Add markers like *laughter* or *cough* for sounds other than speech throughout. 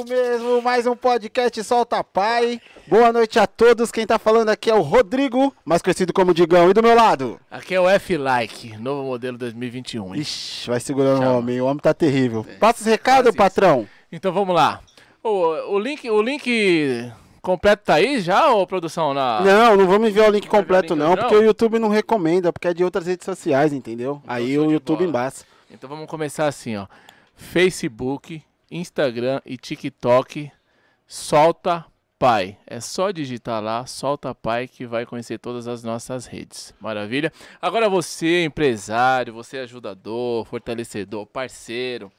Isso mesmo, mais um podcast Solta Pai. Boa noite a todos. Quem tá falando aqui é o Rodrigo, mais conhecido como Digão. E do meu lado? Aqui é o F-Like, novo modelo 2021. hein? Ixi, vai segurando o Chama. homem. O homem tá terrível. Passa os recados, patrão. Então vamos lá. O, o link, o link completo tá aí já, ou produção? Na... Não, não vamos enviar o link completo o não, porque o YouTube não recomenda, porque é de outras redes sociais, entendeu? Aí show o YouTube bola. embaça. Então vamos começar assim, ó. Facebook, Instagram e TikTok, Solta Pai. É só digitar lá, Solta Pai, que vai conhecer todas as nossas redes. Maravilha? Agora você, empresário, você ajudador, fortalecedor, parceiro,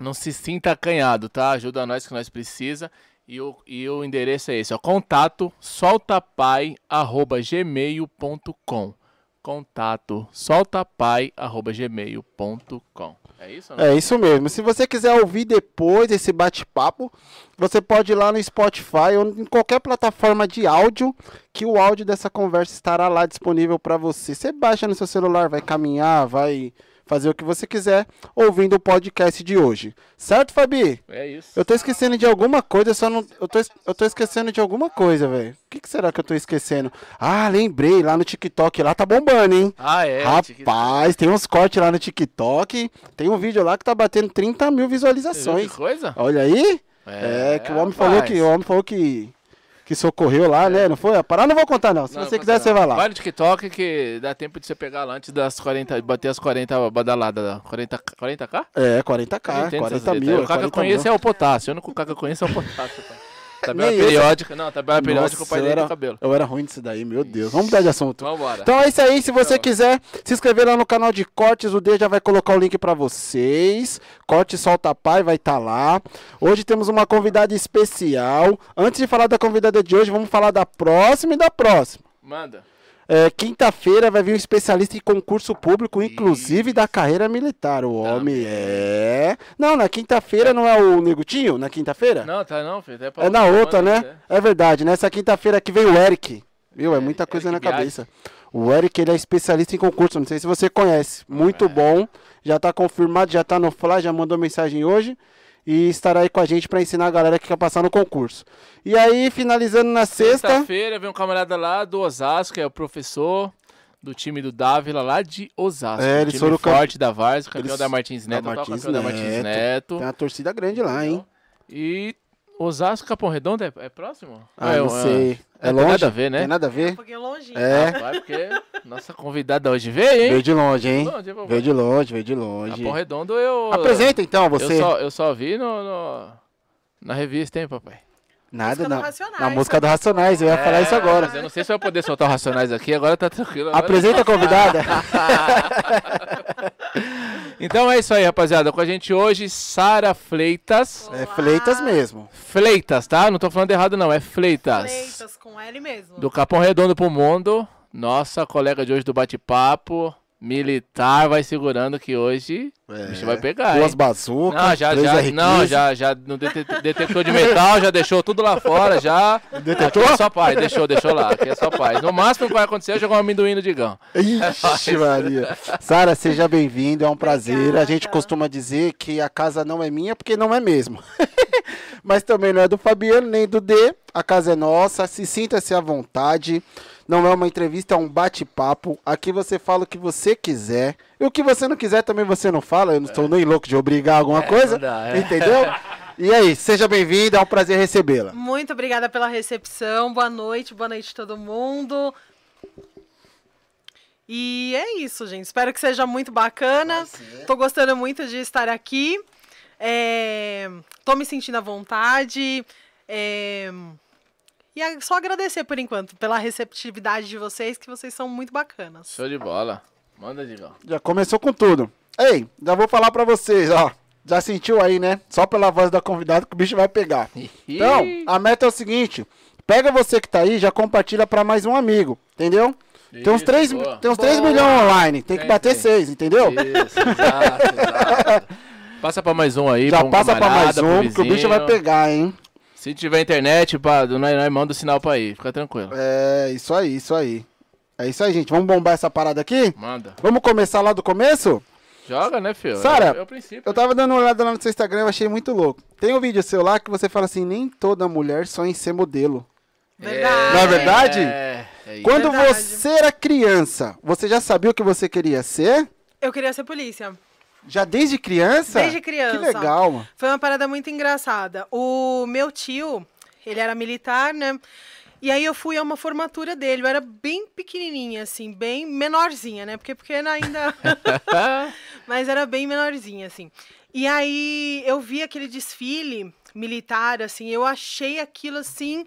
não se sinta acanhado, tá? Ajuda nós que nós precisa. E o, e o endereço é esse, ó. Contato soltapai.gmail.com Contato soltapai.gmail.com É isso? não? É isso mesmo. Se você quiser ouvir depois esse bate-papo, você pode ir lá no Spotify ou em qualquer plataforma de áudio, que o áudio dessa conversa estará lá disponível para você. Você baixa no seu celular, vai caminhar, vai fazer o que você quiser, ouvindo o podcast de hoje. Certo, Fabi? É isso. Eu tô esquecendo de alguma coisa, só não. Eu tô, eu tô esquecendo de alguma coisa, velho. O que, que será que eu tô esquecendo? Ah, lembrei, lá no TikTok, lá tá bombando, hein? Ah, é. Rapaz, tem uns cortes lá no TikTok. Tem um vídeo lá que tá batendo 30 mil visualizações. que coisa? Olha aí. É, que o homem falou rapaz. que o homem falou que que socorreu lá, né? Não foi? A parada não vou contar não. Se Não, você não quiser, conta você não. vai lá. Vai no TikTok que dá tempo de você pegar lá antes das 40, bater as 40 badaladas. 40, 40k? É, Eu 40k, entendo essas 40 letras. mil. O cara que eu 40 conheço mil. é o potássio. O único cara que eu conheço é o potássio. pai. Tabela Nem periódica. Não, tabela periódica o Nossa, pai dele era, do cabelo. eu era ruim disso daí, meu Deus. Vamos mudar de assunto. Vambora. Então é isso aí, se você Então. quiser se inscrever lá no canal de cortes, o D já vai colocar o link pra vocês. Corte Solta Pai vai estar lá. Hoje temos uma convidada especial. Antes de falar da convidada de hoje, vamos falar da próxima e da próxima. Manda. É, Quinta-feira vai vir um especialista em concurso público, inclusive da carreira militar. O homem é. Não, na quinta-feira não é o Negutinho? Na quinta-feira? Não, tá não, filho. É, É na outra, semana, né? É verdade. Nessa quinta-feira aqui vem o Eric. Viu? É muita coisa Eric na cabeça. O Eric, ele é especialista em concurso. Não sei se você conhece. Muito É. bom. Já tá confirmado, já tá no Fly, já mandou mensagem hoje. E estará aí com a gente pra ensinar a galera que quer passar no concurso. E aí, finalizando na sexta. Sexta-feira vem um camarada lá do Osasco, que é o professor do time do Dávila lá de Osasco. É, eles foram cam- forte da Várzea, campeão eles- da Martins Neto, da atual Martins campeão da Martins Neto. Neto. Tem uma torcida grande lá, hein? E Osasco, Capão Redondo é, é próximo? Ah, é, não sei. É tem longe? nada a ver, né? Tem nada a Um ver? pouquinho longinho. É. Vai porque nossa convidada hoje veio, hein? Veio de longe, hein? Longe. Veio de longe, veio de longe. Capão Redondo eu... Apresenta então eu você. só, eu só vi no, no- na revista, hein, papai? Nada, Música do na, Racionais, na música do? Racionais, eu ia falar isso agora. Mas eu não sei se eu vou poder soltar o Racionais aqui, agora tá tranquilo. agora- Apresenta a convidada. *laughs* Então é isso aí, rapaziada. Com a gente hoje, Sara Fleitas. É Fleitas mesmo. Fleitas, tá? Não tô falando errado, não. É Fleitas. Fleitas com L mesmo. Do Capão Redondo pro Mundo. Nossa colega de hoje do bate-papo. Militar vai segurando que hoje o bicho vai pegar. Duas bazucas, Não, já, já, R15. não, já, já no dete- detector de metal, já deixou tudo lá fora, já. Detectou? Aqui é só paz, deixou, deixou lá. Aqui é só paz. No máximo que vai acontecer é jogar um amendoim no Digão. Ixi, Maria. Sara, seja bem-vindo, é um prazer. A gente costuma dizer que a casa não é minha, porque não é mesmo. *laughs* Mas também não é do Fabiano, nem do D. A casa é nossa, se sinta-se à vontade. Não é uma entrevista, é um bate-papo. Aqui você fala o que você quiser. E o que você não quiser também você não fala. Eu não estou nem louco de obrigar alguma coisa. não dá, é. Entendeu? *laughs* E aí, seja bem-vindo, é um prazer recebê-la. Muito obrigada pela recepção. Boa noite, boa noite todo mundo. E é isso, gente. Espero que seja muito bacana. Tô gostando muito de estar aqui. É, Tô me sentindo à vontade. É, E é só agradecer por enquanto pela receptividade de vocês, que vocês são muito bacanas. Show de bola. Manda, Digão. Já começou com tudo. Ei, já vou falar pra vocês, ó. Já sentiu aí, né? Só pela voz da convidada que o bicho vai pegar. Então, a meta é o seguinte: pega você que tá aí, já compartilha pra mais um amigo, entendeu? Tem uns Isso, 3, boa. tem uns 3 milhões online, tem que Tem, bater tem. 6, entendeu? Isso, exato, exato. *laughs* Passa pra mais um aí. Já pra um passa pra mais camarada, pro um, porque o bicho vai pegar, hein? Se tiver internet, pá, nós, manda o sinal pra aí. Fica tranquilo. É, isso aí, isso aí. É isso aí, gente. Vamos bombar essa parada aqui? Manda. Vamos começar lá do começo? Joga, né, filho? Sara, é, é o princípio. Eu tava dando uma olhada lá no seu Instagram, eu achei muito louco. Tem um vídeo seu lá que você fala assim, nem toda mulher sonha em ser modelo. Verdade. Não é verdade? É, é isso. Quando Verdade. você era criança, você já sabia o que você queria ser? Eu queria ser polícia. Já desde criança? Desde criança. Que legal, mano. Foi uma parada muito engraçada. O meu tio, ele era militar, né? E aí eu fui a uma formatura dele. Eu era bem pequenininha, assim, bem menorzinha, né? Porque pequena ainda. *laughs* Mas era bem menorzinha, assim. E aí eu vi aquele desfile militar, assim, eu achei aquilo assim.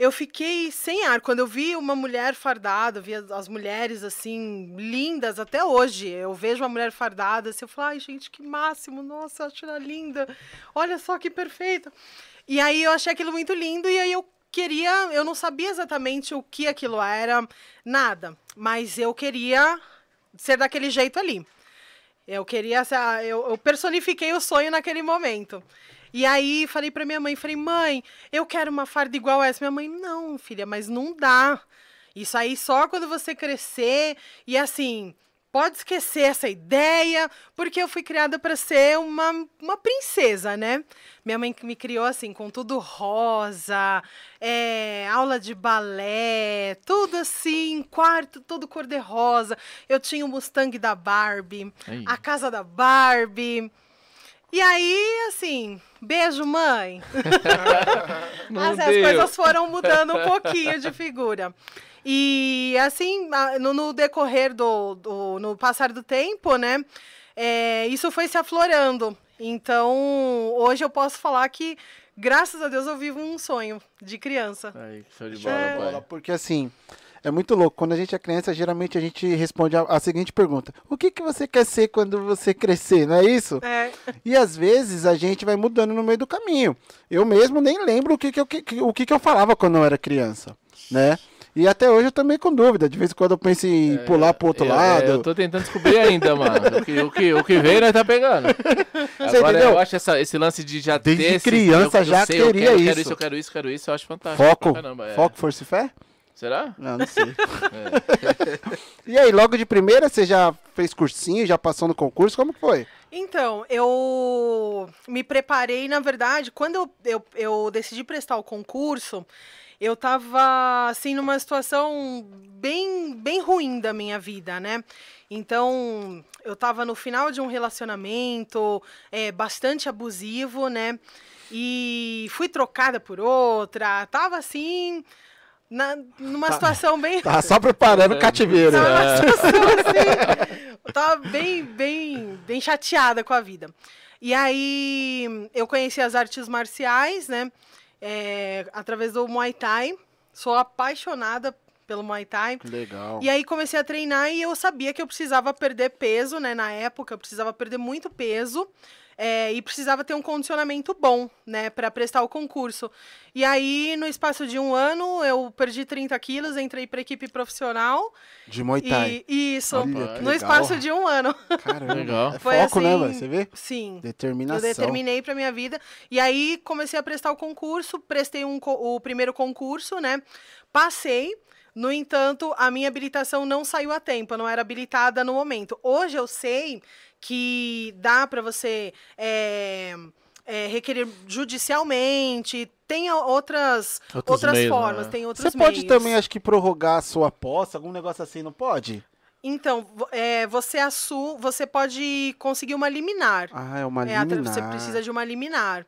Eu fiquei sem ar. Quando eu vi uma mulher fardada, vi as, mulheres, assim, lindas até hoje. Eu vejo uma mulher fardada, assim, eu falo, ai, gente, que máximo, nossa, acho ela linda. Olha só que perfeita. E aí eu achei aquilo muito lindo, e aí eu queria, eu não sabia exatamente o que aquilo era, nada. Mas eu queria ser daquele jeito ali. Eu queria, eu personifiquei o sonho naquele momento. E aí falei pra minha mãe, falei, mãe, eu quero uma farda igual essa. Minha mãe, não, filha, mas não dá. Isso aí só quando você crescer e assim, pode esquecer essa ideia, porque eu fui criada para ser uma, uma princesa, né? Minha mãe me criou assim, com tudo rosa, é, aula de balé, tudo assim, quarto todo cor-de-rosa. Eu tinha o Mustang da Barbie, Aí. a casa da Barbie. E aí, assim, beijo, mãe. *laughs* As, as coisas foram mudando um pouquinho de figura. E assim, no, no decorrer do, do- no passar do tempo, né? é, isso foi se aflorando. Então, hoje eu posso falar que, graças a Deus, eu vivo um sonho de criança. Aí, show de bola, pai. Porque assim, é muito louco. Quando a gente é criança, geralmente a gente responde a, a seguinte pergunta: O que, que você quer ser quando você crescer? Não é isso? É, E às vezes a gente vai mudando no meio do caminho. Eu mesmo nem lembro o que, que, eu, que, o que, que eu falava quando eu era criança, né? E até hoje eu também com dúvida. De vez em quando eu penso em pular pro outro Eu- lado. é, eu tô tentando descobrir ainda, mano. O que, o que, o que veio, nós tá pegando. *laughs* Agora, entendeu? eu acho essa, esse lance de já Desde ter... esse- criança eu, eu já sei, eu queria quero, Eu quero isso. eu quero isso, eu quero isso, eu acho fantástico. Foco, caramba, é. foco, força e fé? Será? Não, não sei. *laughs* e aí, logo de primeira, você já fez cursinho, já passou no concurso? Como que foi? Então, eu me preparei, na verdade, quando eu, eu, eu decidi prestar o concurso, eu tava, assim, numa situação bem, bem ruim da minha vida, né? Então, eu tava no final de um relacionamento é, bastante abusivo, né? E fui trocada por outra, tava assim, na, numa situação bem. Tava só preparando o cativeiro. Tava né? numa situação assim, eu tava bem, bem, bem chateada com a vida. E aí eu conheci as artes marciais, né? é, através do Muay Thai. Sou apaixonada pelo Muay Thai. Legal. E aí comecei a treinar e eu sabia que eu precisava perder peso, né? Na época, eu precisava perder muito peso. É, e precisava ter um condicionamento bom, né, para prestar o concurso. E aí, no espaço de um ano, eu perdi 30 quilos, entrei para equipe profissional. De Muay Thai. E isso, Olha, no legal. espaço de um ano. Caramba. Legal. É Foi foco, né, assim, velho? Você vê? Sim. Eu Determinação. determinei para minha vida. E aí comecei a prestar o concurso, prestei um o primeiro concurso, né? Passei. No entanto, a minha habilitação não saiu a tempo, eu não era habilitada no momento. Hoje eu sei que dá para você é, é, requerer judicialmente, tem outras, Outros outras meios, formas, né? tem outros Você pode meios. também, acho que, prorrogar a sua aposta, algum negócio assim, não pode? Então, é, você assu você pode conseguir uma liminar. Ah, é uma É, liminar. você precisa de uma liminar.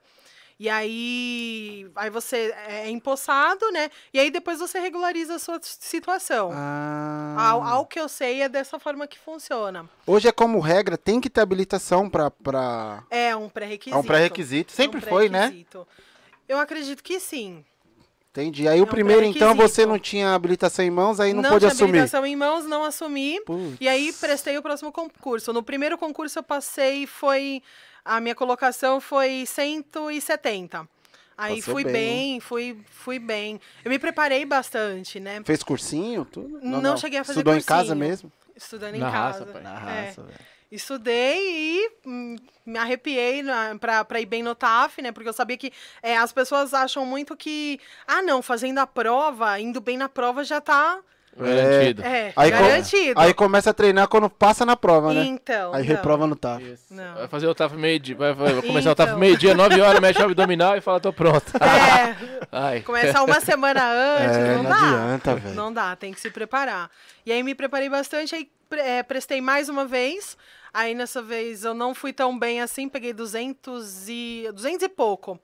E aí, aí você é empossado, né? E aí depois você regulariza a sua situação. Ah. Ao, ao que eu sei, é dessa forma que funciona. Hoje é como regra, tem que ter habilitação pra... pra... É um pré-requisito. É um pré-requisito. Sempre É um foi, né? Eu acredito que sim. Entendi. Aí É o um primeiro, então, pré-requisito. você não tinha habilitação em mãos, aí não, não pôde tinha assumir. habilitação em mãos, não assumi. Putz. E aí prestei o próximo concurso. No primeiro concurso eu passei, foi. A minha colocação foi 170. Aí Passou fui bem, bem, fui, fui bem. Eu me preparei bastante, né? Fez cursinho, tudo? Não cheguei a fazer Estudou em casa cursinho. mesmo? Estudando em Na raça, casa. pai. Na É. raça, velho. Estudei e hum, me arrepiei pra ir bem no TAF, né? Porque eu sabia que é, as pessoas acham muito que, ah, não, fazendo a prova, indo bem na prova já tá Garantido. é, Aí, garantido. aí começa a treinar quando passa na prova, né? Então, Aí não. reprova no TAF. Vai fazer o TAF meio-dia. Vai, vai vai começar o TAF Então. meio-dia, 9 horas, mexe o abdominal e fala, tô pronto. *laughs* É, *laughs* Ai. começar uma semana antes, É, não, não dá. adianta, velho. Não dá, tem que se preparar. E aí me preparei bastante, aí é, prestei mais uma vez. Aí nessa vez eu não fui tão bem assim, peguei 200 e 200 e pouco.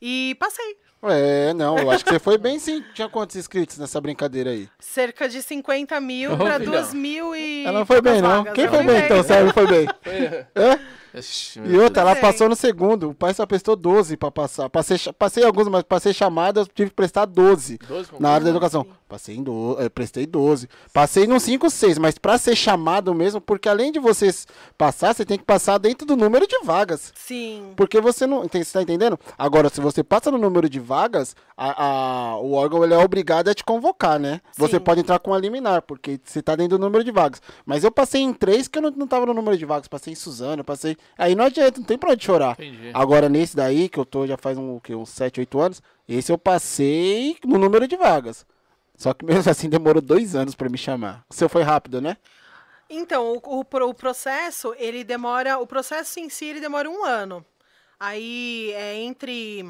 E passei. É, não, eu acho que você foi bem sim. Tinha quantos inscritos nessa brincadeira aí? Cerca de 50 mil Ô, para filhão. 2 mil e. Ela não foi bem, não. vagas. Quem foi fui bem, então? Sério, foi bem. *laughs* É? Ixi, E outra, ela Sei. passou no segundo. O pai só prestou 12 pra passar. Passei, passei alguns, mas passei chamada, eu tive que prestar 12. 12 Na área da educação. Passei em do, eh, prestei 12. Passei no 5, 6, mas pra ser chamado mesmo, porque além de você passar, você tem que passar dentro do número de vagas. Sim. Porque você não. Você tá entendendo? Agora, se você passa no número de vagas, a, a- o órgão ele é obrigado a te convocar, né? Você Sim. pode entrar com a liminar, porque você tá dentro do número de vagas. Mas eu passei em três que eu não, não tava no número de vagas. Passei em Suzano, passei. Aí não adianta, não tem pra onde chorar. Entendi. Agora, nesse daí, que eu tô já faz um, o quê, uns 7, 8 anos, esse eu passei no número de vagas. Só que mesmo *laughs* assim demorou dois anos pra me chamar. O seu foi rápido, né? Então, o, o pro- o processo, ele demora. O processo em si, ele demora um ano. Aí é entre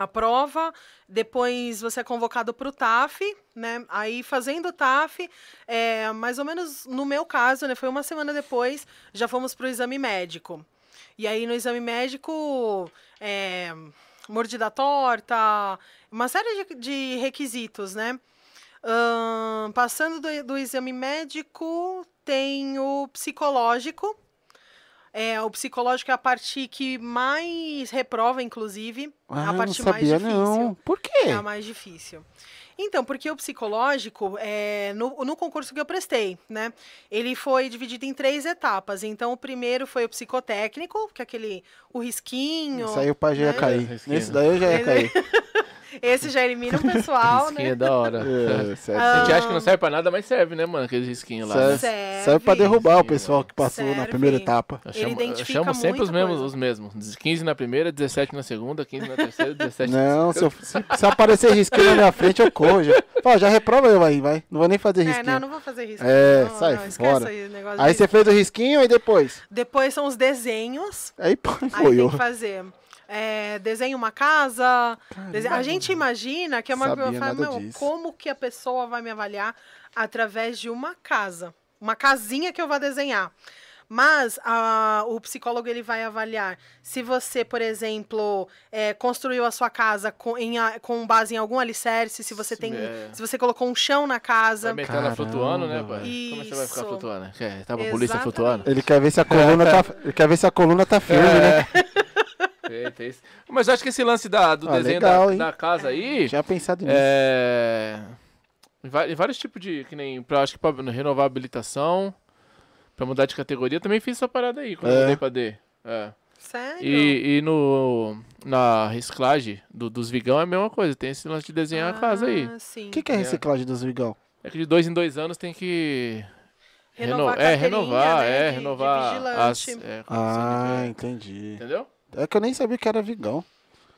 a prova, depois você é convocado para o TAF, né? Aí fazendo o TAF, é, mais ou menos no meu caso, né? Foi uma semana depois, já fomos para o exame médico. E aí no exame médico, é, mordida torta, uma série de, de requisitos, né? Passando do, do exame médico, tem o psicológico. É, o psicológico é a parte que mais reprova, inclusive. Ah, a não parte mais sabia difícil. não. Por quê? É a mais difícil. Então, porque o psicológico, é, no, no concurso que eu prestei, né? Ele foi dividido em três etapas. Então, o primeiro foi o psicotécnico, que é aquele, o risquinho. Isso aí o pai já ia né? cair. Risquinho. Nesse daí eu já ia cair. *laughs* Esse já elimina o pessoal, *laughs* Risquinho né? é da hora. É, A sério. gente acha que não serve pra nada, mas serve, né, mano? Aqueles risquinhos lá. Serve, Né? Serve. serve pra derrubar o pessoal que passou na Serve. primeira etapa. Eu Ele chamo, eu identifica chamo sempre os mesmos, coisa. os mesmos. 15 na primeira, 17 na segunda, 15 na terceira, 17 na Não, se, eu- se, *laughs* se aparecer risquinho na minha frente, eu corro. Já, Pô, já reprova eu aí, vai. Não vou nem fazer É, risquinho. não, não vou fazer risco. É, não, sai não, esquece fora. aí o negócio Aí você fez o risquinho e depois? Depois são os desenhos. Aí pô, Aí foi tem eu. que fazer. É, desenha uma casa. A gente imagina que é uma. Como que a pessoa vai me avaliar através de uma casa? Uma casinha que eu vou desenhar. Mas a- o psicólogo ele vai avaliar se você, por exemplo, é, construiu a sua casa com, em com base em algum alicerce, se você tem, É. se você colocou um chão na casa. Vai meter ela flutuando, né, pai? Como é que você vai ficar Isso. flutuando? Quer, tá a polícia Exatamente. flutuando? Ele quer ver se a coluna tá, ele quer ver se a coluna tá firme, né? *laughs* Isso. Mas eu acho que esse lance da, do Ah, desenho legal, da, da casa aí. Tinha pensado nisso. É. Em vários tipos de. Que nem. Pra, acho que pra renovar a habilitação. Pra mudar de categoria. Também fiz essa parada aí quando É. eu mudei pra D. É. Sério? E, e no. Na reciclagem do, dos vigão é a mesma coisa. Tem esse lance de desenhar a casa aí. Ah. O que, que é reciclagem dos vigão? É que de dois em dois anos tem que. Renovar reno- é, renovar, né, é, de- de renovar as. vigilante. É, Ah, de- entendi. Entendeu? É que eu nem sabia que era vigão.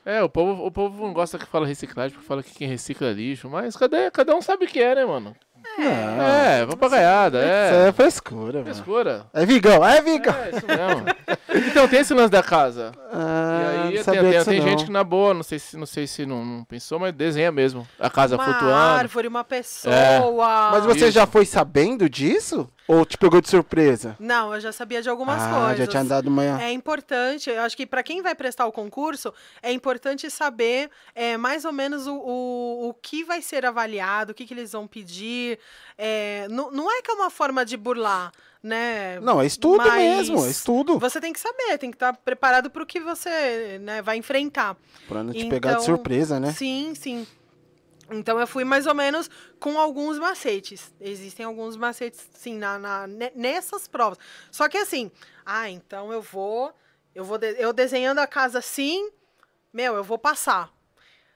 É, o povo, o povo não gosta que fala reciclagem, porque fala que quem recicla é lixo, mas cadê, cada um sabe o que é, né, mano? Não, É, papagaiada, Isso aí é. é frescura, mano. Frescura. É vigão, é vigão. É, isso mesmo. então, tem esse lance da casa. Ah, e aí tem, tem- tem gente que na boa, não sei se não, sei se não, não pensou, mas desenha mesmo. A casa uma flutuando. árvore, uma pessoa. Mas você Isso. já foi sabendo disso? Ou te pegou de surpresa? Não, eu já sabia de algumas ah, coisas. já tinha dado uma... É importante, eu acho que para quem vai prestar o concurso, é importante saber é, mais ou menos o, o, o que vai ser avaliado, o que, que eles vão pedir. É, não, não é que é uma forma de burlar, né? Não, é estudo Mas mesmo, é estudo. Você tem que saber, tem que estar preparado para o que você né, vai enfrentar. Pra não te pegar de Então, surpresa, né? Sim, sim. Então eu fui mais ou menos com alguns macetes. Existem alguns macetes, sim, na, na, nessas provas. Só que assim, ah, então eu vou. Eu vou de, eu desenhando a casa assim, meu, eu vou passar.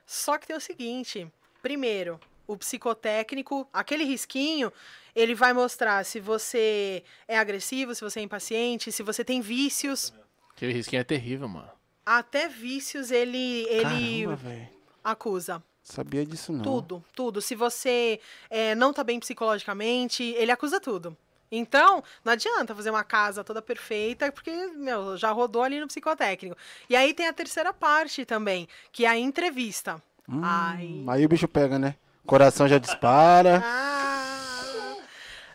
Só que tem o seguinte: primeiro, o psicotécnico, aquele risquinho, ele vai mostrar se você é agressivo, se você é impaciente, se você tem vícios. Aquele risquinho é terrível, mano. Até vícios ele, ele Caramba, acusa. Sabia disso não. Tudo, tudo. Se você é, não tá bem psicologicamente, ele acusa tudo. Então, não adianta fazer uma casa toda perfeita, porque, meu, já rodou ali no psicotécnico. E aí tem a terceira parte também, que é a entrevista. Hum, Ai. Aí o bicho pega, né? Coração já dispara. *laughs*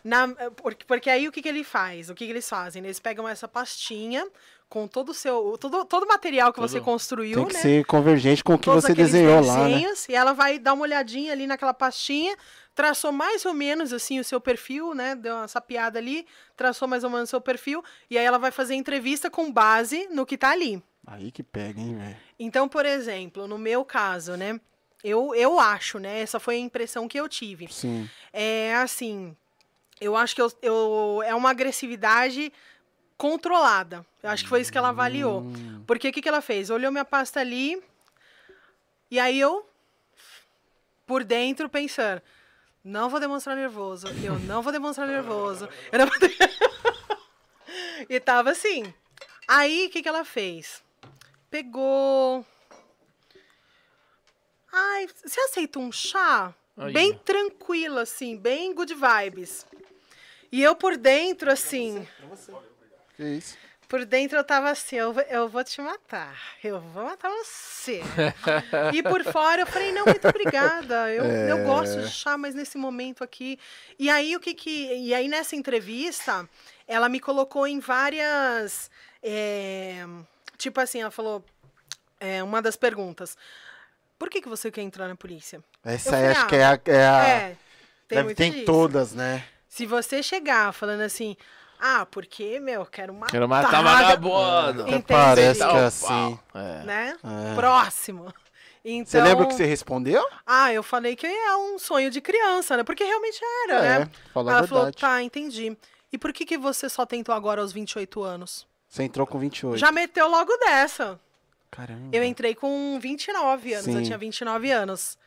Ah, na, porque, porque aí o que, que ele faz? O que, que eles fazem? Eles pegam essa pastinha com todo o seu. Todo, todo o material que você construiu. Tem que né? ser convergente com o que Todos você desenhou lá. Né? E ela vai dar uma olhadinha ali naquela pastinha, traçou mais ou menos assim o seu perfil, né? Deu uma sapiada ali, traçou mais ou menos o seu perfil, e aí ela vai fazer entrevista com base no que tá ali. Aí que pega, hein, velho? Então, por exemplo, no meu caso, né? Eu, eu acho, né? Essa foi a impressão que eu tive. Sim. É assim. Eu acho que eu, eu, é uma agressividade controlada. Eu acho que foi isso que ela avaliou. Hum. Porque o que, que ela fez? Olhou minha pasta ali, e aí eu, por dentro, pensando, não vou demonstrar nervoso, eu não vou demonstrar nervoso. Não vou... *laughs* e tava assim. Aí, o que, que ela fez? Pegou... Ai, você aceita um chá? Aí. Bem tranquilo, assim, bem good vibes. E eu por dentro, assim... Que isso? Por dentro eu tava assim, eu, eu vou te matar. Eu vou matar você. e por fora eu falei, não, muito obrigada. Eu, é... eu gosto de chá, mas nesse momento aqui. E aí o que que. E aí nessa entrevista, ela me colocou em várias. É, tipo assim, ela falou. É, uma das perguntas. Por que, que você quer entrar na polícia? Essa aí acho ah, que é a. É, a... é tem, deve, tem todas, né? Se você chegar falando assim, ah, porque, meu, quero matar. Quero matar vagabundo. Até parece que é assim. É. Né? É. Próximo. Então, você lembra o que você respondeu? Ah, eu falei que é um sonho de criança, né? Porque realmente era, é, né? Falou Ela falou, tá, entendi. E por que, que você só tentou agora aos 28 anos? Você entrou com 28. Já meteu logo dessa. Caramba. Eu entrei com 29 anos, Sim. eu tinha 29 anos.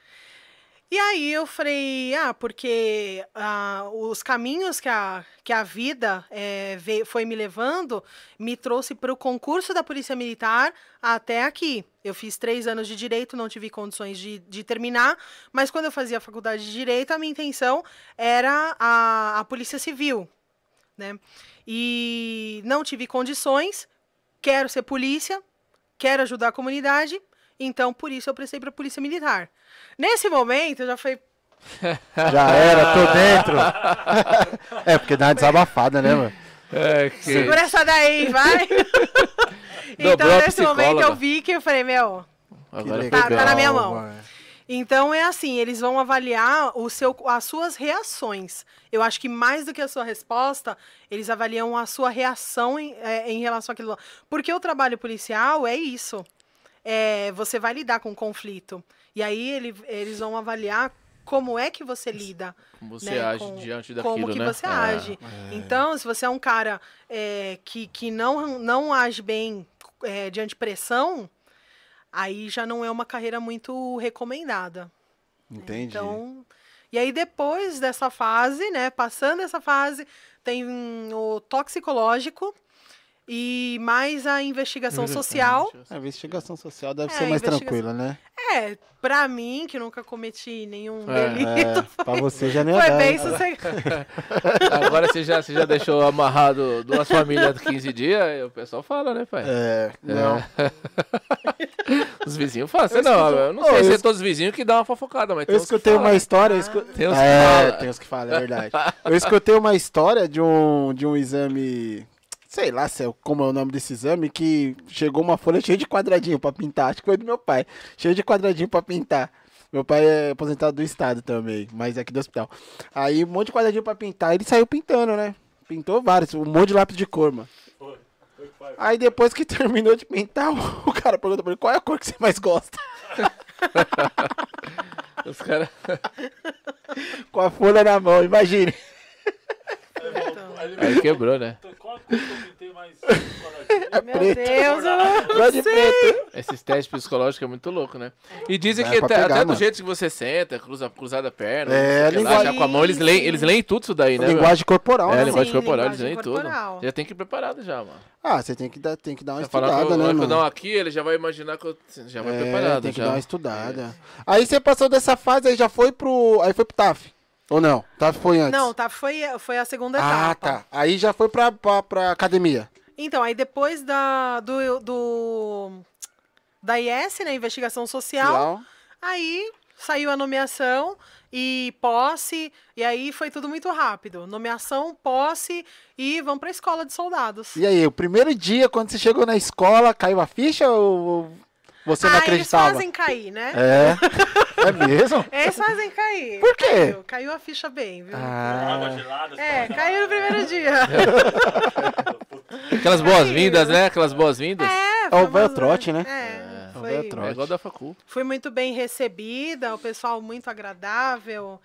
E aí eu falei, ah, porque ah, os caminhos que a, que a vida é, veio, foi me levando me trouxe para o concurso da Polícia Militar até aqui. Eu fiz três anos de direito, não tive condições de, de terminar, mas quando eu fazia a faculdade de direito, a minha intenção era a, a Polícia Civil, né? E não tive condições, quero ser polícia, quero ajudar a comunidade, então por isso eu prestei para a Polícia Militar. Nesse momento, eu já foi. *laughs* já era, tô dentro. é, porque dá uma desabafada, né, mano? É, que... Segura essa daí, vai. *laughs* *laughs* então, nesse momento, eu vi que eu falei, meu, Agora tá, tá, na minha mão. Mano. Então é assim, eles vão avaliar o seu, as suas reações. Eu acho que mais do que a sua resposta, eles avaliam a sua reação em, é, em relação àquilo. Porque o trabalho policial é isso. É, você vai lidar com conflito. E aí ele, eles vão avaliar como é que você lida. Como você né, age com, diante daquilo, Como que né? você é. age. É. Então, se você é um cara é, que, que não, não age bem é, diante de pressão, aí já não é uma carreira muito recomendada. Entendi. Então, e aí depois dessa fase, né, passando essa fase, tem o toxicológico, e mais a investigação social. A investigação social deve é, ser mais tranquila, né? É, pra mim, que nunca cometi nenhum é, delito. É, pra você já nem *laughs* Foi bem sossegado. *laughs* Agora você já, você já deixou amarrado duas famílias de 15 dias, o pessoal fala, né, pai? É, não. É. *laughs* Os vizinhos falam. Você não, eu não sei se é todos os vizinhos que dão uma fofocada, mas Eu escutei uma história. Ah, escu... Tem uns é, que tem uns que falam, é verdade. Eu escutei uma história de um, de um exame sei lá se é, como é o nome desse exame, que chegou uma folha cheia de quadradinho para pintar. Acho que foi do meu pai. Cheio de quadradinho para pintar. Meu pai é aposentado do estado também, mas é aqui do hospital. Aí um monte de quadradinho para pintar. Ele saiu pintando, né? Pintou vários, um monte de lápis de cor, mano. Aí depois que *laughs* terminou de pintar, o *laughs* cara perguntou pra ele qual é a cor que você mais gosta. *laughs* Os caras. Com a folha na mão, imagine. Então, Aí quebrou, né? Qual a cor que eu pintei mais coloradinha? meu Deus, eu não de preto. Esses testes psicológicos é muito louco, né? E dizem Dá que pra até, pegar, até do mano. jeito que você senta, cruza, cruzada a perna, É, não sei o que lá, linguagem- já com a mão, eles leem, eles leem tudo isso daí, né? meu? Linguagem corporal, É, né? linguagem Sim, corporal, eles linguagem leem tudo. corporal. Já tem que ir preparado já, mano. Ah, você tem que dar, tem que dar uma Você fala que eu, estudada, né, que eu mano? dou aqui, ele já vai imaginar que eu já vai É, preparado. tem que já. dar uma estudada. Aí você passou dessa fase, aí já foi pro. Aí foi pro TAF. Ou não? TAF foi antes. Não, tá, foi, foi a segunda Ah, etapa. tá. Aí já foi pra, pra, pra academia. Então, aí depois da, do, do da IS, né, Investigação Social, Legal. aí saiu a nomeação e posse, e aí foi tudo muito rápido. Nomeação, posse e vamos pra escola de soldados. E aí, o primeiro dia, quando você chegou na escola, caiu a ficha ou você não ah, eles acreditava? fazem cair, né? É. É mesmo? *laughs* Eles fazem cair. Por quê? Caiu, caiu a ficha bem, viu? Água Ah, gelada. É, caiu no primeiro *laughs* dia. Aquelas boas-vindas, né? Aquelas boas-vindas. É, É o velho trote, né? É, É o foi, trote. É igual da facul. fui muito bem recebida, o pessoal muito agradável,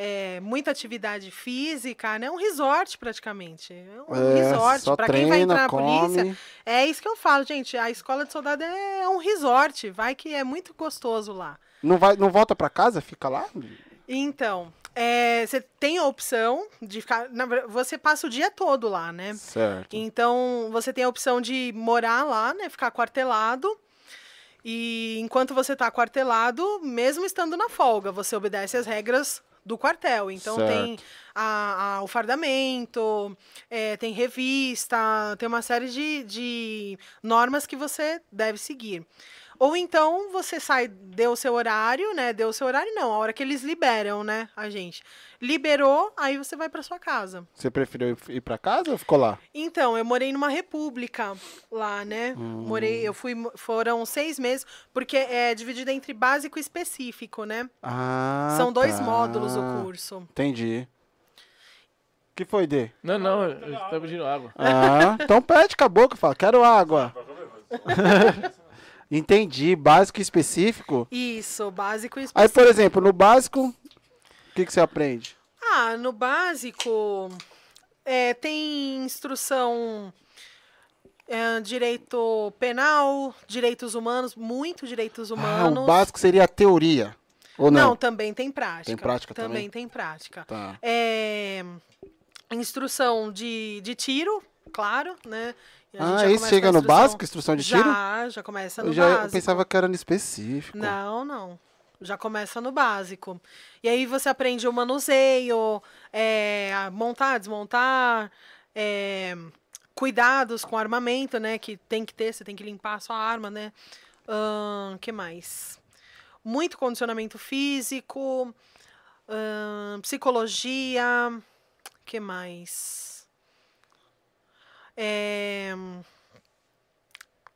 é, muita atividade física, né? Um resort praticamente. É Um É, resort. Pra quem vai entrar na polícia, come. é isso que eu falo, gente. A escola de soldado é um resort. Vai que é muito gostoso lá. Não, vai, não volta pra casa? Fica lá? Então, é, você tem a opção de ficar. na você passa o dia todo lá, né? Certo. Então, você tem a opção de morar lá, né? Ficar quartelado. E enquanto você está quartelado, mesmo estando na folga, você obedece às regras do quartel. Então, tem a- a- o fardamento, é, tem revista, tem uma série de, de normas que você deve seguir. Ou então você sai, deu o seu horário, né? Deu o seu horário, não, a hora que eles liberam, né, a gente. Liberou, aí você vai para sua casa. Você preferiu ir- pra casa ou ficou lá? Então, eu morei numa república lá, né? Morei, eu fui, foram seis meses, porque é dividido entre básico e específico, né? Ah, São dois tá. módulos o curso. Entendi. O que foi, Dê? Não, não, eu tava pedindo água. Ah, então pede com a boca, fala, quero água. *laughs* Entendi, básico e específico. Isso, básico e Aí, específico. por exemplo, no básico, que, que você aprende? Ah, no básico é, tem instrução é, direito penal, direitos humanos, muito direitos Ah, humanos. o básico seria a teoria. Ou não? Não, também tem prática. Tem prática também? Também tem prática. Tá. É, instrução de, de tiro, claro, né? Ah, isso chega no básico, instrução de tiro? Já, já começa no Eu, já, eu básico. pensava que era no específico. Não, não. Já começa no básico. E aí você aprende o manuseio, é, montar, desmontar, é, cuidados com armamento, né? Que tem que ter, você tem que limpar a sua arma, né? O que mais? Muito condicionamento físico, ahn, psicologia, que mais? É,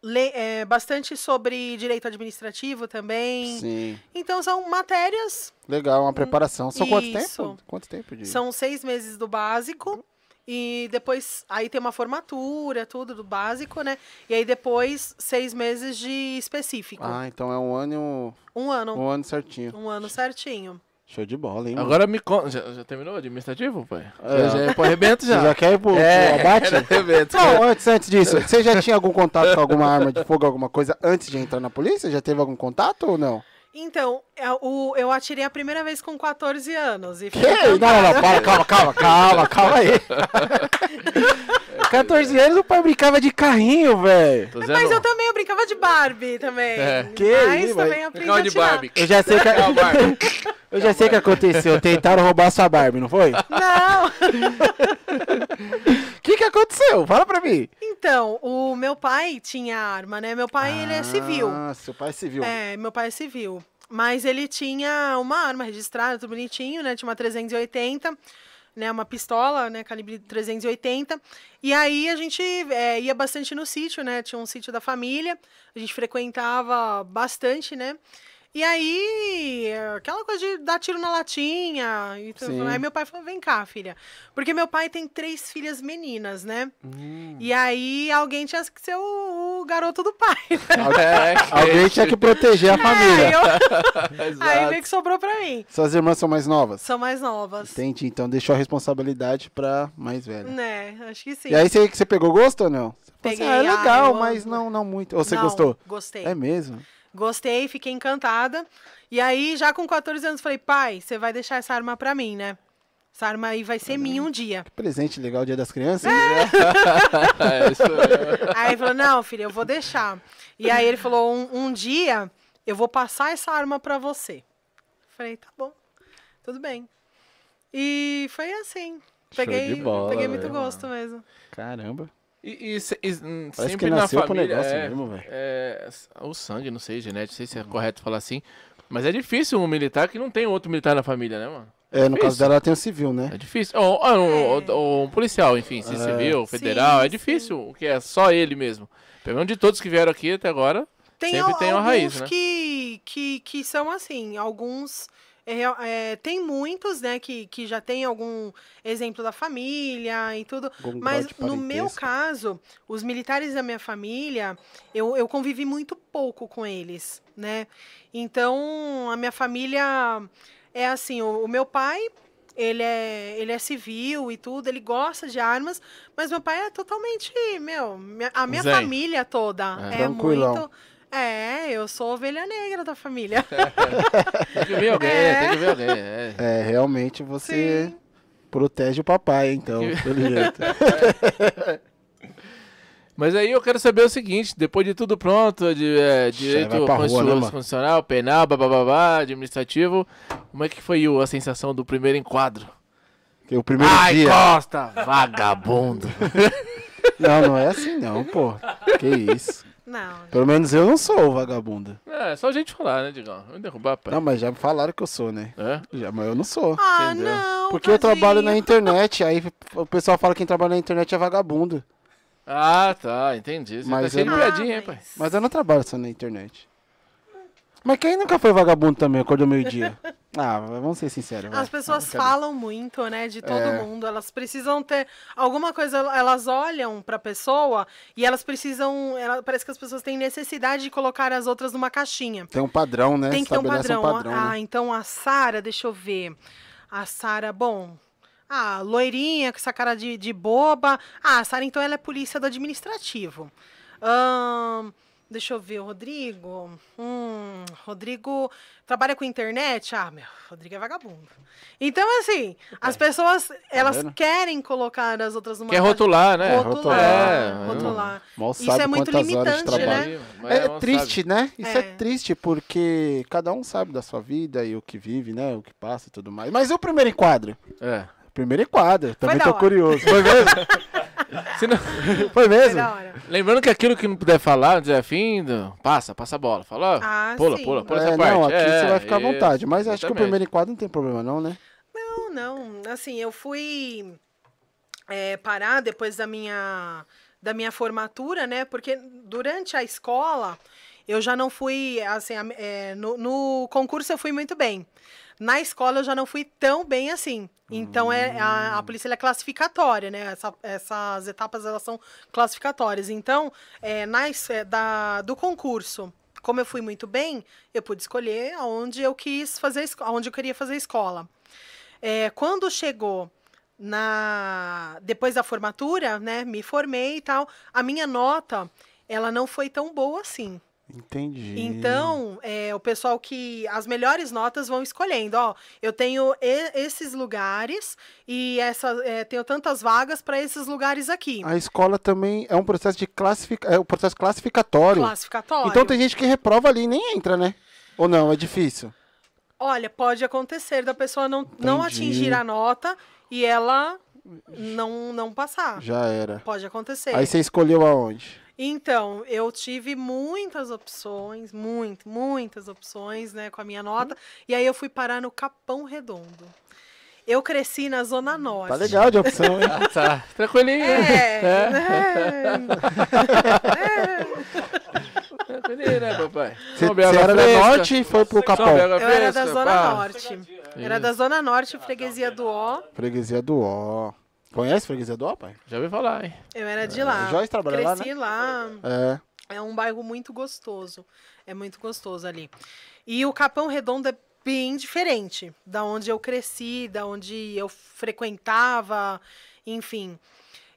le- é, bastante sobre direito administrativo também. Sim. Então são matérias, Legal, uma preparação. São quanto Isso. tempo? Quanto tempo de... são seis meses do básico. E depois, aí tem uma formatura, tudo do básico, né? E aí depois, seis meses de específico. Ah, então é um ano, e um, Um ano. um ano certinho. Um ano certinho. Show de bola, hein? mano? Agora me conta. Já, já terminou o administrativo, pai? É. Já é pro arrebento Você já. já quer ir pro, É, pro abate? *laughs* arrebento. Não, antes, antes disso, você já tinha algum contato com alguma arma de fogo, alguma coisa, antes de entrar na polícia? Já teve algum contato ou não? Então, é, eu atirei a primeira vez com 14 anos. E Que? Não, não, não, para, calma, calma, calma, calma aí. *laughs* 14 anos o pai brincava de carrinho, velho. Mas eu também, eu brincava de Barbie também. É. Que Mas isso, também aprendi a de. Barbie. Eu já sei que, Barbie. eu já sei o que aconteceu. Tentaram roubar sua Barbie, não foi? Não! *laughs* O que que aconteceu? Fala pra mim. Então, o meu pai tinha arma, né? Meu pai, ele é civil. Ah, seu pai é civil. É, meu pai é civil. Mas ele tinha uma arma registrada, tudo bonitinho, né? Tinha uma 380, né? Uma pistola, né? Calibre 380. E aí a gente é, ia bastante no sítio, né? Tinha um sítio da família. A gente frequentava bastante, né? E aí, aquela coisa de dar tiro na latinha. E tudo. Aí meu pai falou: vem cá, filha. Porque meu pai tem três filhas meninas, né? Hum. E aí alguém tinha que ser o, o garoto do pai. *laughs* É, *laughs* Alguém tinha que proteger a família. Aí, eu- *laughs* aí meio que sobrou pra mim. Suas irmãs são mais novas? São mais novas. Entendi, então deixou a responsabilidade pra mais velha. Né, acho que sim. E aí você, você pegou gosto ou não? Falou Peguei, assim, ah, é ah, legal, eu mas não, não muito. Ou você Não, gostou? Gostei. É mesmo? Gostei, fiquei encantada. E aí, já com 14 anos, falei, pai, você vai deixar essa arma pra mim, né? Essa arma aí vai ser minha um dia. Presente legal, Dia das Crianças. É, *laughs* isso mesmo. Aí ele falou, não, filho, eu vou deixar. E aí ele falou, um, um dia eu vou passar essa arma pra você. Falei, tá bom, tudo bem. E foi assim. Peguei, bola, peguei muito velho. gosto mesmo. Caramba. E, e e, hum, Parece sempre que na família. negócio é, mesmo, velho. é, o sangue, não sei, genético, não sei se é correto falar assim. Mas é difícil um militar que não tem outro militar na família, né, mano? É, no caso dela tem o civil, né? É difícil. Ou, ou- ou- ou um policial, enfim, se É. civil, federal, Sim, é difícil, o que é só ele mesmo. Pelo menos de todos que vieram aqui até agora, Tem, Sempre tem uma raiz, né? que, que, que são assim, alguns. É, é, tem muitos, né, que, que já tem algum exemplo da família e tudo. Algum Mas no meu caso, os militares da minha família, eu, eu convivi muito pouco com eles, né? Então, a minha família é assim, o, o meu pai, ele é, ele é civil e tudo, ele gosta de armas, mas meu pai é totalmente, meu, minha- a minha Zen. família toda É. é, muito... É, eu sou ovelha negra da família. *laughs* tem que ver alguém, É. tem que ver alguém. É. É, realmente você Sim. protege o papai, então, pelo jeito. *laughs* Mas aí eu quero saber o seguinte, depois de tudo pronto, de é, direito né, constitucional, penal, bababá, administrativo, como é que foi o- a sensação do primeiro enquadro? Que o primeiro Ai, dia. Costa, vagabundo. *laughs* Não, não é assim não, pô. Que isso. Não, Pelo menos eu não sou o vagabundo. é, só a gente falar, né, Digão? Vamos derrubar, pai. Não, mas já me falaram que eu sou, né? É? Já, mas eu não sou. Ah, Entendeu? não. Porque eu trabalho na tadinho. internet, aí o pessoal fala que quem trabalha na internet é vagabundo. Ah, tá, entendi. Você Mas tá cheio de eu não- piadinha, hein, Ah, pai? mas- Mas eu não trabalho só na internet. Mas quem nunca foi vagabundo também, acordou meio-dia? Ah, vamos ser sinceros. vai. As pessoas Cadê? falam muito, né, de todo É. mundo. Elas precisam ter alguma coisa, elas olham pra pessoa e elas precisam, ela- parece que as pessoas têm necessidade de colocar as outras numa caixinha. Tem um padrão, né? Tem que ter um Estabelece padrão. ah, né? então a Sara, deixa eu ver. A Sara, bom, ah, loirinha, com essa cara de, de boba. Ah, a Sara, então, ela é polícia do administrativo. Ahn, deixa eu ver, o Rodrigo. Hum, Rodrigo trabalha com internet? Ah, meu, Rodrigo é vagabundo. Então, assim, as pessoas, elas vendo? querem colocar as outras numa Quer caixa- rotular, né? Rotular, É, rotular. Mal Isso sabe é muito quantas horas de limitante, trabalho. né? É triste, né? Isso é. É. triste porque cada um sabe da sua vida e o que vive, né? O que passa e tudo mais. Mas e o primeiro enquadro? É. Primeiro enquadro, também tô hora. curioso. Foi mesmo? *laughs* Se não- *laughs* Foi mesmo? Lembrando que aquilo que não puder falar, dizer fim, do- passa, passa a bola. Fala, ó, Ah, pula, sim. pula, pula É, essa parte. não, aqui É, você vai ficar à vontade. Mas acho que o exatamente. primeiro enquadro não tem problema, não, né? Não, não. Assim, eu fui é, parar depois da minha, da minha formatura, né? Porque durante a escola eu já não fui, assim, é, no, no concurso eu fui muito bem. Na escola eu já não fui tão bem assim. Então é, a, a polícia ela é classificatória, né? Essa- essas etapas elas são classificatórias. Então, é, na, é, da, do concurso, como eu fui muito bem, eu pude escolher aonde eu quis fazer, aonde eu queria fazer escola. É, quando chegou na depois da formatura, né, me formei e tal, a minha nota ela não foi tão boa assim. Entendi. Então, é, o pessoal que as melhores notas vão escolhendo, ó, eu tenho e- esses lugares e essa, é, tenho tantas vagas para esses lugares aqui. A escola também é um processo de classific... é um processo classificatório. Classificatório. Então tem gente que reprova ali e nem entra, né? Ou não, é difícil. Olha, pode acontecer da pessoa não, não atingir a nota e ela não, não passar. Já era. Pode acontecer. Aí você escolheu aonde? Então, eu tive muitas opções, muito, muitas opções, né, com a minha nota. E aí eu fui parar no Capão Redondo. Eu cresci na Zona Norte. Tá legal de opção, hein? *laughs* Ah, tá. Tranquilinho, né? É, né? *laughs* Tranquilinho, né, papai? Você era da norte e foi pro Capão. Eu era da Zona. Norte. Era da Zona Norte, freguesia do Ó. Freguesia do Ó. Conhece Freguesia do Ó, pai? Já ouvi falar, hein? Eu era de lá. Joyce trabalha lá, Cresci lá. É. É um bairro muito gostoso. É muito gostoso ali. E o Capão Redondo é bem diferente da onde eu cresci, da onde eu frequentava, enfim.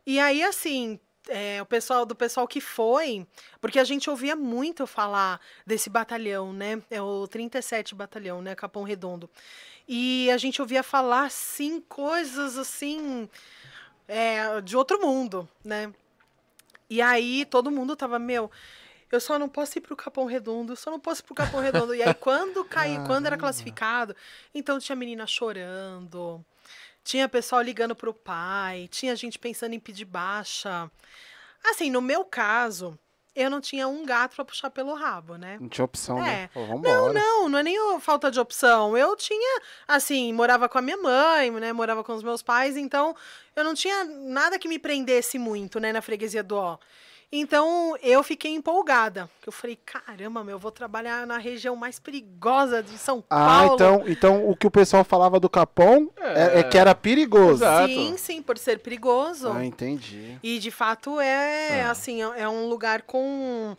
E aí, assim, é, o pessoal do pessoal que foi, porque a gente ouvia muito falar desse batalhão, né? É o 37 Batalhão, né? Capão Redondo. E a gente ouvia falar, assim, coisas assim. É, de outro mundo, né? E aí todo mundo tava, meu, eu só não posso ir pro Capão Redondo, eu só não posso ir pro Capão Redondo. E aí *laughs* quando caiu, quando era classificado, então tinha menina chorando, tinha pessoal ligando pro pai, tinha gente pensando em pedir baixa. Assim, no meu caso, eu não tinha um gato pra puxar pelo rabo, né? Não tinha opção, né? É. Pô, Não, não, não é nem falta de opção. Eu tinha, assim, morava com a minha mãe, né? Morava com os meus pais, então eu não tinha nada que me prendesse muito, né, na freguesia do Ó. Então eu fiquei empolgada. que Eu falei, caramba, meu, eu vou trabalhar na região mais perigosa de São Ah, Paulo. então, então o que o pessoal falava do Capão é, é que era perigoso. Exato. Sim, sim, por ser perigoso. Ah, entendi. E de fato é, assim, é é um lugar com.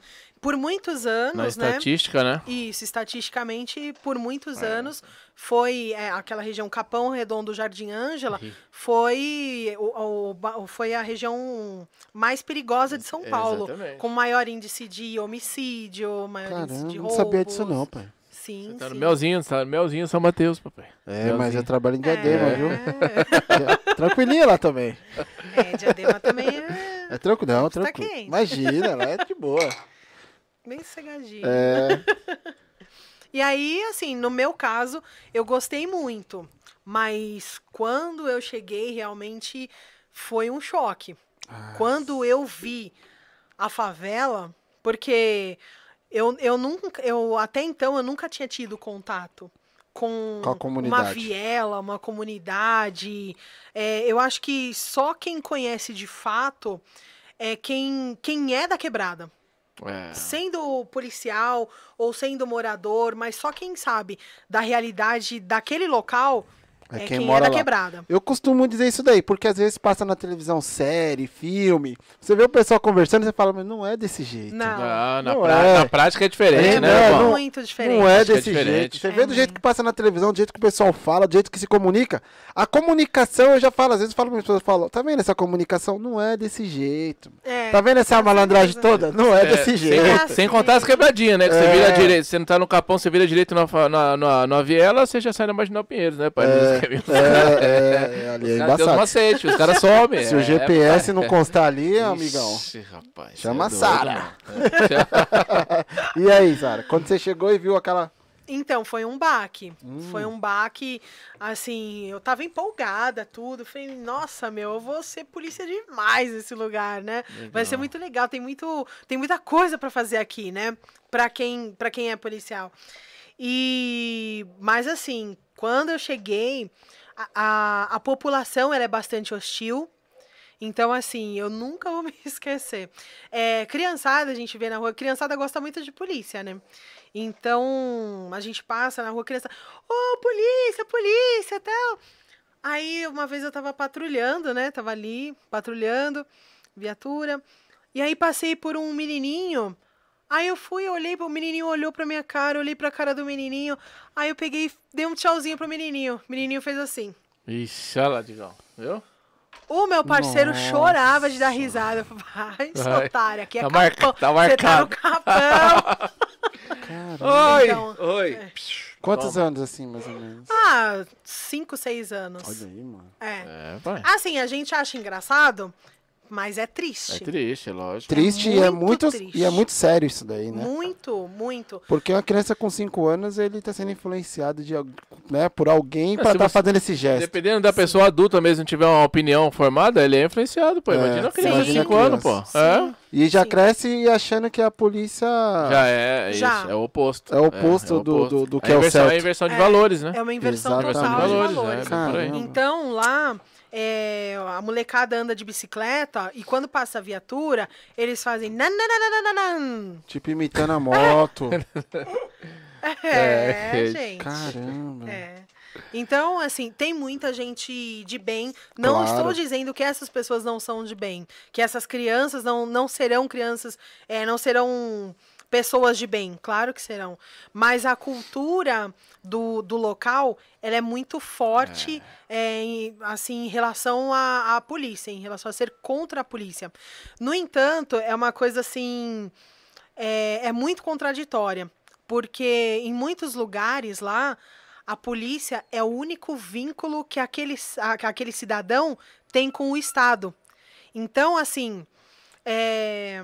Por muitos Na anos, né? estatística, né? Isso, estatisticamente, por muitos anos, foi é, aquela região Capão Redondo Jardim Ângela, foi, o, o foi a região mais perigosa de São Paulo. Exatamente. Com maior índice de homicídio, maior índice Caramba, de não roubos. sabia disso não, pai. Sim, Tá no sim. Melzinho, tá no Melzinho São Mateus, papai. É, Melzinho. mas eu trabalho em Diadema, é, viu? Tranquilinha lá também. É, Diadema também é É tranquilo, não, Tá tranquilo. quente. Imagina, lá é de boa. Bem cegadinho. É, *laughs* E aí, assim, no meu caso, eu gostei muito. Mas quando eu cheguei, realmente foi um choque. Quando eu vi a favela, porque eu, eu nunca, eu até então eu nunca tinha tido contato com, Com uma viela, uma comunidade. É, eu acho que só quem conhece de fato é quem, quem é da quebrada É. sendo policial ou sendo morador, mas só quem sabe da realidade daquele local É é, quem quem, mora é da lá. quebrada. Eu costumo dizer isso daí, porque às vezes passa na televisão série, filme. Você vê o pessoal conversando e você fala, mas não é desse jeito. Não, Não, na, Não pra- é. na prática é diferente, É, né, não, muito diferente. Não é é desse jeito. Você É vê do jeito muito. que passa na televisão, do jeito que o pessoal fala, do jeito que se comunica. A comunicação, eu já falo, às vezes eu falo para as pessoas, falo, tá vendo essa comunicação? Não é desse jeito. É, Tá vendo essa malandragem certeza. toda? Não é, É, desse sem, jeito. con- sem contar as quebradinhas, né? Que você É. vira direito. Você não tá no Capão, você vira direito na, na, na, na viela, você já sai na Marginal Pinheiros, né, pai? É, é, é, ali é Os caras têm os embaçado. macetes, os caras somem. Se o é, GPS não constar ali, amigão. Ixi, rapaz. Chama é Sara. *laughs* E aí, Sara, quando você chegou e viu aquela. Então, foi um baque. Hum. Foi um baque, assim, eu tava empolgada, tudo. Falei, nossa, meu, eu vou ser polícia demais nesse lugar, né? Vai ser Legal. muito legal, tem, muito, tem muita coisa pra fazer aqui, né? Pra quem, pra quem é policial. E, mas assim, quando eu cheguei, a, a, a população ela é bastante hostil. Então, assim, eu nunca *laughs* vou me esquecer. É, criançada, a gente vê na rua, criançada gosta muito de polícia, né? Então, a gente passa na rua, criança, ô, polícia, polícia, tal. Aí, uma vez eu tava patrulhando, né? Tava ali, patrulhando, viatura. E aí, passei por um menininho. Aí, eu fui, olhei, o menininho olhou pra minha cara, olhei pra cara do menininho. Aí, eu peguei, dei um tchauzinho pro menininho. O menininho fez assim. Ixi, olha lá, Digão. Viu? O meu parceiro Nossa. chorava de dar risada. Eu falei, Vai, sua Vai. otária, aqui é Tá capão. tá Você tá no marcado. capão. Caramba. *laughs* Oi! Então, Oi! Quantos anos assim, mais ou menos? ah, 5, 6 anos. Olha aí, mano. É. É, pai. Assim, a gente acha engraçado, mas é triste. É triste, é lógico. Triste e é muito muito, triste. e é muito sério isso daí, né? Muito, muito. Porque uma criança com 5 anos, ele tá sendo influenciado de, né, por alguém É, pra se tá fazendo esse gesto. Dependendo da pessoa adulta mesmo tiver uma opinião formada, ele é influenciado, pô. É, Imagina a criança de imagina 5 anos, pô. É? E já Sim. cresce achando que a polícia Já é, Já. isso, é o oposto. é o oposto, é o do, do, do que é o certo. é a inversão de É. valores, né? É uma inversão Exatamente. total de de valores, valores. né? Então, lá, é, a molecada anda de bicicleta e quando passa a viatura, eles fazem. nananana. Tipo imitando a moto. *laughs* É, É, gente. Caramba. É. Então, assim, tem muita gente de bem. Não Claro. estou dizendo que essas pessoas não são de bem. Que essas crianças não, não serão crianças, é, não serão pessoas de bem. Claro que serão. Mas a cultura do, do local, ela é muito forte, é, em, assim, em relação à, à polícia, em relação a ser contra a polícia. No entanto, é uma coisa, assim, é, é muito contraditória. Porque em muitos lugares lá, a polícia é o único vínculo que aquele, aquele cidadão tem com o Estado. Então, assim, é,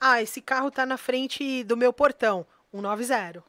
ah, esse carro tá na frente do meu portão, 190.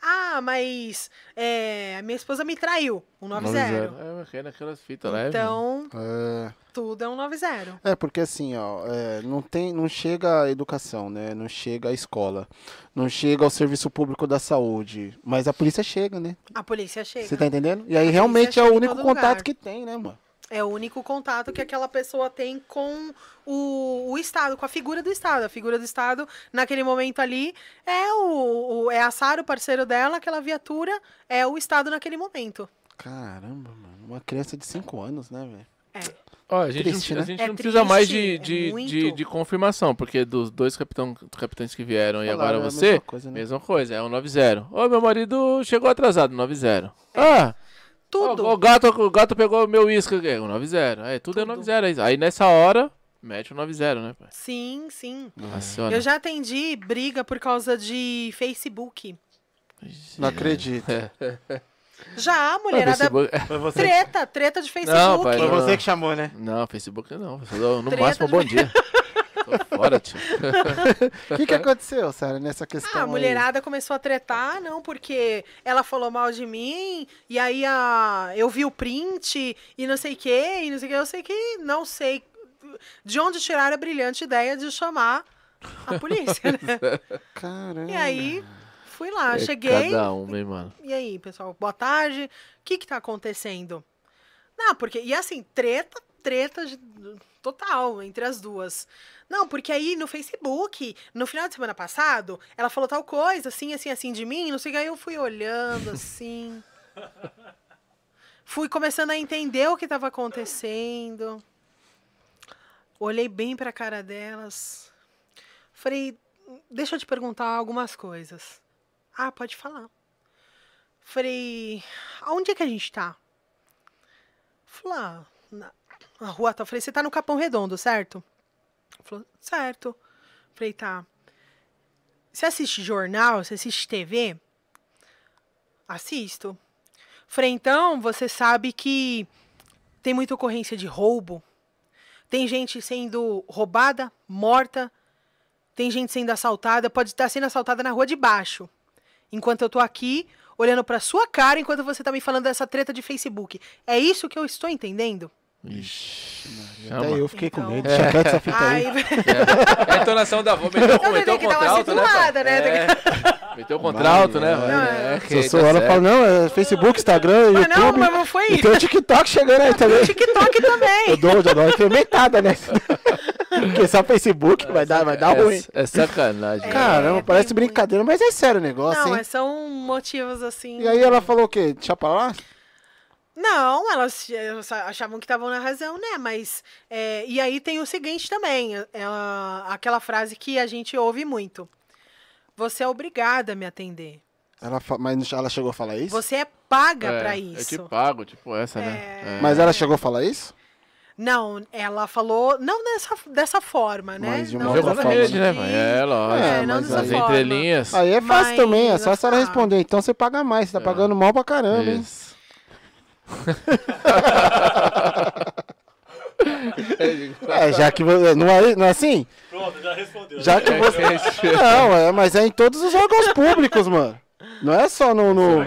Ah, mas é, a minha esposa me traiu, 190. É, mas cai naquelas fitas lá. é, Então, É. tudo é 190. É, porque assim, ó, é, não tem, não chega a educação, né? Não chega a escola, não chega ao serviço público da saúde, mas a polícia chega, né? A polícia chega. Você tá entendendo? E aí realmente é o único contato lugar. que tem, né, mano? É o único contato que aquela pessoa tem com o, o Estado, com a figura do Estado. A figura do Estado, naquele momento ali, é o, o é a Sara, o parceiro dela, aquela viatura, é o Estado naquele momento. Caramba, mano, uma criança de 5 anos, né, velho? É. Ó, a gente, Triste, não, né? a gente É não precisa mais de, triste, é de, de, de confirmação, porque dos dois capitão, capitães que vieram e agora é você, mesma coisa, né? mesma coisa, é um 90. Ô, meu marido chegou atrasado, 90. Ah, Tudo. O, o gato, o gato pegou o meu uísque, é um 90. Aí tudo, é Tudo. 90. Aí nessa hora, mete o 90, né, pai? Sim, sim. Aciona. Eu já atendi briga por causa de Facebook. Não acredito. Já, Ah, mulherada. Facebook- Foi você, Treta, treta de Facebook. Não, pai, foi não. você que chamou, né? Não, Facebook não. No Treta máximo, de- bom dia. *laughs* Tô fora, tio. O *laughs* que, que aconteceu, Sara, nessa questão? Ah, a aí? mulherada começou a tretar, não, porque ela falou mal de mim, e aí a, eu vi o print, e não sei o que, e não sei o que, eu sei que não sei de onde tiraram a brilhante ideia de chamar a polícia, né? *laughs* Caramba. E aí, fui lá, É cheguei, Cada um, hein, mano. e aí, pessoal, boa tarde, o que que tá acontecendo? Não, porque, e assim, treta, treta de- total entre as duas. Não, porque aí no Facebook, no final de semana passado, ela falou tal coisa, assim, assim, assim de mim, não sei o que, aí eu fui olhando assim. Fui começando a entender o que estava acontecendo. Olhei bem pra cara delas. Falei, deixa eu te perguntar algumas coisas. Ah, pode falar. Falei, aonde é que a gente tá? Falei, ah, na rua tá. Falei, você tá no Capão Redondo, certo? Falou, certo. Falei, tá. Você assiste jornal? Você assiste TV? Assisto. Falei, então, você sabe que tem muita ocorrência de roubo. Tem gente sendo roubada, morta. Tem gente sendo assaltada. Pode estar sendo assaltada na rua de baixo. Enquanto eu tô aqui, olhando pra sua cara, enquanto você tá me falando dessa treta de Facebook. É isso que eu estou entendendo? Ixi, Até chama. eu fiquei com Então. medo. Deixa quieto essa fita aí. Ai, É *laughs* a entonação da avó. Meteu, Eu meteu o tenho que dar uma contralto, né? pai? né? É. Meteu o contralto, né? Vai, É, Se que eu tá falo, não, é Facebook, Instagram, mas não, YouTube. mas não foi E isso. tem o TikTok chegando aí também. TikTok também. Eu dou, já dou uma incrementada, né? Porque só Facebook vai dar, vai dar É- ruim. É, sacanagem. É, Caramba, parece brincadeira, mas é sério o negócio, Não, hein? mas são motivos assim. E aí ela falou o quê? Deixa pra lá? Não, elas elas achavam que estavam na razão, né? Mas. é, e aí tem o seguinte também: ela, aquela frase que a gente ouve muito. Você é obrigada a me atender. Ela Mas ela chegou a falar isso? Você é paga É, pra Eu isso. te pago, tipo essa, né? É. Mas ela chegou a falar isso? Não, ela falou. Não dessa, dessa forma, né? Mas de uma não outra forma, rede, né? É, lógico. É, não mas dessa As forma. entrelinhas. Aí é fácil Mas também, é só a senhora tá. responder. Então você paga mais, você tá É. pagando mal pra caramba, hein? É, já que você. Não é, não é assim? Pronto, já respondeu. Já que você. Não, é, mas é em todos os órgãos públicos, mano. Não é só no, no-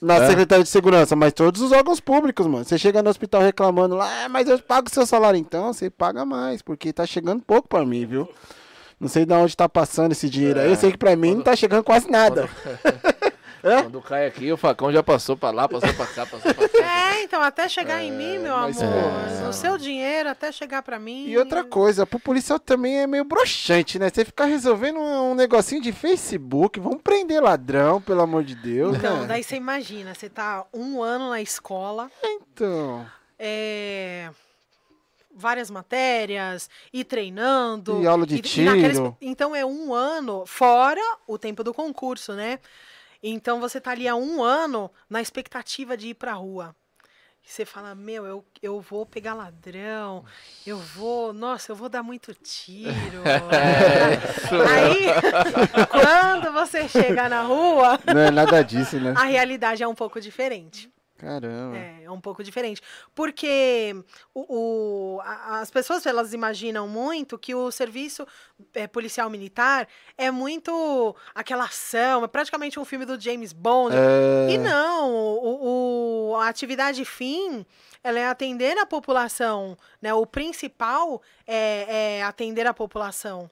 na É? Secretaria de Segurança, mas todos os órgãos públicos, mano. Você chega no hospital reclamando lá, ah, mas eu pago seu salário. Então, você paga mais, porque tá chegando pouco pra mim, viu? Não sei de onde tá passando esse dinheiro aí. Eu sei que pra mim não tá chegando quase nada. É? Quando cai aqui, o facão já passou pra lá, passou pra cá, passou pra cá. É, então até chegar em mim, meu mas amor. é. O seu dinheiro até chegar pra mim. E outra coisa, pro policial também é meio broxante, né? Você ficar resolvendo um, um negocinho de Facebook, vamos prender ladrão, pelo amor de Deus, Então, né? daí você imagina, você tá um ano na escola, Então, é, várias matérias, e treinando. E aula de naqueles- tiro. então é um ano, fora o tempo do concurso, né? Então você tá ali há um ano na expectativa de ir pra rua. E você fala, meu, eu, eu vou pegar ladrão, eu vou, nossa, eu vou dar muito tiro. *laughs* Aí, quando você chega na rua, não é nada disso, né? a realidade é um pouco diferente. Caramba. É, é um pouco diferente. Porque o, o- a- as pessoas elas imaginam muito que o serviço é, policial militar é muito aquela ação, é praticamente um filme do James Bond. É, E não, o, o- a atividade fim ela é atender a população. Né? O principal é, é atender a população.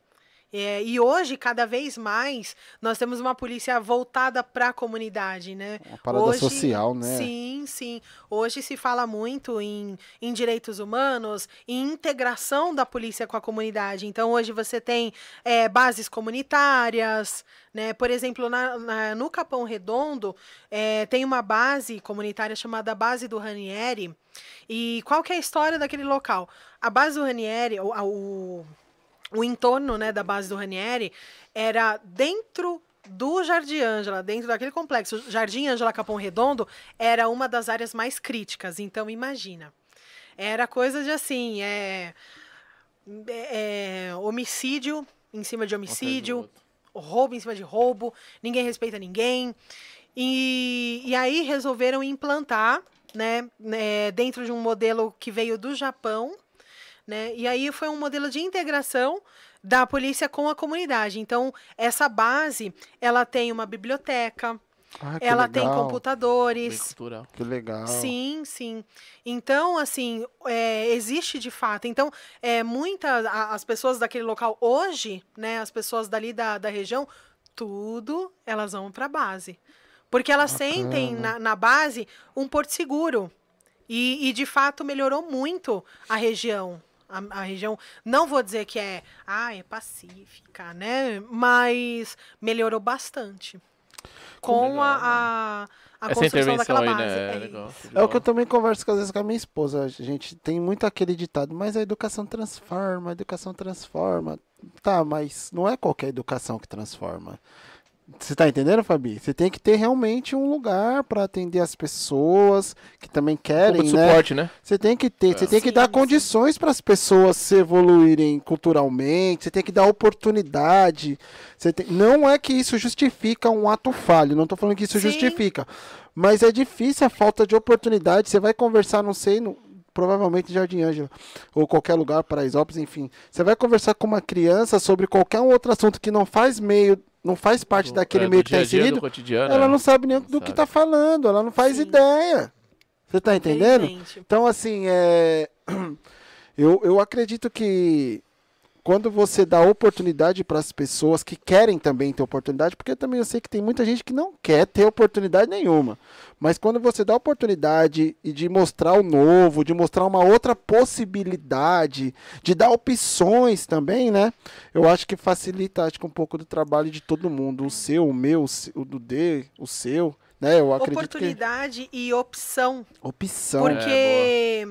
É, e hoje, cada vez mais, nós temos uma polícia voltada para a comunidade, né? Uma parada Hoje- social, né? Sim, sim. Hoje se fala muito em, em direitos humanos, em integração da polícia com a comunidade. Então, hoje você tem é, bases comunitárias, né? Por exemplo, na- na- no Capão Redondo, é, tem uma base comunitária chamada Base do Ranieri. E qual que é a história daquele local? A base do Ranieri, o, o, o entorno né, da base do Ranieri era dentro do Jardim Ângela, dentro daquele complexo. Jardim Ângela Capão Redondo era uma das áreas mais críticas, então imagina. Era coisa de assim, é, é, é, homicídio em cima de homicídio, roubo em cima de roubo, ninguém respeita ninguém. E, e aí resolveram implantar, né, né, dentro de um modelo que veio do Japão, né? E aí foi um modelo de integração da polícia com a comunidade. Então, essa base, ela tem uma biblioteca, Ah, ela tem legal, Bem computadores. Que legal. Sim, sim. Então, assim, é, existe de fato. Então, é, muitas, as pessoas daquele local hoje, né, as pessoas dali da, da região, tudo elas vão para a base. Porque elas sentem na, na base um porto seguro. E, e, de fato, melhorou muito a região. A, a região, não vou dizer que é, ah, é pacífica, né? Mas melhorou bastante. Com legal, a, a, a Essa construção daquela aí, base. né? É É legal. É o que eu também converso às vezes com a minha esposa. A gente tem muito aquele ditado, mas a educação transforma, a educação transforma. Tá, mas não é qualquer educação que transforma. Você tá entendendo, Fabi? Você tem que ter realmente um lugar para atender as pessoas que também querem, de né? suporte, né? Você tem que ter, você tem que Sim, dar sim. condições para as pessoas se evoluírem culturalmente, você tem que dar oportunidade. Você tem- Não é que isso justifica um ato falho, não estou falando que isso Sim. justifica. Mas é difícil a falta de oportunidade. Você vai conversar, não sei, no- provavelmente em Jardim Ângela, ou qualquer lugar, Paraisópolis, enfim. Você vai conversar com uma criança sobre qualquer um outro assunto que não faz meio, não faz parte Do- daquele é, meio que está inserido, cotidiano. ela é. não sabe nem do Não que sabe. está falando, ela não faz Sim. ideia. Você tá entendendo? Então, assim, é... *clears throat* eu, eu acredito que quando você dá oportunidade para as pessoas que querem também ter oportunidade, porque também eu sei que tem muita gente que não quer ter oportunidade nenhuma, mas quando você dá oportunidade e de mostrar o novo, de mostrar uma outra possibilidade, de dar opções também, né? Eu acho que facilita acho que um pouco do trabalho de todo mundo, o seu, o meu, o do D, o seu, né? Eu acredito que Oportunidade e opção. opção. Porque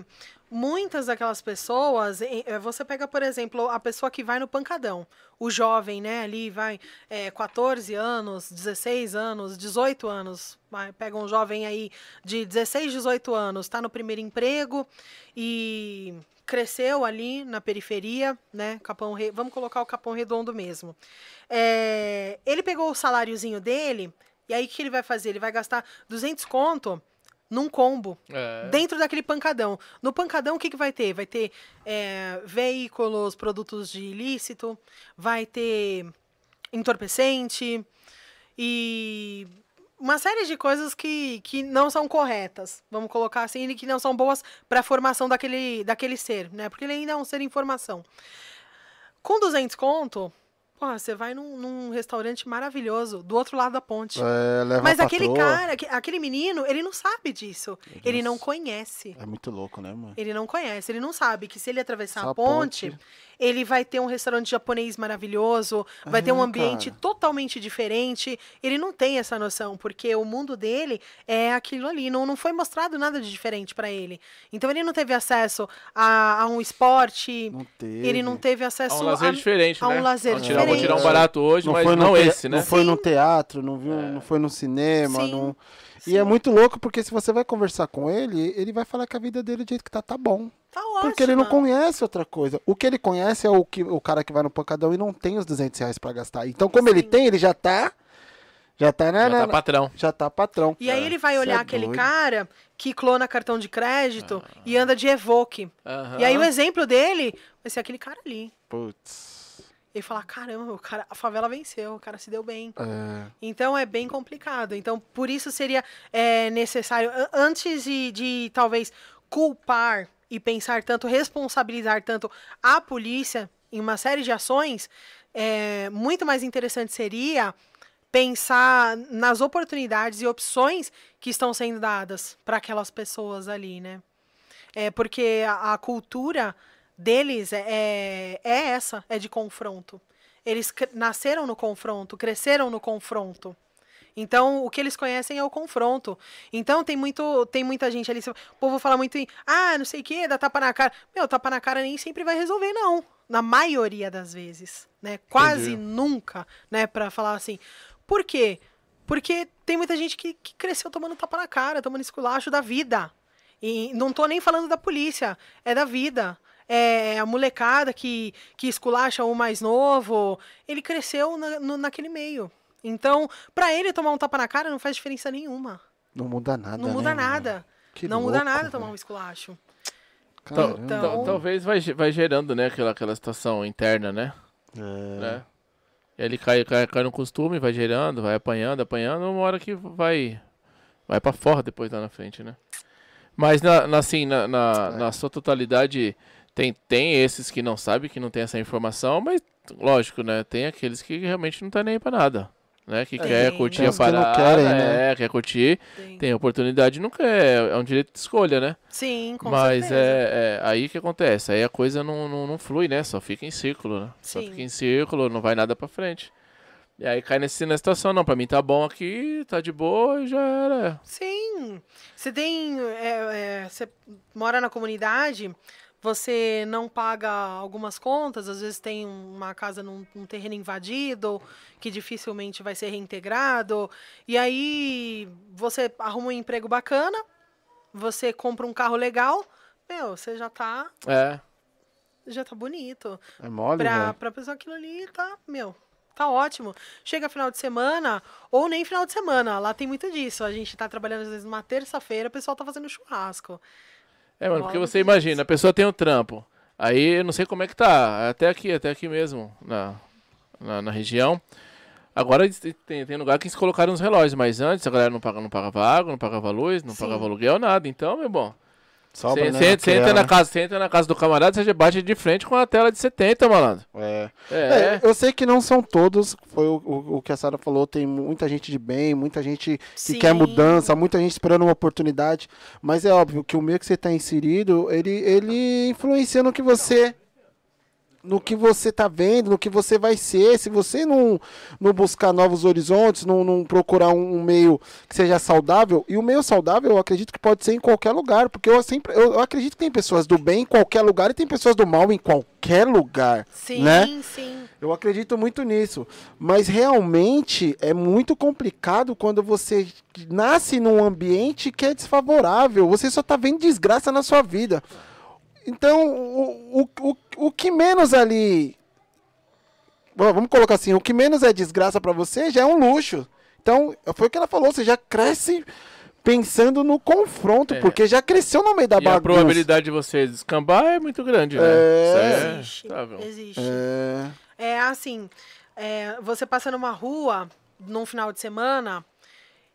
muitas daquelas pessoas, eh, você pega, por exemplo, a pessoa que vai no pancadão, o jovem, né, ali vai é, 14 anos, 16 anos, 18 anos, vai, pega um jovem aí de 16, 18 anos, está no primeiro emprego e cresceu ali na periferia, né, Capão Re... vamos colocar o Capão Redondo mesmo. É, ele pegou o saláriozinho dele, e aí o que ele vai fazer? Ele vai gastar 200 conto num combo, É. dentro daquele pancadão. No pancadão, o que, que vai ter? Vai ter é, veículos, produtos de ilícito, vai ter entorpecente e uma série de coisas que, que não são corretas, vamos colocar assim, e que não são boas para a formação daquele, daquele ser, né? Porque ele ainda é um ser em formação. Com 200 conto, Porra, você vai num, num restaurante maravilhoso, do outro lado da ponte. É, Mas aquele cara, aque- aquele menino, ele não sabe disso. Ele não conhece. É muito louco, né, mano? Ele não conhece, ele não sabe que se ele atravessar Essa a ponte, ponte. Ele vai ter um restaurante japonês maravilhoso, vai ter um É, ambiente cara. totalmente diferente. Ele não tem essa noção, porque o mundo dele é aquilo ali. Não, não foi mostrado nada de diferente pra ele. Então ele não teve acesso a, a um esporte, Não teve. ele não teve É acesso um lazer a, diferente, a um né? lazer Vou tirar, vou tirar um diferente. barato hoje, mas foi no não te- esse, né? Não foi no Sim. teatro, não viu, não foi no cinema, Sim. não... E é muito louco porque se você vai conversar com ele, ele vai falar que a vida dele do jeito que tá, tá bom. Tá ótimo. Porque ele não conhece outra coisa. O que ele conhece é o, que, o cara que vai no pancadão e não tem os 200 reais pra gastar. Então, como ele Sim. tem, ele já tá. Já tá, né? Já né, tá patrão. já tá patrão. E aí ele vai Cê olhar é aquele doido. cara que clona cartão de crédito e anda de Evoque. E aí o exemplo dele vai ser aquele cara ali. Putz. Ele falar, caramba, o cara, a favela venceu, o cara se deu bem. É, Então é bem complicado. Então, por isso seria é, necessário, an- antes de, de talvez culpar e pensar tanto, responsabilizar tanto a polícia em uma série de ações, é, muito mais interessante seria pensar nas oportunidades e opções que estão sendo dadas para aquelas pessoas ali, né? É porque a, a cultura deles é, é, é essa, é de confronto. Eles nasceram no confronto, cresceram no confronto. Então, o que eles conhecem é o confronto. Então, tem muito, tem muita gente ali. O povo fala muito em, ah, não sei o que, dá tapa na cara. Meu, tapa na cara nem sempre vai resolver, não. Na maioria das vezes, né? Quase Entendi. nunca, né? Pra falar assim. Por quê? Porque tem muita gente que, que cresceu tomando tapa na cara, tomando esculacho da vida. E não tô nem falando da polícia, é da vida. É a molecada que, que esculacha o mais novo. Ele cresceu na, no- naquele meio. Então, pra ele tomar um tapa na cara não faz diferença nenhuma. não muda nada. não né, muda mano? nada. Que não muda louco, nada tomar um esculacho. Caramba. Então- tal- talvez vai, vai gerando, né, aquela, aquela situação interna, né? É. né? Ele cai, cai, cai no costume, vai gerando, vai apanhando, apanhando, uma hora que vai vai para fora depois lá na frente, né? Mas na, na- assim, na, na, É. na sua totalidade tem, tem esses que não sabem, que não tem essa informação, mas lógico, né? Tem aqueles que realmente não tá nem aí pra nada. Né, que Tem. quer curtir a os que parada, querem, né? é, quer curtir, Tem. tem oportunidade, não quer, é um direito de escolha, né? Sim, com Mas certeza. é, é aí que acontece, aí a coisa não, não, não flui, né? Só fica em círculo, né? Só Sim. fica em círculo, não vai nada pra frente. E aí cai nesse, nessa situação, não, pra mim tá bom aqui, tá de boa e já era. Sim. Você tem. é, é, você mora na comunidade, você não paga algumas contas, às vezes tem uma casa num, num terreno invadido, que dificilmente vai ser reintegrado. E aí você arruma um emprego bacana, você compra um carro legal, meu, você já tá. É, Já tá bonito. É mole, Pra, pra pessoa aquilo ali, tá, meu, tá ótimo. Chega final de semana, ou nem final de semana, lá tem muito disso. A gente tá trabalhando às vezes numa terça-feira, o pessoal tá fazendo churrasco. É, mano, porque você imagina, a pessoa tem um trampo. Aí eu não sei como é que tá, até aqui, até aqui mesmo, na, na, na região. Agora tem, tem lugar que eles colocaram os relógios, mas antes a galera não pagava, não pagava água, não pagava luz, não Sim. pagava aluguel, nada. Então, meu bom, Sobra, Você né, naquela, entra na casa, você entra na casa do camarada, você já bate de frente com a tela de 70, malandro. É. É. É, eu sei que não são todos, foi o, o, o que a Sara falou, tem muita gente de bem, muita gente que Sim. quer mudança, muita gente esperando uma oportunidade, mas é óbvio que o meio que você está inserido, ele, ele influencia no que você no que você tá vendo, no que você vai ser, se você não, não buscar novos horizontes, não, não procurar um, um meio que seja saudável, e o meio saudável eu acredito que pode ser em qualquer lugar, porque eu sempre eu, acredito que tem pessoas do bem em qualquer lugar e tem pessoas do mal em qualquer lugar, Sim, né? sim. Eu acredito muito nisso. Mas realmente é muito complicado quando você nasce num ambiente que é desfavorável. Você só tá vendo desgraça na sua vida. Então, o, o, o, o que menos ali. Bom, Vamos colocar assim: o que menos é desgraça pra você já é um luxo. Então, foi o que ela falou: você já cresce pensando no confronto, É. porque já cresceu no meio da E a bagunça. probabilidade de você descambar é muito grande, né? É. Isso é. Existe. É. É assim, é, você passa numa rua num final de semana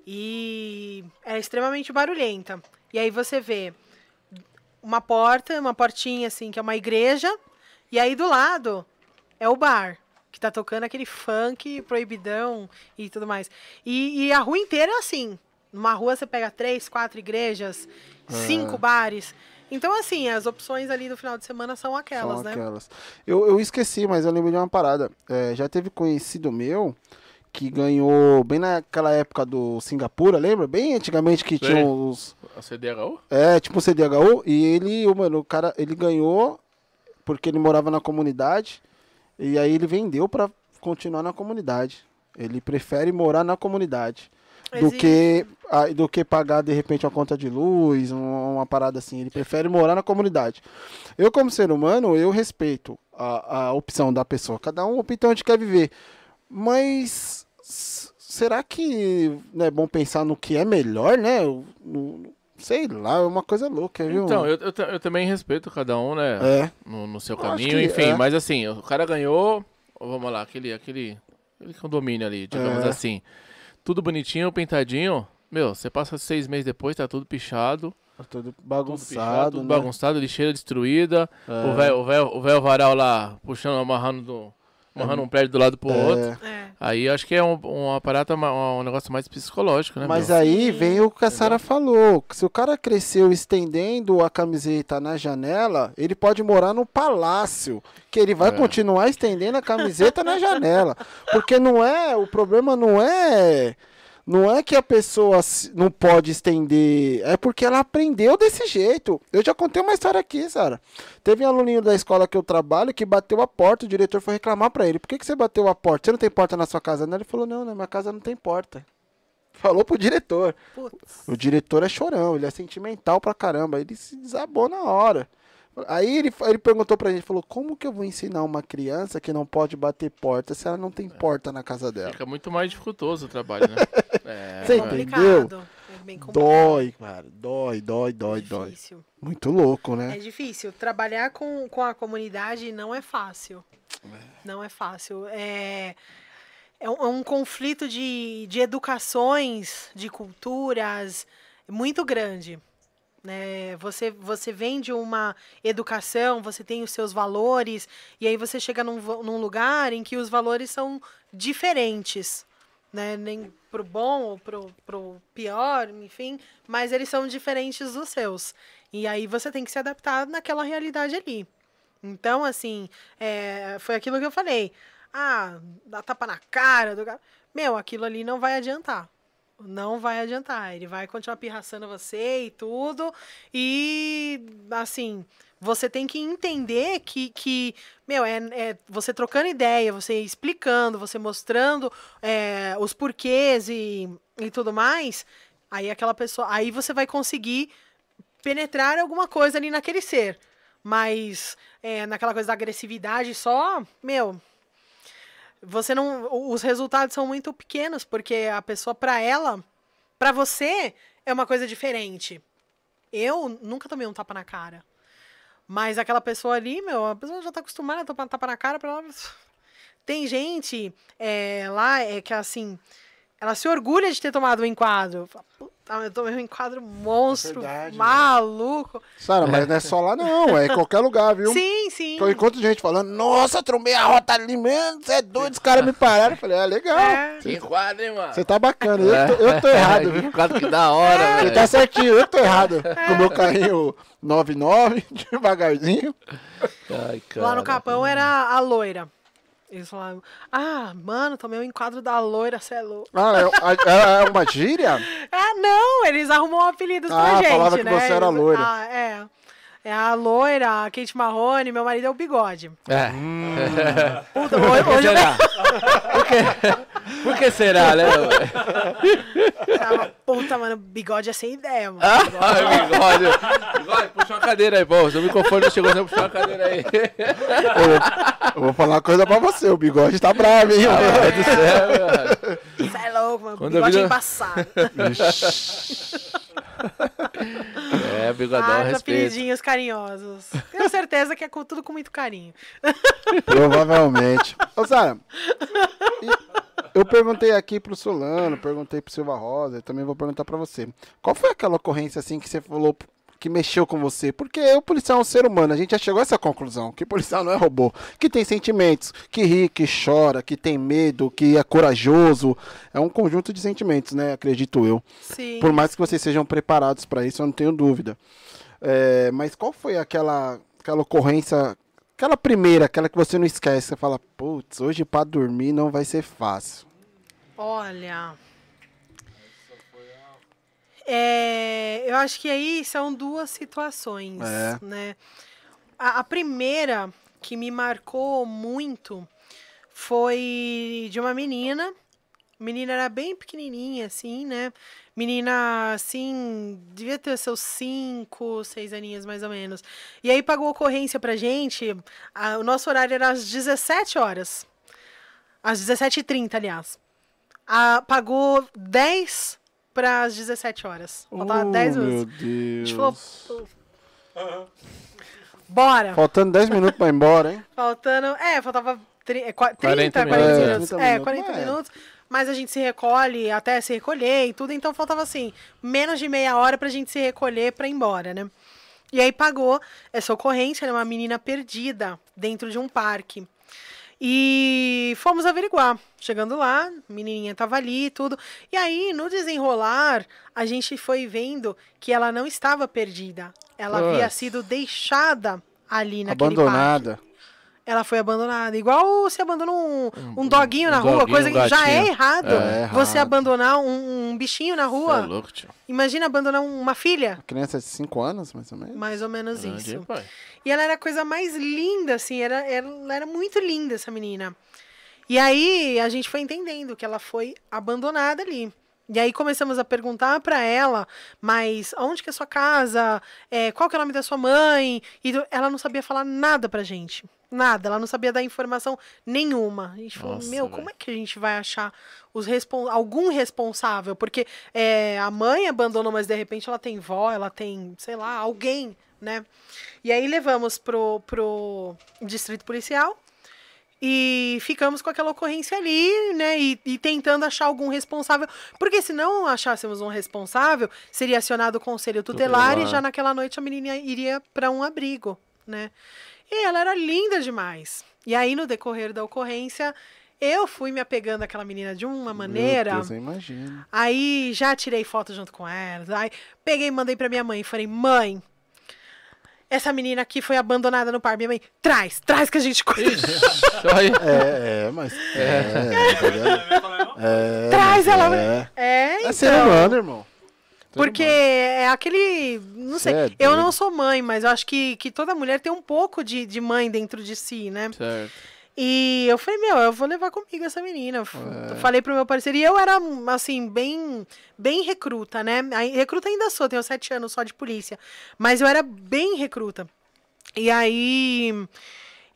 e é extremamente barulhenta. E aí você vê uma porta, uma portinha assim, que é uma igreja, e aí do lado é o bar. que tá tocando aquele funk proibidão e tudo mais. E, e a rua inteira é assim. Numa rua você pega três, quatro igrejas, cinco bares. Então, assim, as opções ali do final de semana são aquelas, São né? aquelas. Eu, eu esqueci, mas eu lembrei de uma parada. É, já teve conhecido meu que ganhou bem naquela época do Singapura, lembra? Bem antigamente que tinha Sei. os. A CDHU? É, tipo o CDHU. E ele, o mano, o cara, ele ganhou porque ele morava na comunidade. E aí ele vendeu pra continuar na comunidade. Ele prefere morar na comunidade. Do que, do que pagar de repente uma conta de luz, um- uma parada assim. Ele prefere morar na comunidade. Eu, como ser humano, eu respeito a, a opção da pessoa. Cada um opta onde quer viver. Mas será que não é bom pensar no que é melhor, né? No- sei lá, é uma coisa louca, viu? Então, eu, eu, eu também respeito cada um, né? É. No, no seu caminho, que enfim. é. Mas assim, o cara ganhou. Vamos lá, aquele, aquele, aquele condomínio ali, digamos É. assim. Tudo bonitinho, pintadinho. Meu, você passa seis meses depois, tá tudo pichado. Tá Tudo Tudo bagunçado, pichado, tudo né? bagunçado, lixeira destruída. É. O velho o véio, o véio varal lá, puxando, amarrando, do, amarrando um prédio do lado pro outro. É. É. Aí acho que é um, um aparato, ma- um negócio mais psicológico, né? Mas meu? aí vem o que a Sara falou. que Se o cara cresceu estendendo a camiseta na janela, ele pode morar no palácio. Que ele vai É. continuar estendendo a camiseta na janela. Porque não é. O problema não é. Não é que a pessoa não pode estender, é porque ela aprendeu desse jeito. Eu já contei uma história aqui, Sara. Teve um aluninho da escola que eu trabalho que bateu a porta, o diretor foi reclamar pra ele. Por que, que você bateu a porta? Você não tem porta na sua casa? Não, ele falou, não, na minha casa não tem porta. *laughs* Falou pro diretor. Putz. O diretor é chorão, ele é sentimental pra caramba. Ele se desabou na hora. Aí ele, ele perguntou pra gente, falou, como que eu vou ensinar uma criança que não pode bater porta se ela não tem porta na casa dela? Fica muito mais dificultoso o trabalho, né? *laughs* É, Você vai. entendeu? complicado. É bem complicado. Dói, cara, dói, dói, dói, dói. Muito louco, É né? difícil. Trabalhar com, com a comunidade não é fácil. Não é fácil. É, é, um, é um conflito de, de educações, de culturas muito grande. Né? Você, você vem de uma educação, você tem os seus valores, e aí você chega num, num lugar em que os valores são diferentes. Né? Nem pro bom ou pro, pro pior, enfim, mas eles são diferentes dos seus. E aí você tem que se adaptar naquela realidade ali. Então, assim, é, foi aquilo que eu falei. Ah, dá tapa na cara do cara. Meu, aquilo ali não vai adiantar. Não vai adiantar. Ele vai continuar pirraçando você e tudo. E, assim, você tem que entender que, que meu, é, é você trocando ideia, você explicando, você mostrando é, os porquês e, e tudo mais. Aí aquela pessoa. Aí você vai conseguir penetrar alguma coisa ali naquele ser. Mas é, naquela coisa da agressividade só, meu, você não. Os resultados são muito pequenos, porque a pessoa, pra ela, pra você, é uma coisa diferente. Eu nunca tomei um tapa na cara. Mas aquela pessoa ali, meu, a pessoa já tá acostumada a tomar tapa na cara pra ela. Tem gente é, lá é que assim. Ela se orgulha de ter tomado um enquadro. Fala, Puta, eu tomei um enquadro monstro, verdade, né? maluco. Sara, mas não é só lá não, é em qualquer lugar, viu? Sim, sim. Então, enquanto gente falando, nossa, eu trombei a rota ali mesmo, você é doido, os caras me pararam. Eu falei, ah, legal. É. Que quadro, hein, mano? Você tá bacana, eu tô, eu tô errado, *laughs* viu? Que quadro que da hora, Você velho. tá certinho, eu tô errado. Com o meu carrinho 99, *laughs* devagarzinho. Ai, Lá no cara. Capão era a loira. Eles falavam, ah, mano, tomei o enquadro da loira, cê é louco. Ah, é, é- é uma gíria? *laughs* Ah, não, eles arrumam apelidos Ah, pra gente, falava que né? você era loira. Ah, é. É a loira, a Kate Marrone, meu marido é o bigode. É. Puta, hoje, hoje eu? *laughs* Por que, será, né? tava, puta, mano, bigode é sem ideia, mano. Ai, bigode. Bigode, puxa uma cadeira aí, pô. Seu microfone não chegou, você puxa uma cadeira aí. Eu vou falar uma coisa pra você, o bigode tá bravo, hein? Meu Deus do céu, velho. Cê é louco, mano, Quando eu bigode vi- é embaçado. *laughs* É, bigodão, Ah, os respeito. apelidinhos carinhosos. Tenho certeza que é com- tudo com muito carinho. Provavelmente. Ô, Sara, e- eu perguntei aqui pro Solano, perguntei pro Silva Rosa, e também vou perguntar pra você. Qual foi aquela ocorrência assim que você falou que mexeu com você? Porque o policial é um ser humano, a gente já chegou a essa conclusão, que o policial não é robô, que tem sentimentos, que ri, que chora, que tem medo, que é corajoso. É um conjunto de sentimentos, né? Acredito eu. Sim. Por mais que vocês sejam preparados para isso, eu não tenho dúvida. É, mas qual foi aquela, aquela ocorrência, aquela primeira, aquela que você não esquece? Você fala, putz, hoje para dormir não vai ser fácil. Olha. É, eu acho que aí são duas situações, É. né? A, a primeira que me marcou muito foi de uma menina. Menina era bem pequenininha, assim, né? Menina, assim, devia ter seus cinco, seis aninhos mais ou menos. E aí pagou ocorrência pra gente. a- o nosso horário era às 17 horas. Às 17h30, aliás. A- pagou 10 para as 17 horas. Faltava 10 Oh, meu minutos. A gente Deus. falou, bora. Faltando 10 minutos para ir embora, hein? Faltando. É, faltava tri- é, qua- 30, 40 40 minutos. minutos. É, 30 É, minutos. 40 É. minutos. Mas a gente se recolhe até se recolher e tudo, então faltava assim, menos de meia hora pra gente se recolher pra ir embora, né? E aí pagou essa ocorrência, era uma menina perdida dentro de um parque. E fomos averiguar. Chegando lá, menininha tava ali e tudo. E aí, no desenrolar, a gente foi vendo que ela não estava perdida. Ela havia Putz. sido deixada ali naquele parque. Ela foi abandonada. Igual você abandona um, um doguinho na um rua, doguinho, coisa um que já é errado. É, Você errado. abandonar um, um bichinho na Cê é rua. louco, tio. Imagina abandonar uma filha. Criança de 5 anos, mais ou menos. Mais ou menos Grande, isso. pai. E ela era a coisa mais linda, assim, era, era- ela era muito linda, essa menina. E aí a gente foi entendendo que ela foi abandonada ali. E aí começamos a perguntar pra ela, mas onde que é a sua casa? É, qual que é o nome da sua mãe? E ela não sabia falar nada pra gente. Nada, ela não sabia dar informação nenhuma. A gente falou, Nossa, meu, velho. como é que a gente vai achar os respon algum responsável? Porque é, a mãe abandonou, mas de repente ela tem vó, ela tem, sei lá, alguém, né? E aí levamos pro, pro distrito policial e ficamos com aquela ocorrência ali, né? E, e tentando achar algum responsável. Porque se não achássemos um responsável, seria acionado o conselho tutelar, e Tutelar. já naquela noite a menina iria para um abrigo, né? E ela era linda demais. E aí, no decorrer da ocorrência, eu fui me apegando àquela menina de uma maneira. Meu Deus, eu imagino. Aí já tirei foto junto com ela. Aí peguei e mandei pra minha mãe. Falei, mãe, essa menina aqui foi abandonada no par. Minha mãe, traz, traz que a gente cuida. *laughs* É, é, mas. É, é, tá ligado? É, Traz mas ela. É, É, é ser então. humano, irmão. Porque é aquele. Não sei. Cê é eu não sou mãe, mas eu acho que, que toda mulher tem um pouco de, de mãe dentro de si, né? certo. E eu falei, meu, eu vou levar comigo essa menina. É. Falei pro meu parceiro. E eu era, assim, bem, bem recruta, né? Recruta ainda sou, tenho sete anos só de polícia. Mas eu era bem recruta. E aí.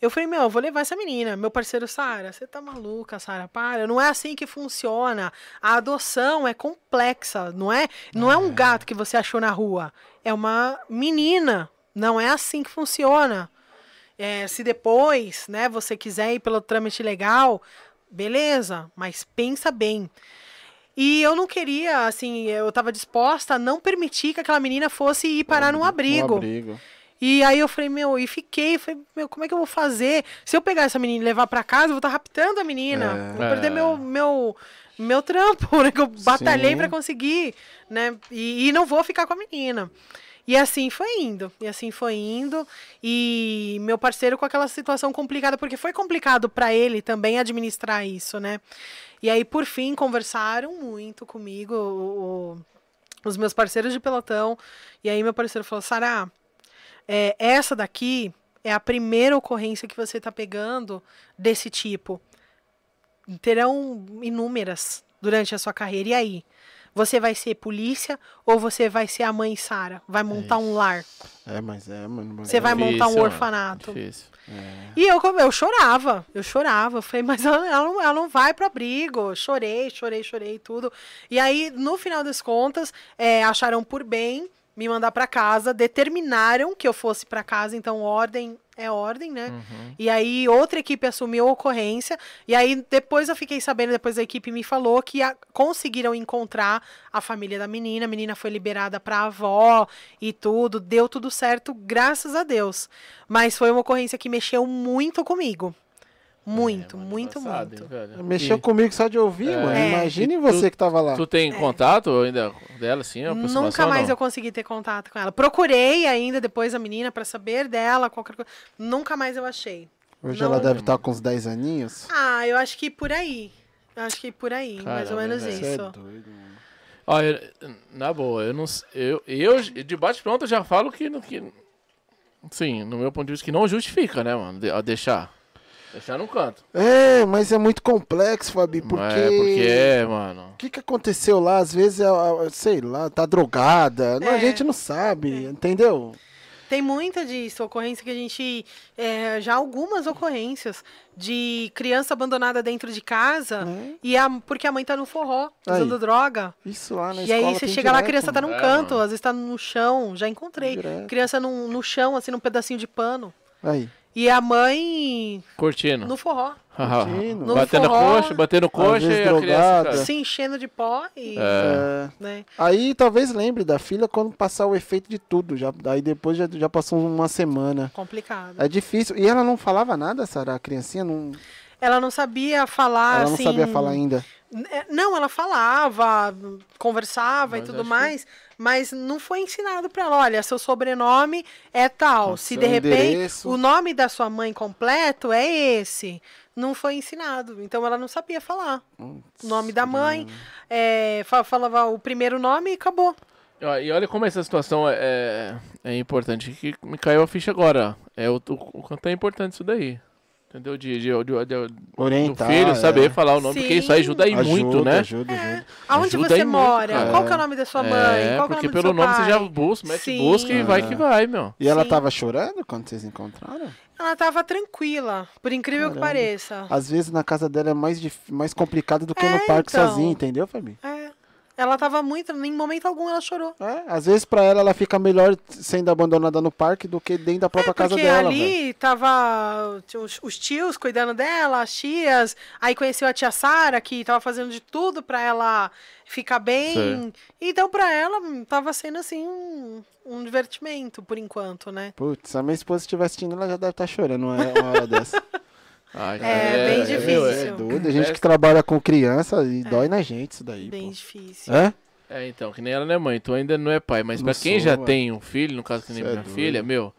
Eu falei, meu, eu vou levar essa menina. Meu parceiro, Sara, você tá maluca, Sara? Para. Não é assim que funciona. A adoção é complexa, não é? Não é um gato que você achou na rua. É uma menina. Não é assim que funciona. É, se depois, né, você quiser ir pelo trâmite legal, beleza, mas pensa bem. E eu não queria, assim, eu tava disposta a não permitir que aquela menina fosse ir parar num abrigo. Um abrigo. E aí eu falei, meu, e fiquei, falei, meu, como é que eu vou fazer? Se eu pegar essa menina e levar pra casa, eu vou estar raptando a menina. É. Vou perder É. meu, meu, meu trampo, né? Que eu batalhei pra conseguir, né? E, e não vou ficar com a menina. E assim foi indo, e assim foi indo. E meu parceiro com aquela situação complicada, porque foi complicado pra ele também administrar isso, né? E aí, por fim, conversaram muito comigo, o- o- os meus parceiros de pelotão. E aí, meu parceiro falou: Sara, é, essa daqui é a primeira ocorrência que você está pegando desse tipo. Terão inúmeras durante a sua carreira. E aí? Você vai ser polícia ou você vai ser a mãe Sara? Vai montar um lar? É, mas é, mano. Você vai montar um Difícil, orfanato. Difícil. E eu, eu chorava, eu chorava. Eu falei, mas ela, ela não, ela não vai pro abrigo. Chorei, chorei, chorei, tudo. E aí, no final das contas, é, acharam por bem me mandar pra casa, determinaram que eu fosse pra casa, então ordem é ordem, né? Uhum. E aí outra equipe assumiu a ocorrência. E aí depois eu fiquei sabendo, depois a equipe me falou que a- conseguiram encontrar a família da menina. A menina foi liberada pra avó e tudo. Deu tudo certo, graças a Deus. Mas foi uma ocorrência que mexeu muito comigo. Muito, É, muito, muito. hein, velho? Mexeu E comigo só de ouvir, É. mano. É. Imagine você tu- que tava lá. Tu tem contato ainda dela, assim, aproximação Nunca mais eu consegui ter contato com ela. Procurei ainda depois a menina pra saber dela, qualquer coisa. Nunca mais eu achei. Hoje Não. ela deve estar com uns 10 aninhos. Ah, eu acho que por aí. Eu acho que por aí, mais ou Caramba, menos. Você é isso. doido, mano. Ó, eu- na boa, eu não eu, eu de bate pronto eu já falo que, que sim, no meu ponto de vista que não justifica, né, mano, de- a deixar. Deixar no canto. É, mas é muito complexo, Fabi, porque... É, porque é, mano. O que, que aconteceu lá? Às vezes, é, é, sei lá, tá drogada. Não, A É. gente não sabe, entendeu? Tem muita disso, ocorrência que a gente. é, já algumas ocorrências de criança abandonada dentro de casa É. e a, porque a mãe tá no forró, Aí. usando droga. Isso lá na e aí você chega lá, a direto, criança tá num É, canto, mano. às vezes tá no chão, já encontrei. Direto. Criança num- no chão, assim, num pedacinho de pano. Aí. E a mãe Curtindo. no forró, *laughs* Curtindo. No batendo forró, coxa, batendo coxa e a criança. cara. se enchendo de pó e. É. É. Né? Aí talvez lembre da filha quando passar o efeito de tudo. Já, aí depois já, já passou uma semana. Complicado. É difícil. E ela não falava nada, Sara? A criancinha não. Ela não sabia falar ela não assim. sabia falar ainda. É, Não, ela falava, conversava Mas e tudo mais, mas não foi ensinado pra ela. Olha, seu sobrenome é tal. Se de repente endereço. o nome da sua mãe completo é esse, não foi ensinado. Então ela não sabia falar o nome da mãe, é, fa- falava o primeiro nome e acabou. E olha como essa situação é, é, é importante. Que me caiu a ficha agora. É o, o quanto é importante isso daí. Entendeu? De, de, de- de- do Orientar. filho é. saber falar o nome, porque isso aí ajuda aí Ajuda, muito, né? Ajuda, ajuda. Aonde Ajuda você muito, mora? cara. Qual que é o nome da sua mãe? É, Qual que é o porque nome do pelo seu nome você já pai? busca, mete Sim. busca e vai É. que vai, meu. E ela Sim. tava chorando quando vocês encontraram? Ela tava tranquila, por incrível que Caramba. pareça. Às vezes na casa dela é mais, dif- mais complicado do que É, no parque então. sozinha, entendeu, Fabi? É. Ela tava muito, em momento algum ela chorou. É, às vezes pra ela ela fica melhor sendo abandonada no parque do que dentro da própria É, casa porque dela, velho. ali tava tinha os, os tios cuidando dela, as tias, aí conheceu a tia Sara, que tava fazendo de tudo pra ela ficar bem. Sei. Então pra ela tava sendo assim um, um divertimento por enquanto, né? Putz, se a minha esposa estiver assistindo, ela já deve estar chorando uma, uma hora *laughs* dessa. Ai, É, bem meu, difícil. É Isso. doido. A gente que trabalha com criança e dói na gente isso daí, Bem pô. difícil. É? É, então, que nem ela não é mãe, tu ainda não é pai, mas Não pra quem sou, já mano. tem um filho, no caso que nem Cê é minha doido. filha, meu,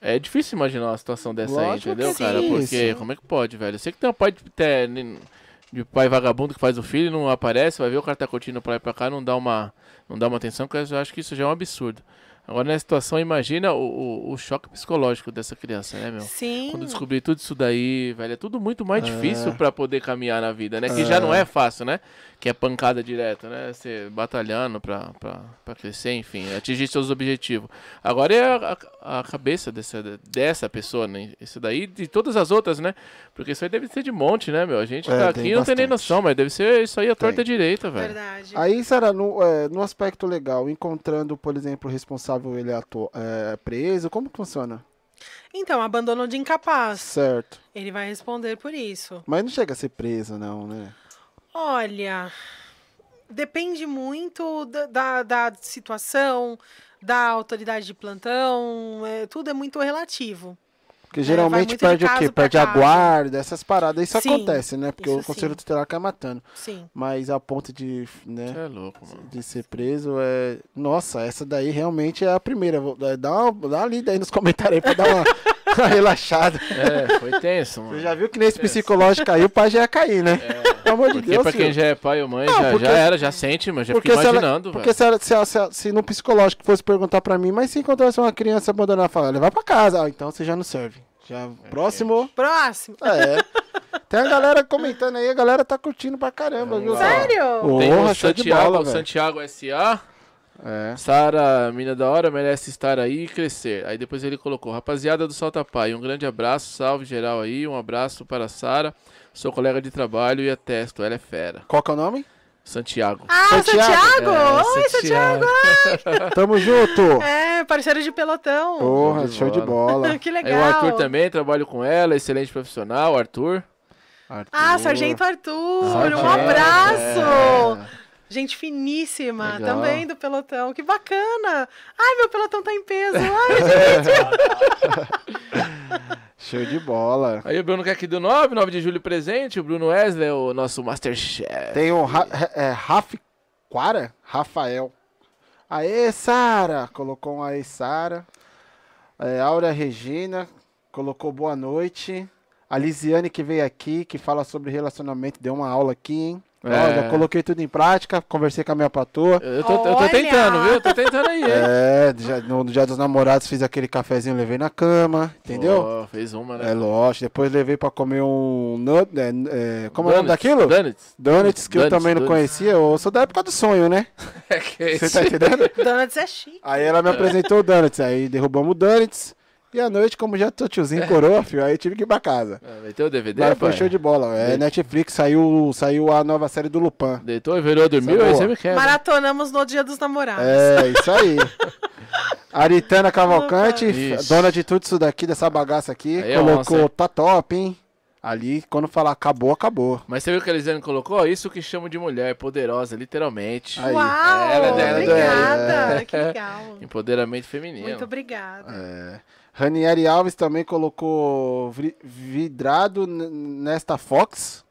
é difícil imaginar uma situação dessa Lógico aí, entendeu, que cara? sim, Porque sim. como é que pode, velho? Eu sei que tem um pai de, de, de pai vagabundo que faz o filho, não aparece, vai ver o cara tá curtindo pra lá e pra cá, não dá uma, não dá uma atenção, porque eu acho que isso já é um absurdo. Agora, nessa situação, imagina o, o, o choque psicológico dessa criança, né, meu? Sim. Quando descobrir tudo isso daí, velho, é tudo muito mais É. difícil pra poder caminhar na vida, né? Que É. já não é fácil, né? Que é pancada direto, né? Você batalhando pra, pra, pra crescer, enfim, atingir seus objetivos. Agora é a, a, a cabeça dessa, dessa pessoa, né? Isso daí e de todas as outras, né? Porque isso aí deve ser de monte, né, meu? A gente É, tá aqui e não tem nem noção, mas deve ser isso aí a torta Tem. direita, velho. Verdade. Aí, Sara, no, é, no aspecto legal, encontrando, por exemplo, o responsável, ele é é preso, como que funciona? Então, abandono de incapaz. Certo. Ele vai responder por isso. Mas não chega a ser preso, não, né? Olha, depende muito da, da, da situação, da autoridade de plantão, é, tudo é muito relativo. Porque vai geralmente de perde o quê? Perde a guarda, essas paradas. Isso Sim, acontece, né? Porque o conselho sim. tutelar cai matando. Sim. Mas a ponto de, né, é louco, mano. de ser preso é... Nossa, essa daí realmente é a primeira. Vou- Dá uma, dá uma lida aí nos comentários aí pra dar uma, *laughs* uma relaxada. É, foi tenso, mano. Você já viu que nesse psicológico caiu, o pai já ia cair, né? Pelo amor de Porque Deus, pra quem filho. já é pai ou mãe, Não, já, porque- já era, já sente, mas já Porque fica se ela- imaginando, Porque se, ela- se, ela- se, ela- se no psicológico fosse perguntar pra mim, mas se encontrasse uma criança abandonada, fala, leva pra casa. Ah, então você já não serve. Já, próximo. Próximo. É. Tem a galera comentando aí, a galera tá curtindo pra caramba, viu? Sério? Tem Porra, o show de Santiago, bola. Santiago S.A. É. Sara, mina da hora, merece estar aí e crescer. Aí depois ele colocou: Rapaziada do Salta Pai, um grande abraço, salve geral aí, um abraço para a Sara, sou colega de trabalho e atesto, ela é fera. Qual que é o nome? Santiago. Ah, Santiago. Santiago! É, Oi, Santiago! *laughs* Tamo junto! É, parceiro de pelotão. Porra, Show de show de bola. *laughs* que Aí legal. o Arthur também, trabalho com ela, excelente profissional, Arthur. Arthur. Ah, Sargento Arthur, Sargento, um abraço! é. Gente finíssima, Legal. também do pelotão. Que bacana! Ai, meu pelotão tá em peso. Ai, gente. *laughs* Show de bola. Aí o Bruno quer aqui do 9, 9 de julho presente. O Bruno Wesley, o nosso Masterchef. Tem o Ra é, Raf Quara? Rafael. Aê, Sara! Colocou um aê, Sara. É, Áurea Regina colocou boa noite. A Lisiane que veio aqui, que fala sobre relacionamento, deu uma aula aqui, hein? Ó, É. já coloquei tudo em prática, conversei com a minha patroa. Eu tô, eu tô tentando, viu? Eu tô tentando aí, hein? É, já- no dia dos namorados fiz aquele cafezinho, levei na cama, entendeu? Pô, fez uma, né? É lógico. Depois levei pra comer um. nut- é, é, como é o nome Donuts, daquilo? Donuts. Donuts, que eu Donuts, também não donuts. conhecia. Eu sou da época do sonho, né? *laughs* É que Você tá entendendo? Donuts é chique. Aí ela me apresentou o Donuts. Aí derrubamos o Donuts. E à noite, como já tô tiozinho coroa, *laughs* filho, aí tive que ir pra casa. Ah, Meteu o DVD, Mas foi pai? show de bola. É Netflix, saiu, saiu a nova série do Lupin. Deitou e virou, dormiu, Essa é aí boa. você me quer. Maratonamos no dia dos namorados. É, isso aí. *laughs* Aritana Cavalcante, Isso. dona de tudo isso daqui, dessa bagaça aqui, Aí é colocou, onça, hein? tá top, hein? Ali, quando falar acabou, acabou. Mas você viu o que a Elisiane colocou? Isso que chamo de mulher poderosa, literalmente. Aí. Uau! Ela é dela, obrigada! Que legal. Empoderamento feminino. Muito obrigada. É. Ranieri Alves também colocou vi- vidrado nesta Fox.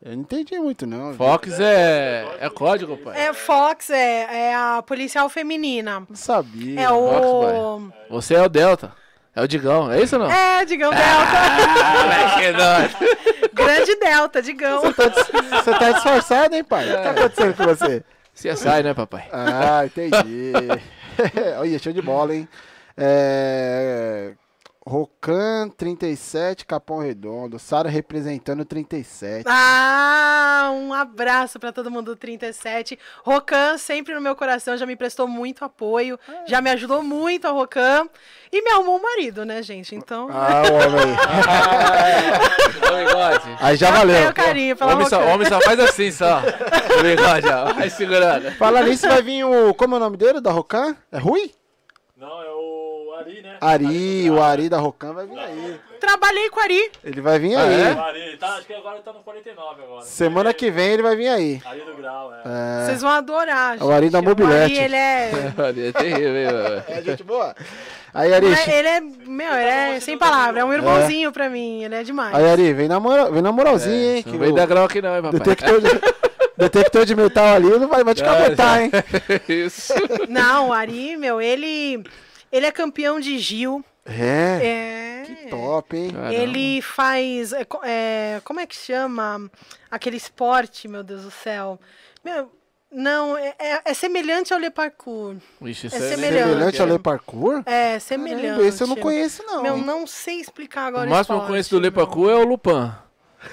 Eu não entendi muito, não. Fox é, é código, pai. É, Fox é, é a policial feminina. Não sabia. É o. Você é o Delta. É o Digão, é isso ou não? É, Digão Delta. Ah. *laughs* Grande Delta, Digão. Você tá, você tá disfarçado, hein, pai? O que tá acontecendo com você? CSI, né, papai? Ah, entendi. *laughs* Olha, show de bola, hein? É... Rocan 37, Capão Redondo. Sara representando 37. Ah, um abraço pra todo mundo do 37. Rocan sempre no meu coração, já me prestou muito apoio, já me ajudou muito a Rocan e me arrumou um marido, né, gente? Então, Ah, o homem *laughs* aí. Ô, bigode. Aí já valeu. carinho pela Homem só, homem só faz assim, só. O bigode, ó. Vai segurando. Falar nisso, vai vir o. Como é o nome dele, da Rocan? É Rui? Não, é o Ari, né? Ari, o Ari da Rocan vai vir aí. Trabalhei com o Ari. Ele vai vir Ah, aí. é? O Ari, ele tá, acho que agora ele tá no 49 agora. Semana que vem ele vai vir aí. Ari do Grau, é. É, Vocês vão adorar, gente. o Ari da Mobilete. O Ari, ele é... *laughs* Olha, é terrível, hein, mano. é gente boa. Aí, Ari, Ele é, ele é, meu, ele é sem palavras, é um irmãozinho pra mim, ele é demais. aí, Ari vem na, moral, vem na moralzinha, hein? Não Que vem o dar grau aqui não, hein, papai. detector, de, *laughs* detector de metal ali não vai, vai te cabotar, hein? *laughs* Isso. Não, o Ari, meu, ele, ele é campeão de Gil, É, é... que top, hein? Caramba. Ele faz. é, é, como é que chama aquele esporte, meu Deus do céu? Meu, não, é, é- é semelhante ao Le Parkour. Vixe, É nem- semelhante. Semelhante ao Le Parkour? É, semelhante. Caramba, esse eu não conheço, não. Meu, não sei explicar agora O máximo que eu esporte, conheço do meu. Lepacu é o Lupan.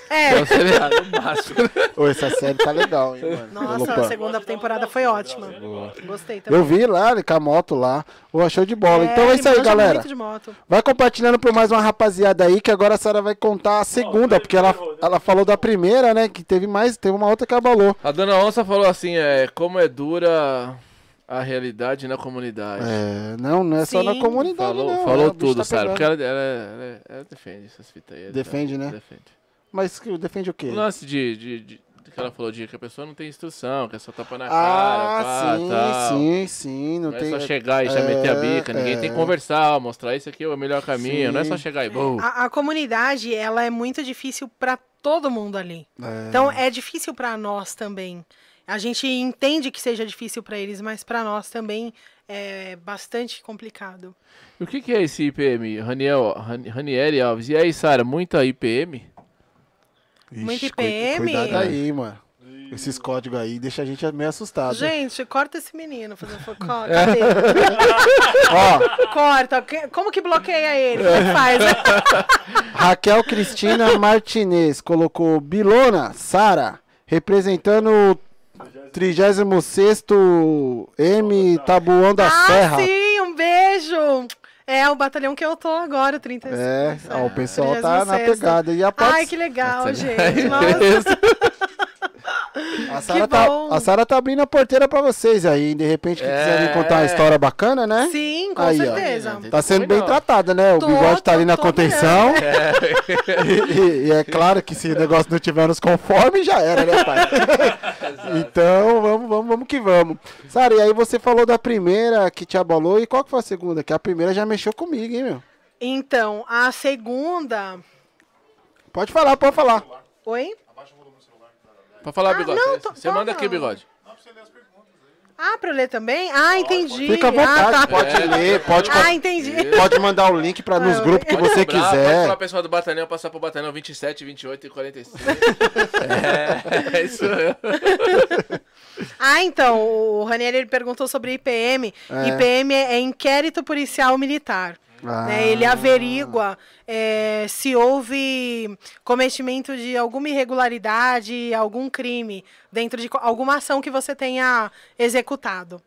É, no máximo. *laughs* Ô, essa série tá legal, hein, mano? nossa, Opa. a segunda temporada foi ótima. Gostei também. Eu vi lá, ele com a moto lá. Ô, show de bola. É, então é isso aí, galera. muito de moto. Vai compartilhando por mais uma rapaziada aí, que agora a Sara vai contar a segunda, porque ela, ela falou da primeira, né? Que teve mais, teve uma outra que abalou. A dona Onça falou assim, é, como é dura a realidade na comunidade. É, não, não é só na Sim. comunidade, Falou, não. falou é, bicho tudo, tá sabe? Porque ela, ela, ela- ela defende essas fitas aí. Defende, ela né? Defende. Mas que- defende o quê? O lance de, de, de- que ela falou de que a pessoa não tem instrução, que é só tapa na Ah, cara, pá, sim, tal. sim, sim. Não, Não tem... é só chegar e já é, meter a bica, ninguém é. tem que conversar, mostrar isso aqui é o melhor caminho, não é só Sim. chegar e bum. A, a comunidade, ela é muito difícil pra todo mundo ali. É. Então é difícil pra nós também. A gente entende que seja difícil pra eles, mas pra nós também é bastante complicado. E o que, que é esse IPM? Raniel, Ran- Ranieri Alves. E aí, Sara, muita IPM? Ixi, Muito IPM. Cuidado aí, mano. Esses códigos aí deixa a gente meio assustado. Gente, corta esse menino. Fazer fo- co- É. Cadê? *laughs* Ó, Corta. Como que bloqueia ele? Como faz? *laughs* Raquel Cristina Martinez colocou Bilona, Sara, representando o 36º M Tabuão da ah, Serra. sim, um beijo. É o batalhão que eu tô agora, 36. É, ó, o pessoal tá na 36º. pegada. E a Ai, que legal, Nossa, gente. *laughs* Nossa. A Sara tá, a Sara tá abrindo a porteira pra vocês aí. De repente, que quiser vir contar uma É. história bacana, né? Sim, com Aí, ó. certeza. Tem Tá sendo bem tratada, né? O Tô, bigode tá ali na contenção. *laughs* E, e- e é claro que se o negócio não tiver nos conformes, já era, né, pai? *laughs* então, vamos, vamos, vamos que vamos. Sara, e aí você falou da primeira que te abalou, e qual que foi a segunda? Que a primeira já mexeu comigo, hein, meu? Então, a segunda. Pode falar, pode falar. Oi? Pra falar, Ah, bigode. não, você- tô- você manda tá, aqui, não. bigode. Ah, pra eu ler também? Ah, entendi. Fica à vontade, Ah, tá. pode É. ler, pode, Ah, entendi. pode mandar o link pra, nos Ah, grupos que Pode você Pode quiser. falar pessoal do batalhão, passar pro batalhão 27, 28 e 45. *laughs* é, é isso mesmo. *laughs* Ah, então, o Ranieri ele perguntou sobre IPM. É. IPM é, é Inquérito Policial Militar. Ah. né? Ele averigua é, se houve cometimento de alguma irregularidade, algum crime, dentro de alguma ação que você tenha executado.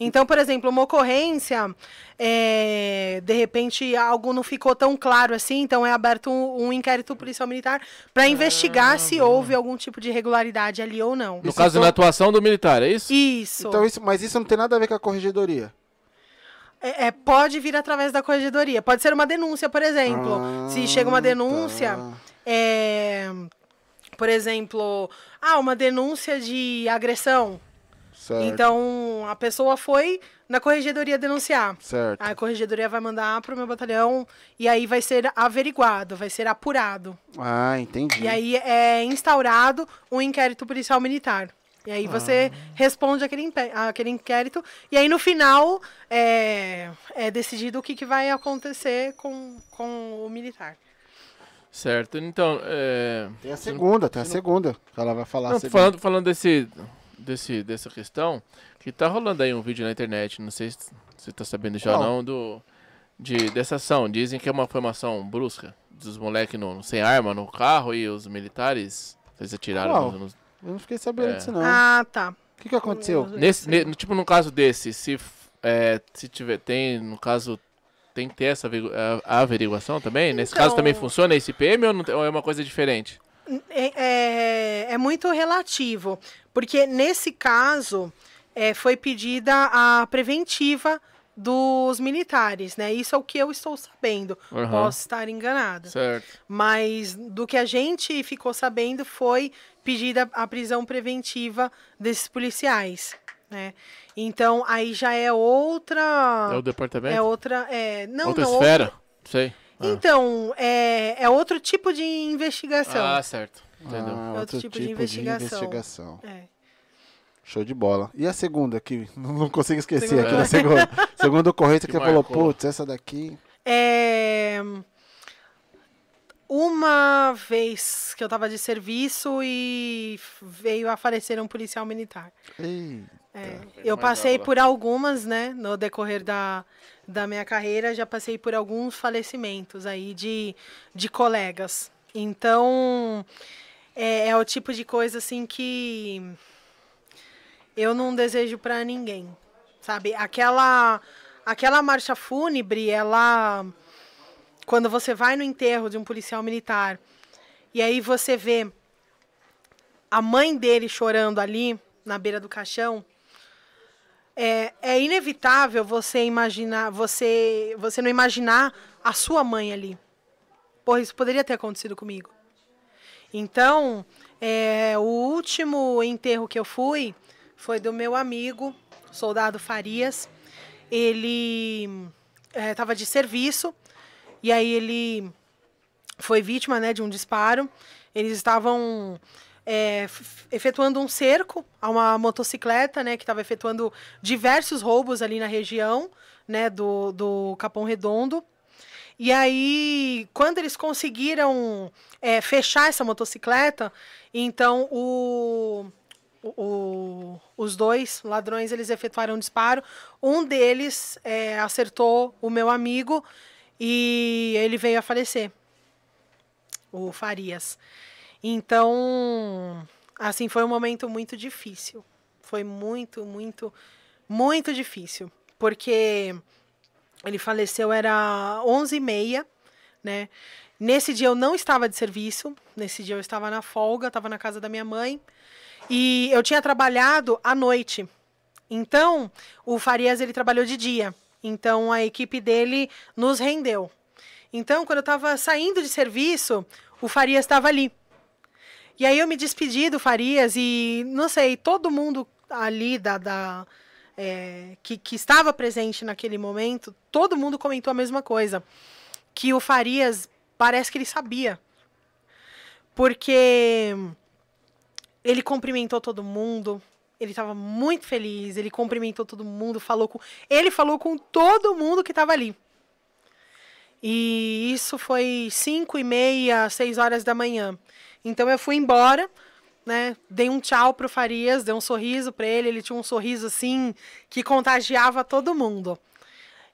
Então, por exemplo, uma ocorrência, é, de repente algo não ficou tão claro assim, então é aberto um, um inquérito policial militar para investigar se houve algum tipo de irregularidade ali ou não. No Isso caso, então- na atuação do militar, é isso? Isso. Então, isso, mas isso não tem nada a ver com a corregedoria. É, é, pode vir através da corregedoria. Pode ser uma denúncia, por exemplo. Ah, Se chega uma denúncia, tá. é, por exemplo, ah, uma denúncia de agressão. Certo. Então, a pessoa foi na corregedoria denunciar. Certo. A corregedoria vai mandar para o meu batalhão e aí vai ser averiguado, vai ser apurado. Ah, entendi. E aí é instaurado um inquérito policial militar. E aí você responde aquele, aquele inquérito. E aí no final é, é decidido o que, que vai acontecer com, com o militar. Certo. Então, é... Tem a segunda, tem a segunda. que Ela vai falar. Não, falando, falando desse, desse, dessa questão, que tá rolando aí um vídeo na internet, não sei se você tá sabendo já Qual? não, do, de, dessa ação. Dizem que é uma formação brusca dos moleques sem arma no carro e os militares, eles atiraram nos- nos- Eu não fiquei sabendo É. disso, não. Ah, tá. O que, que aconteceu? Nesse, ne- no- tipo, no caso desse, se, é, se tiver, tem, no caso, tem que ter essa averigu- a, a averiguação também? Nesse caso Então- também funciona esse PM ou, não ou é uma coisa diferente? É, é, é muito relativo, porque nesse caso é, foi pedida a preventiva dos militares, né? Isso é o que eu estou sabendo. Aham. Posso estar enganada. Certo. Mas do que a gente ficou sabendo foi pedida a prisão preventiva desses policiais, né? Então aí já é outra É o departamento? é outra é não Outra não esfera? outro- Sei. Ah. Então é, é outro tipo de investigação. Ah, certo. Entendeu? Ah, Outro tipo de investigação. investigação. É. Show de bola. E a segunda que *laughs* não consigo esquecer Segunda. aqui na segunda. segunda *laughs* ocorrência que, Que você falou, putz, essa daqui. É, Uma vez que eu tava de serviço e veio a falecer um policial militar. É, eu passei por algumas, né, no decorrer da, da minha carreira, já passei por alguns falecimentos aí de, de colegas. Então, é, é o tipo de coisa assim que eu não desejo para ninguém, sabe? Aquela aquela marcha fúnebre, ela quando você vai no enterro de um policial militar e aí você vê a mãe dele chorando ali na beira do caixão, é, é inevitável você imaginar, você, você não imaginar a sua mãe ali. Porra, isso poderia ter acontecido comigo. Então, é, o último enterro que eu fui foi do meu amigo, soldado Farias. Ele estava de serviço e aí ele foi vítima né, de um disparo. Eles estavam é, efetuando um cerco a uma motocicleta, né, que estava efetuando diversos roubos ali na região, né, do, do Capão Redondo. E aí, quando eles conseguiram é, fechar essa motocicleta, então o- o- os dois ladrões eles efetuaram um disparo. Um deles é, acertou o meu amigo e ele veio a falecer o Farias. Então, assim, foi um momento muito difícil. Foi muito, muito, muito difícil. Porque ele faleceu, era 11h30, né? Nesse dia eu não estava de serviço. Nesse dia eu estava na folga, estava na casa da minha mãe. E eu tinha trabalhado à noite. Então, o Farias ele trabalhou de dia. Então, a equipe dele nos rendeu. Então, quando eu estava saindo de serviço, o Farias estava ali. E aí eu me despedi do Farias e, não sei, todo mundo ali da, da é, que, que estava presente naquele momento, todo mundo comentou a mesma coisa. Que o Farias parece que ele sabia. Porque ele cumprimentou todo mundo, ele estava muito feliz, ele cumprimentou todo mundo, falou com. Ele falou com todo mundo que estava ali. E isso foi cinco e meia, seis horas da manhã. Então eu fui embora, né? Dei um tchau pro Farias, dei um sorriso para ele. Ele tinha um sorriso assim que contagiava todo mundo.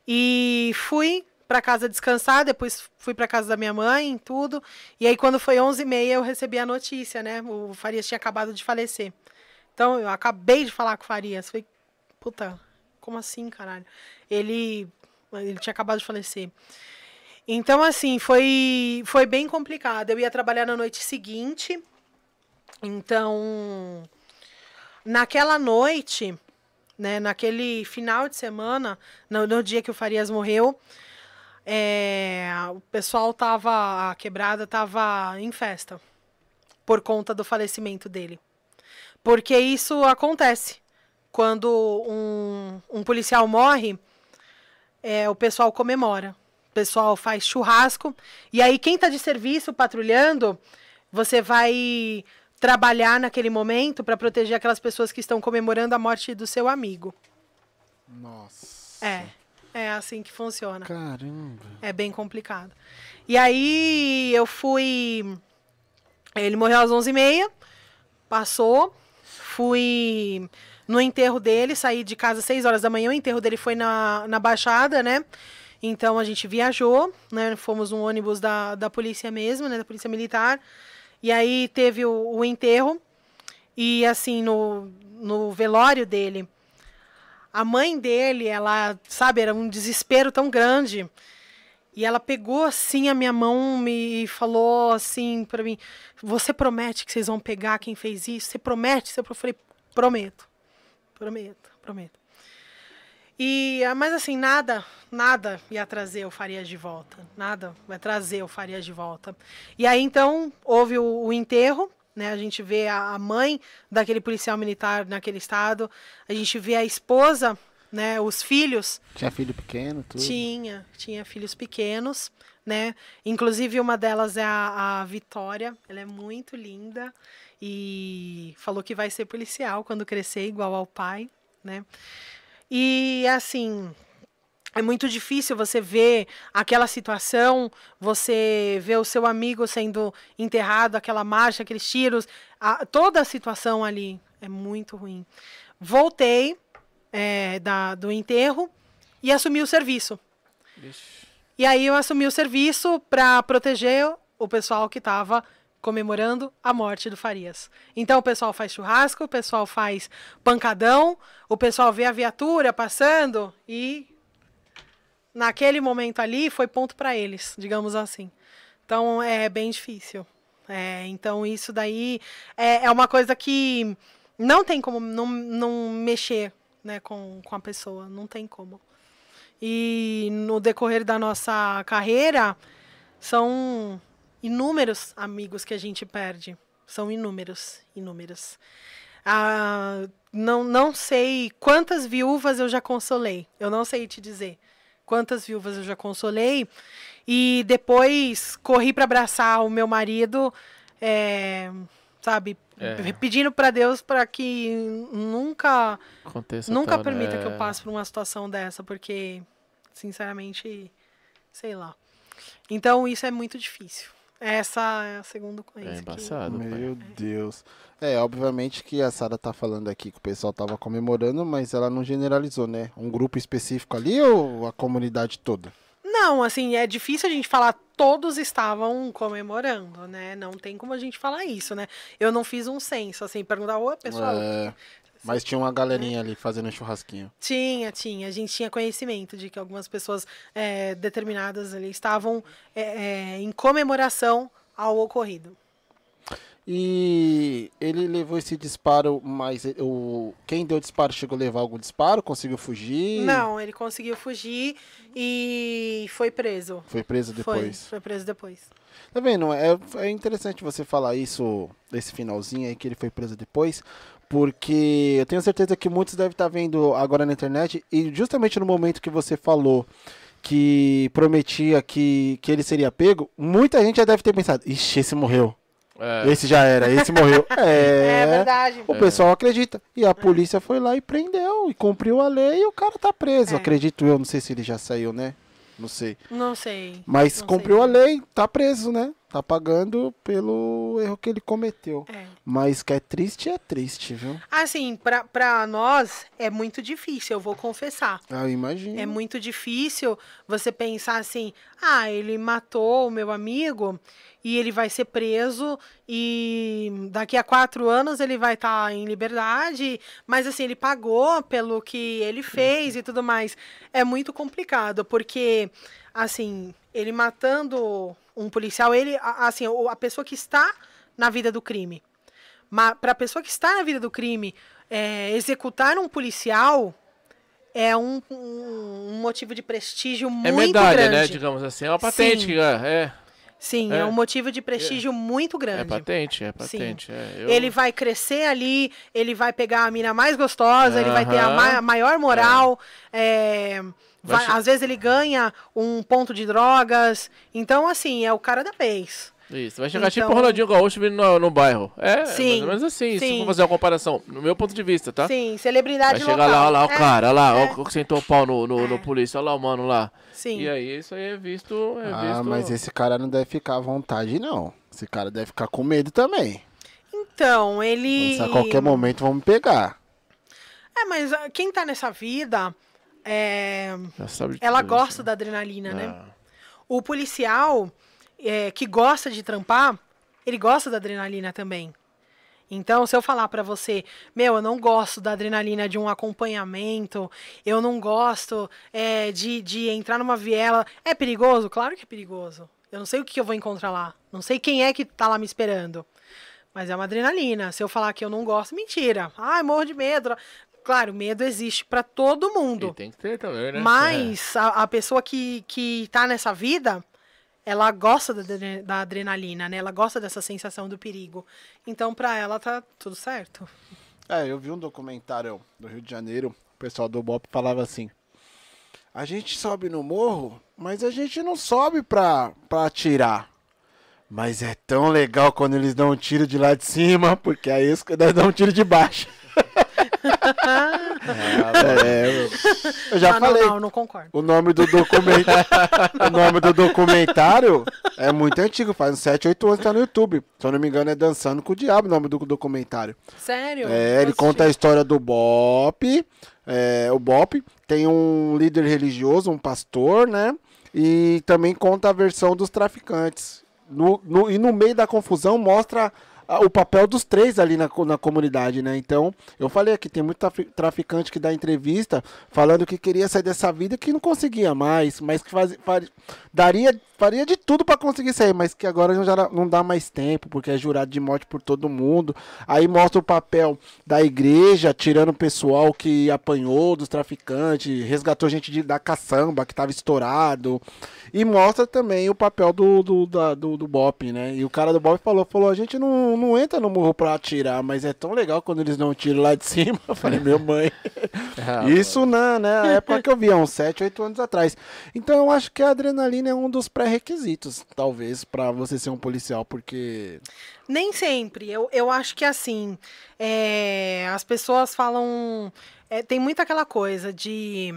E fui para casa descansar, depois fui para casa da minha mãe, tudo. E aí quando foi onze e meia eu recebi a notícia, né? O Farias tinha acabado de falecer. Então eu acabei de falar com o Farias, falei, puta, como assim, caralho? Ele ele tinha acabado de falecer. Então, assim, foi, foi bem complicado. Eu ia trabalhar na noite seguinte. Então, naquela noite, né, naquele final de semana, no, no dia que o Farias morreu, é, o pessoal tava, a quebrada tava em festa por conta do falecimento dele. Porque isso acontece. Quando um, um policial morre, é, o pessoal comemora pessoal faz churrasco. E aí, quem está de serviço patrulhando, você vai trabalhar naquele momento para proteger aquelas pessoas que estão comemorando a morte do seu amigo. Nossa. É. É assim que funciona. Caramba. É bem complicado. E aí eu fui. Ele morreu às 11h30. Passou. Fui no enterro dele. Saí de casa às 6 horas da manhã. O enterro dele foi na, na Baixada, né? Então a gente viajou, né? Fomos um ônibus da, da polícia mesmo, né? Da polícia militar. E aí teve o, o enterro. E assim, no, no velório dele, a mãe dele, ela, sabe, era um desespero tão grande. E ela pegou assim a minha mão e falou assim para mim: Você promete que vocês vão pegar quem fez isso? Você promete? Eu falei: Prometo, prometo, prometo. E, ah, mas assim, nada, nada ia trazer o Farias de volta. Nada vai trazer o Farias de volta. E aí, então, houve o, o enterro, né? A gente vê a, a mãe daquele policial militar naquele estado. A gente vê a esposa, né? Os filhos. Tinha filho pequeno, tudo? Tinha, tinha filhos pequenos, né? Inclusive, uma delas é a, a Vitória. Ela é muito linda. E falou que vai ser policial quando crescer, igual ao pai, né? E assim, é muito difícil você ver aquela situação, você ver o seu amigo sendo enterrado, aquela marcha, aqueles tiros, a, toda a situação ali é muito ruim. Voltei é, da, do enterro e assumi o serviço. Ixi. E aí eu assumi o serviço para proteger o pessoal que estava comemorando a morte do Farias. Então o pessoal faz churrasco, o pessoal faz pancadão, o pessoal vê a viatura passando e naquele momento ali foi ponto para eles, digamos assim. Então é bem difícil. É, então isso daí é, é uma coisa que não tem como não, não mexer né, com, com a pessoa, não tem como. E no decorrer da nossa carreira, são inúmeros amigos que a gente perde. São inúmeros, inúmeros. Ah, não, não sei quantas viúvas eu já consolei. Eu não sei te dizer quantas viúvas eu já consolei. E depois corri para abraçar o meu marido, é, sabe, é. pedindo para Deus para que nunca Aconteça nunca tal, permita né? que eu passe por uma situação dessa, porque sinceramente, sei lá. Então isso é muito difícil. Essa é a segunda coisa. É que- embaçado. pai. Meu Deus. É, obviamente que a Sara tá falando aqui que o pessoal tava comemorando, mas ela não generalizou, né? Um grupo específico ali ou a comunidade toda? Não, assim, é difícil a gente falar todos estavam comemorando, né? Não tem como a gente falar isso, né? Eu não fiz um censo, assim, perguntar, ô, pessoal. É, mas tinha uma galerinha ali fazendo churrasquinho. Tinha, tinha. A gente tinha conhecimento de que algumas pessoas é, determinadas ali estavam é, é, em comemoração ao ocorrido. E ele levou esse disparo, mas o quem deu o disparo chegou a levar algum disparo, conseguiu fugir? Não, ele conseguiu fugir e foi preso. Foi preso Foi, depois. foi preso depois. Tá vendo? É, é interessante você falar isso, esse finalzinho aí, que ele foi preso depois, porque eu tenho certeza que muitos devem estar vendo agora na internet, e justamente no momento que você falou que prometia que, que ele seria pego, muita gente já deve ter pensado, ixi, esse morreu. É, Esse já era, esse morreu. *laughs* É, É, verdade. O pessoal acredita. E a polícia foi lá e prendeu, e cumpriu a lei, e o cara tá preso. É. Acredito eu, não sei se ele já saiu, né? Não sei. Não sei. Mas Não cumpriu sei. a lei, tá preso, né? Tá pagando pelo erro que ele cometeu. É. Mas que é triste, é triste, viu? Assim, pra, pra nós é muito difícil, eu vou confessar. Ah, eu imagino. É muito difícil você pensar assim: ah, ele matou o meu amigo e ele vai ser preso e daqui a quatro anos ele vai estar em liberdade, mas assim, ele pagou pelo que ele fez e tudo mais. É muito complicado, porque, assim, ele matando um policial, ele, assim, a pessoa que está na vida do crime. Para a pessoa que está na vida do crime, é, executar um policial é um, um- motivo de prestígio muito é medalha, grande. né? Digamos assim. É uma patente Sim. que é. Sim, É. é. um motivo de prestígio muito É, grande. é patente, é patente. é. Eu- Ele vai crescer ali, ele vai pegar a mina mais gostosa, ele vai ter a ma- maior moral. é, vai- che- às vezes ele ganha um ponto de drogas. Então, assim, é o cara da vez. Isso, vai chegar tipo Então- o Ronaldinho Gaúcho vindo no, no bairro. É, mais Sim, ou menos assim, se sim. for fazer uma comparação, no meu ponto de vista, tá? Sim, Vai celebridade chegar local. lá, olha lá o É, cara, olha lá, é. olha o que sentou o pau no, no, no É. polícia, olha lá o mano lá. Sim. E aí, isso aí é visto. É Ah, visto... mas esse cara não deve ficar à vontade, não. Esse cara deve ficar com medo também. Então, ele. Se a qualquer momento vão me pegar. É, mas ah, quem tá nessa vida. é, Já sabe de Ela tudo gosta da adrenalina, né? Ah. O policial é, que gosta de trampar, ele gosta da adrenalina também. Então, se eu falar pra você, meu, eu não gosto da adrenalina de um acompanhamento, eu não gosto é, de, de entrar numa viela. É perigoso? Claro que é perigoso. Eu não sei o que eu vou encontrar lá. Não sei quem é que tá lá me esperando. Mas é uma adrenalina. Se eu falar que eu não gosto, mentira. Ai, morro de medo. Claro, medo existe pra todo mundo. E tem que ter também, né? Mas a, a pessoa que, que tá nessa vida, ela gosta da, da adrenalina, né? Ela gosta dessa sensação do perigo. Então, pra ela, tá tudo certo. É, eu vi um documentário do Rio de Janeiro, o pessoal do BOP falava assim: a gente sobe no morro, mas a gente não sobe pra, pra atirar. Mas é tão legal quando eles dão um tiro de lá de cima, porque aí eles dão um tiro de baixo. É, eu já ah, falei. não, não, não concordo. O nome do documentário. *laughs* o nome do documentário é muito antigo, faz uns 7, 8 anos que tá no YouTube. Se eu não me engano, é Dançando com o Diabo o nome do documentário. Sério? É, ele conta a história do Bop. é, o Bop tem um líder religioso, um pastor, né? E também conta a versão dos traficantes. No, no- e no meio da confusão mostra o papel dos três ali na, na comunidade, né? Então, eu falei aqui, tem muito trafi- traficante que dá entrevista falando que queria sair dessa vida que não conseguia mais, mas que faz, faz- daria, faria de tudo para conseguir sair, mas que agora não, já não dá mais tempo, porque é jurado de morte por todo mundo. Aí mostra o papel da igreja, tirando o pessoal que apanhou dos traficantes, resgatou gente de, da caçamba que tava estourado. E mostra também o papel do, do, da- do, do Bop, né? E o cara do Bop falou, falou, a gente não, não entra no morro pra atirar, mas é tão legal quando eles um tiro lá de cima. *laughs* Eu falei, meu mãe. *laughs* Ah, Isso na, né, época que eu vi, há uns 7, 8 anos atrás. Então eu acho que a adrenalina é um dos pré-requisitos, talvez, pra você ser um policial, porque. Nem sempre. Eu, eu acho que assim, é, as pessoas falam. é, tem muito aquela coisa de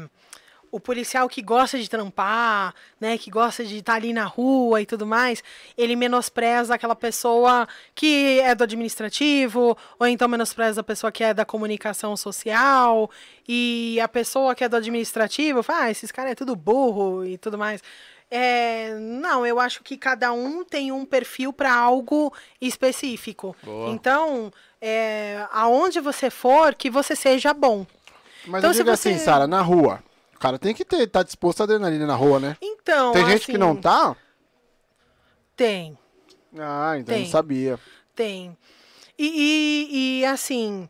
o policial que gosta de trampar, né, que gosta de estar ali na rua e tudo mais, ele menospreza aquela pessoa que é do administrativo, ou então menospreza a pessoa que é da comunicação social, e a pessoa que é do administrativo fala, ah, esses caras é tudo burro e tudo mais. É, não, eu acho que cada um tem um perfil para algo específico. Boa. Então, é, aonde você for, que você seja bom. Mas Então, eu se digo você- assim, Sara, na rua. O cara tem que ter, tá disposto a adrenalina na rua, né? Então, Tem gente que assim, não tá? Tem, Ah, então eu Tem. não sabia. Tem. E, e- e, assim,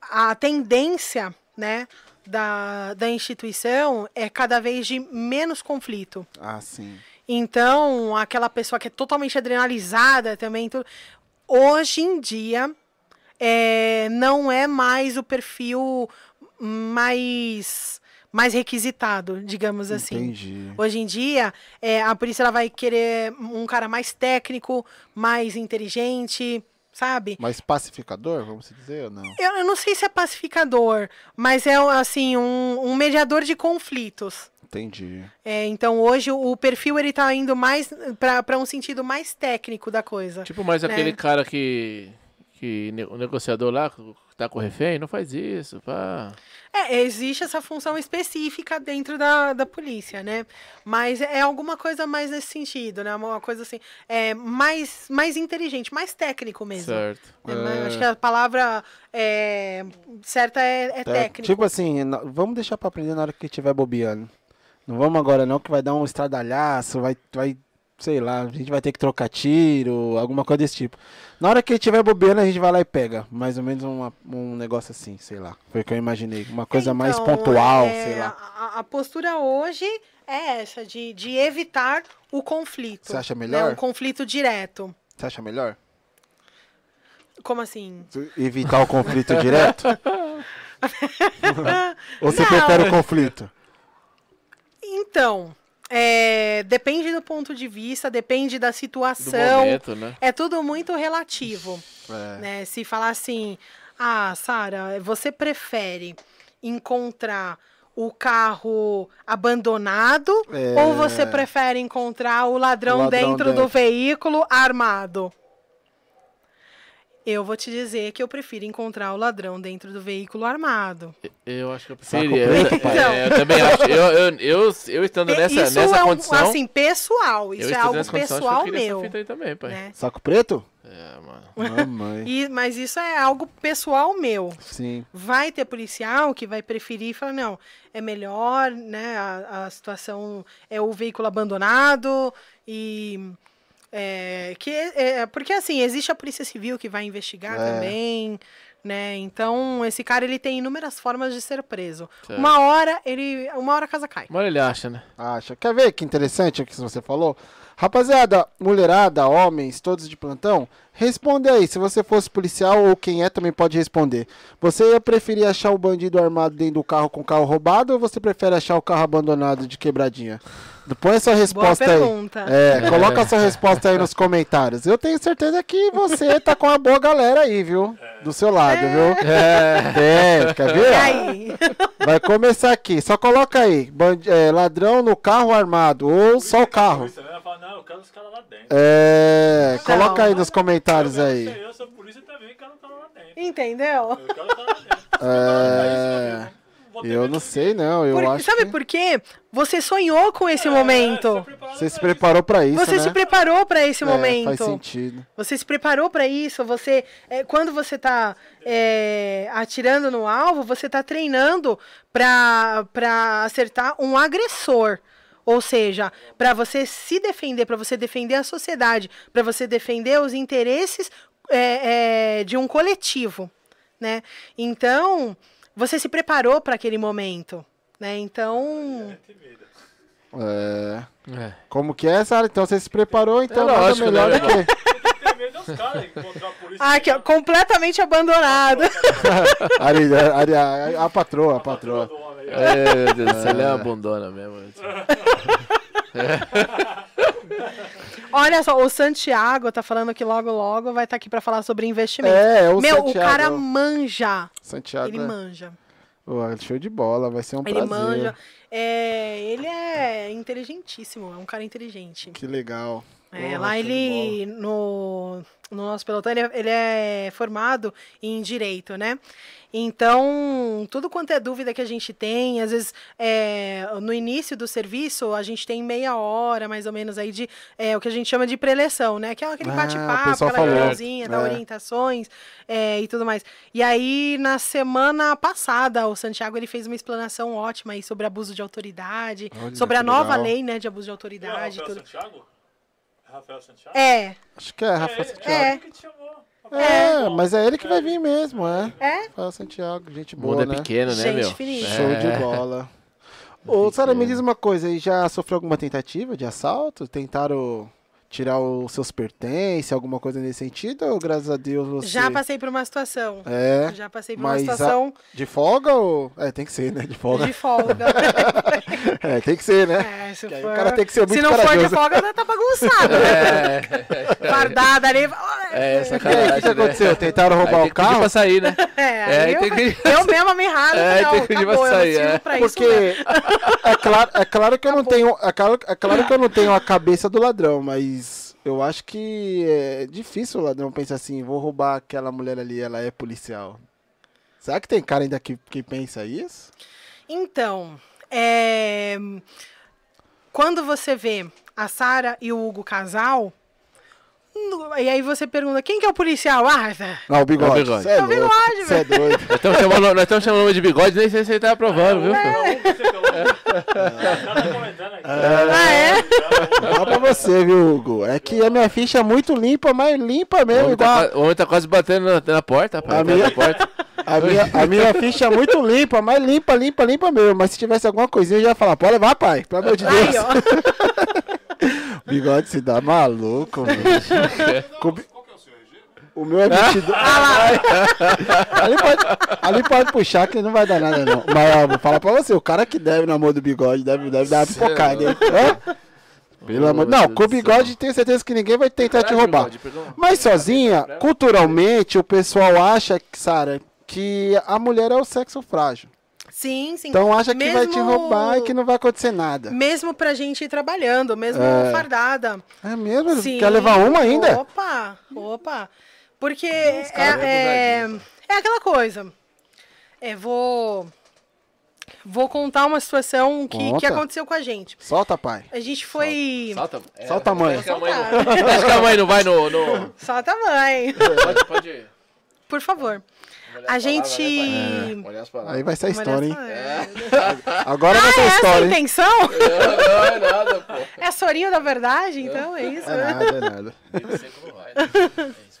a tendência, né, da, da instituição é cada vez de menos conflito. Ah, sim. Então, aquela pessoa que é totalmente adrenalizada também, tudo, hoje em dia, é, não é mais o perfil mais, mais requisitado, digamos assim. Entendi. Hoje em dia, é, a polícia ela vai querer um cara mais técnico, mais inteligente, sabe? Mas pacificador, vamos dizer ou não? Eu, eu não sei se é pacificador, mas é assim um, um mediador de conflitos. Entendi. É, então hoje o, perfil ele tá indo mais para um sentido mais técnico da coisa. Tipo, mas Né? aquele cara que. que ne- o negociador lá tá com o refém, não faz isso, pá. É, existe essa função específica dentro da, da polícia, né? Mas é alguma coisa mais nesse sentido, né? Uma coisa assim, é mais, mais inteligente, mais técnico mesmo. Certo. É, mas Acho que a palavra é, certa é, é técnico. Tipo assim, vamos deixar pra aprender na hora que estiver bobeando. Não vamos agora não, que vai dar um estradalhaço, vai, vai, sei lá, a gente vai ter que trocar tiro, alguma coisa desse tipo. Na hora que ele estiver bobeando, a gente vai lá e pega. Mais ou menos uma- um negócio assim, sei lá. Foi o que eu imaginei. Uma coisa mais Então, pontual, é, sei lá. A, a postura hoje é essa, de, de evitar o conflito. Você acha né? melhor? Um conflito direto. Você acha melhor? Como assim? Evitar o conflito direto? *laughs* Ou você Não. prefere o conflito? Então, é, depende do ponto de vista, depende da Do situação. momento, né? É tudo muito relativo. É. né? Se falar assim, ah, Sara, você prefere encontrar o carro abandonado É. ou você prefere encontrar o ladrão, O ladrão dentro do dentro. veículo armado? Eu vou te dizer que eu prefiro encontrar o ladrão dentro do veículo armado. Eu acho que eu Saco preferia. preto, Eu, pai? é, eu também acho. Eu, eu, eu, eu estando nessa, isso nessa é um, condição. assim, pessoal. eu Isso é algo nessa condição, acho que pessoal meu. também, pai. né? Saco preto? É, mano. Mamãe. E, mas isso é algo pessoal meu. Sim. Vai ter policial que vai preferir e falar, não, é melhor, né? A, a situação é o veículo abandonado e. é, que, é, porque assim, existe a Polícia Civil que vai investigar É. também, né? Então, esse cara ele tem inúmeras formas de ser preso. Certo. Uma hora ele. Uma hora a casa cai. Uma hora ele acha, né? Acha. Quer ver que interessante o que você falou? Rapaziada, mulherada, homens, todos de plantão, responde aí. Se você fosse policial ou quem é, também pode responder. Você ia preferir achar o bandido armado dentro do carro com o carro roubado ou você prefere achar o carro abandonado de quebradinha? Põe essa resposta aí. pergunta. É, coloca essa resposta aí nos comentários. Eu tenho certeza que você tá com uma boa galera aí, viu? Do seu lado, viu? É. Tem, quer ver? E aí? Vai começar aqui. Só coloca aí. band- é, ladrão no carro armado. Ou só o carro. Polícia? Fala, não, eu quero os caras lá dentro. É. Coloca aí nos comentários eu, aí. Eu sou polícia quero os caras lá dentro. Entendeu? Eu quero caras lá dentro. É. Eu não de- sei, não. Eu Por- acho sabe que por quê? Você sonhou com esse É, momento. você se pra isso. preparou pra isso, Você né? se preparou para esse É, momento. Faz sentido. Você se preparou para isso. Você, é, quando você está atirando no alvo, você está treinando para acertar um agressor. Ou seja, para você se defender, para você defender a sociedade, para você defender os interesses é, é, de um coletivo, né? Então, você se preparou para aquele momento, né? Então, É. É. Como que é, Sara? Então você se preparou, então É lógico, melhor né, do que. Tem medo dos caras encontrar a polícia. ah, aqui, ó, completamente abandonado. *laughs* Ari, Ari, a, a patroa, a patroa. É, meu Deus ele é abandona mesmo. *laughs* Olha só, o Santiago tá falando que logo logo vai estar aqui para falar sobre investimento. É, é o Meu, Santiago. o cara manja. Santiago. Ele é- manja. Pô, show de bola, vai ser um Ele prazer. manja. É, ele é inteligentíssimo, é um cara inteligente. Que legal. É, Porra, lá ele, no, no nosso pelotão, ele, é- ele é formado em Direito, né? Então, tudo quanto é dúvida que a gente tem, às vezes, é, no início do serviço, a gente tem meia hora, mais ou menos, aí de é, o que a gente chama de preleção, né? Que é aquele Ah, bate-papo, aquela reuniãozinha, dá É. orientações é, e tudo mais. E aí, na semana passada, o Santiago ele fez uma explanação ótima aí sobre abuso de autoridade, Olha, sobre a que nova legal. lei, né, de abuso de autoridade Rafael tudo. Santiago? É Rafael Santiago? É, Acho que é, Rafa ele- Santiago. É. ele que te chamou. É, mas é ele que vai vir mesmo, é. É? Fala Santiago, gente O boa, mundo né? é pequeno, né, Gente meu? Show É. de bola. *laughs* Ô, Sara, me diz uma coisa, já sofreu alguma tentativa de assalto? Tentaram tirar os seus pertences, alguma coisa nesse sentido? Ou graças a Deus você. Já passei por uma situação. É. Já passei por Mas uma a- situação De folga ou. É, tem que ser, né? De folga. de folga. *laughs* *laughs* *laughs* É, tem que ser, né? É, se, for... o cara tem que ser muito se não for de folga, tá bagunçado. né? *laughs* Fardada ali. É, E aí, sacanagem. o que, né? aconteceu? Tentaram Aí roubar tem o que pedir carro? pra sair, né? *laughs* É, É, aí eu, tem que- eu mesma me ralo. É, não, tem que pedir pra sair, é. pra isso Porque é claro, é claro que eu não tenho. É claro, é claro que eu não tenho a cabeça do ladrão, mas eu acho que é difícil o ladrão pensar assim, vou roubar aquela mulher ali, ela é policial. Será que tem cara ainda que, que pensa isso? Então, é, quando você vê a Sara e o Hugo casal, e aí você pergunta, quem que é o policial? Ah, tá. Não, o bigode. É o bigode. É, É o bigode, é doido. Nós estamos chamando, nós estamos chamando o nome de bigode, nem sei se ele tá aprovando, viu? pelo Ela tá comentando aqui. Ah, é? Fala pra você, viu, Hugo? É que a minha ficha é muito limpa, mas limpa O mesmo, homem, tá, igual. qua- o homem tá quase batendo na, na porta, A rapaz. minha- Na porta. A minha, a minha ficha é muito limpa, mas limpa, limpa, limpa mesmo. Mas se tivesse alguma coisinha, eu já ia falar, pode levar, pai, pelo amor de Deus. Aí, ó. *laughs* Bigode se dá maluco, velho. Com bi- O meu é Ah. 22. ali, pode, ali pode puxar que não vai dar nada, não. Mas ó, vou falar pra você, o cara que deve no amor do bigode deve, deve dar uma pipocada, hein? Hã? Pelo amor Não, com o bigode tenho certeza que ninguém vai tentar te roubar. Bigode? Mas sozinha, culturalmente, o pessoal acha, Sara, que a mulher é o sexo frágil. Sim, sim. Então acha que vai te Mesmo- roubar e que não vai acontecer nada. Mesmo pra gente ir trabalhando, mesmo É. fardada. É mesmo? Sim. Quer levar uma ainda? Opa, opa. Porque é, é, é aquela coisa. É, vou. Vou contar uma situação que, que aconteceu com a gente. Solta, pai. A gente foi. Solta, é, Solta a mãe. Acho que a mãe não, *laughs* acho que a mãe não vai no. no... Solta a mãe. Pode, pode. Por favor. A gente. As palavras. Aí vai ser a história, hein? Ah, Agora vai é ser a essa a história, hein? intenção? *laughs* Não, não é nada, pô. É sorinho da verdade? Então é isso. É né? nada, é nada. *laughs* Vai. né? É isso. *laughs*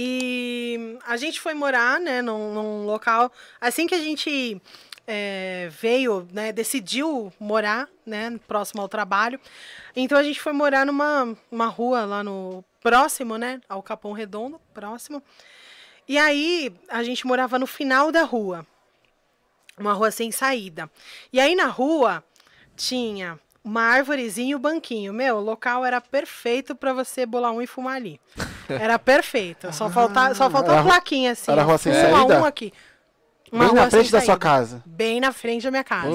E a gente foi morar, né, num, num local. Assim que a gente é, veio, né, decidiu morar, né, próximo ao trabalho. Então a gente foi morar numa uma rua lá no próximo, né, ao Capão Redondo, próximo. E aí a gente morava no final da rua, uma rua sem saída. E aí na rua tinha uma árvorezinha e o banquinho. Meu, o local era perfeito para você bolar um e fumar ali. Era perfeito. Só faltava, só faltou Era a plaquinha assim. era ó, rua sem fuma saída? um aqui. Uma Bem rua na frente da sua casa. Bem na frente da minha casa.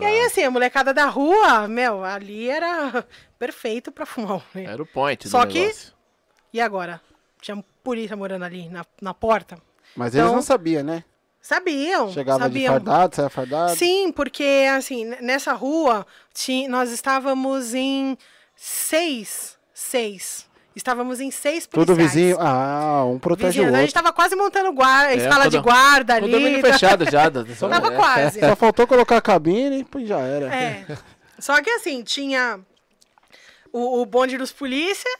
E aí, assim, a molecada da rua, meu, ali era *laughs* perfeito pra fumar. um, né? Era o point Só que- negócio. E agora? Tinha polícia morando ali na, na porta. Mas eles Então- não sabiam, né? Sabiam. Chegava de sabiam. fardado, saia fardado. Sim, porque assim, nessa rua ti- nós estávamos em seis. Seis. Estávamos em seis Tudo policiais. vizinho. Ah, um protege Vizinhos. o A gente outro. tava quase montando guarda, É, escala de quando- guarda O ali. domínio tá- fechado já. *laughs* só- Tava é. quase. Só faltou colocar a cabine e já era. É. Só que assim, tinha o, o bonde dos polícia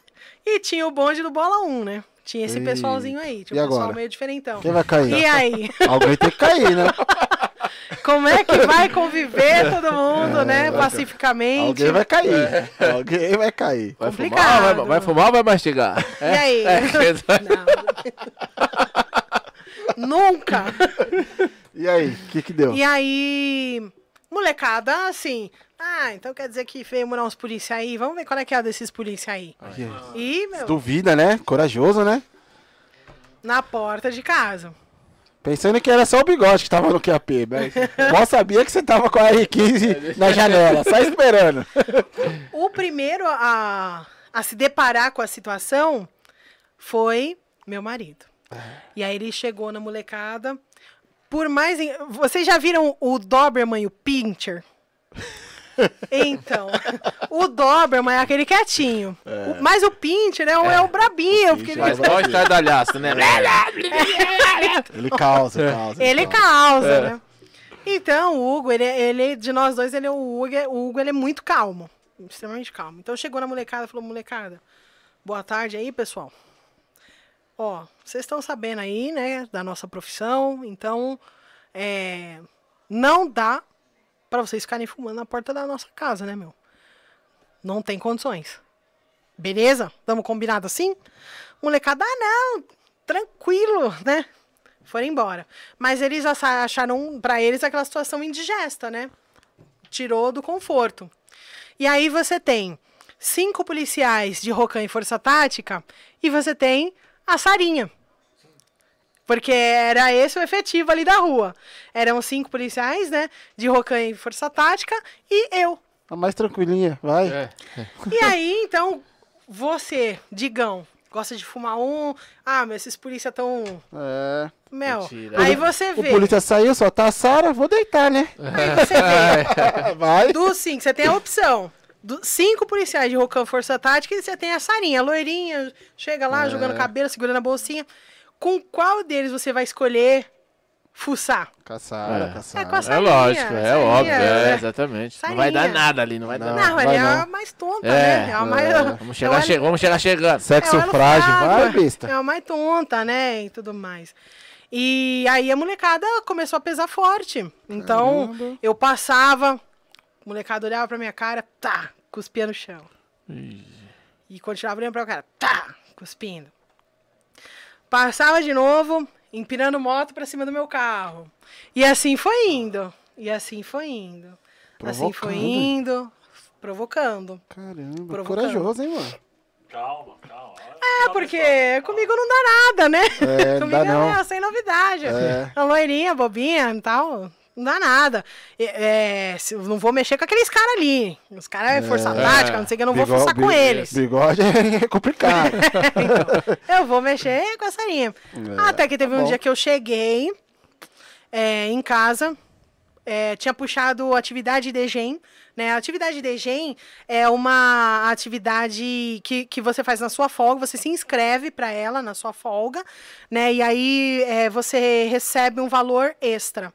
e tinha o bonde do Bola 1, né? Tinha esse pessoalzinho aí. Tinha e um pessoal meio diferentão. Quem vai cair? E aí? *laughs* Alguém tem que cair, né? *laughs* Como é que vai conviver todo mundo, né? Pacificamente. Alguém vai cair. Alguém vai cair. Vai Complicado. fumar, vai, vai fumar ou vai mastigar? E aí? É, *laughs* Não. Nunca. E aí, o que que deu? E aí, molecada, assim. Ah, então quer dizer que veio morar uns polícia aí? Vamos ver qual é que é a desses polícia aí. E, meu, Duvida, né? Corajoso, né? na porta de casa. Pensando que era só o bigode que tava no QAP, mas *laughs* mal sabia que você tava com a R15 na janela, só esperando. *laughs* O primeiro a, a se deparar com a situação foi meu marido. E aí ele chegou na molecada. Por mais. em- Vocês já viram o Doberman e o Pincher? *laughs* Então, o Doberman é aquele quietinho. O- mas o Pincher é o, é o brabinho. Porque ele, igual estardalhaço, né? *laughs* Ele causa, causa. ele causa, né? Então, o Hugo, ele, ele, de nós dois, ele é o Hugo, é- o Hugo ele é muito calmo. Extremamente calmo. Então chegou na molecada e falou, molecada, Boa tarde aí, pessoal. Ó, vocês estão sabendo aí, né, da nossa profissão, então é, não dá pra vocês ficarem fumando na porta da nossa casa, né, meu? Não tem condições. Beleza? Tamo combinado assim? Molecada, ah, não, tranquilo, né? Foram embora. Mas eles acha- acharam, pra eles, aquela situação indigesta, né? Tirou do conforto. E aí você tem cinco policiais de Rocan e Força Tática e você tem a Sarinha. Porque era esse o efetivo ali da rua. Eram cinco policiais, né? De Rocan e Força Tática e eu. A mais tranquilinha, vai. É. E aí, então, você, Digão, gosta de fumar um. Ah, mas esses polícia tão. É. Meu. Mentira. Aí você O vê. polícia saiu, só tá a Sara, vou deitar, né? Aí você vê. *laughs* Vai. Dos cinco, você tem a opção. Do, cinco policiais de Rocan Força Tática e você tem a Sarinha, a loirinha, chega lá, jogando cabelo, segurando a bolsinha. Com qual deles você vai escolher fuçar? Caçara, É. caçara. É com a É Sarinha, lógico, é Sarinha, óbvio, é, é. exatamente. Não vai dar Sarinha. nada ali, não vai dar Não, nada. Não, ela é a mais tonta, É, né? É a mais. é. Vamos chegar, ela- che vamos chegar chegando. Sexo É, frágil, vai, besta. É a mais tonta, né? E tudo mais. E aí a molecada começou a pesar forte. Então, Caramba. eu passava, a molecada olhava pra minha cara, tá, cuspia no chão. E continuava olhando pra cara, tá, cuspindo. Passava de novo, empinando moto pra cima do meu carro. E assim foi indo. E assim foi indo. Assim foi Provocando. indo, provocando. Caramba, Provocando. corajoso, hein, mano? Calma, calma. É, porque comigo não dá nada, né? É, comigo dá não. é sem novidade. É. A loirinha, bobinha e tal. Não dá nada. É, é, não vou mexer com aqueles caras ali. Os caras é força tática, não sei o que, eu não vou Bigode- forçar com eles. Bigode é complicado. *laughs* Então, eu vou mexer com essa linha. É, Até que teve tá um bom. dia que eu cheguei é, em casa, é, tinha puxado atividade de GEM. Né? A atividade de GEM é uma atividade que, que você faz na sua folga, você se inscreve para ela na sua folga, né? E aí é, você recebe um valor extra.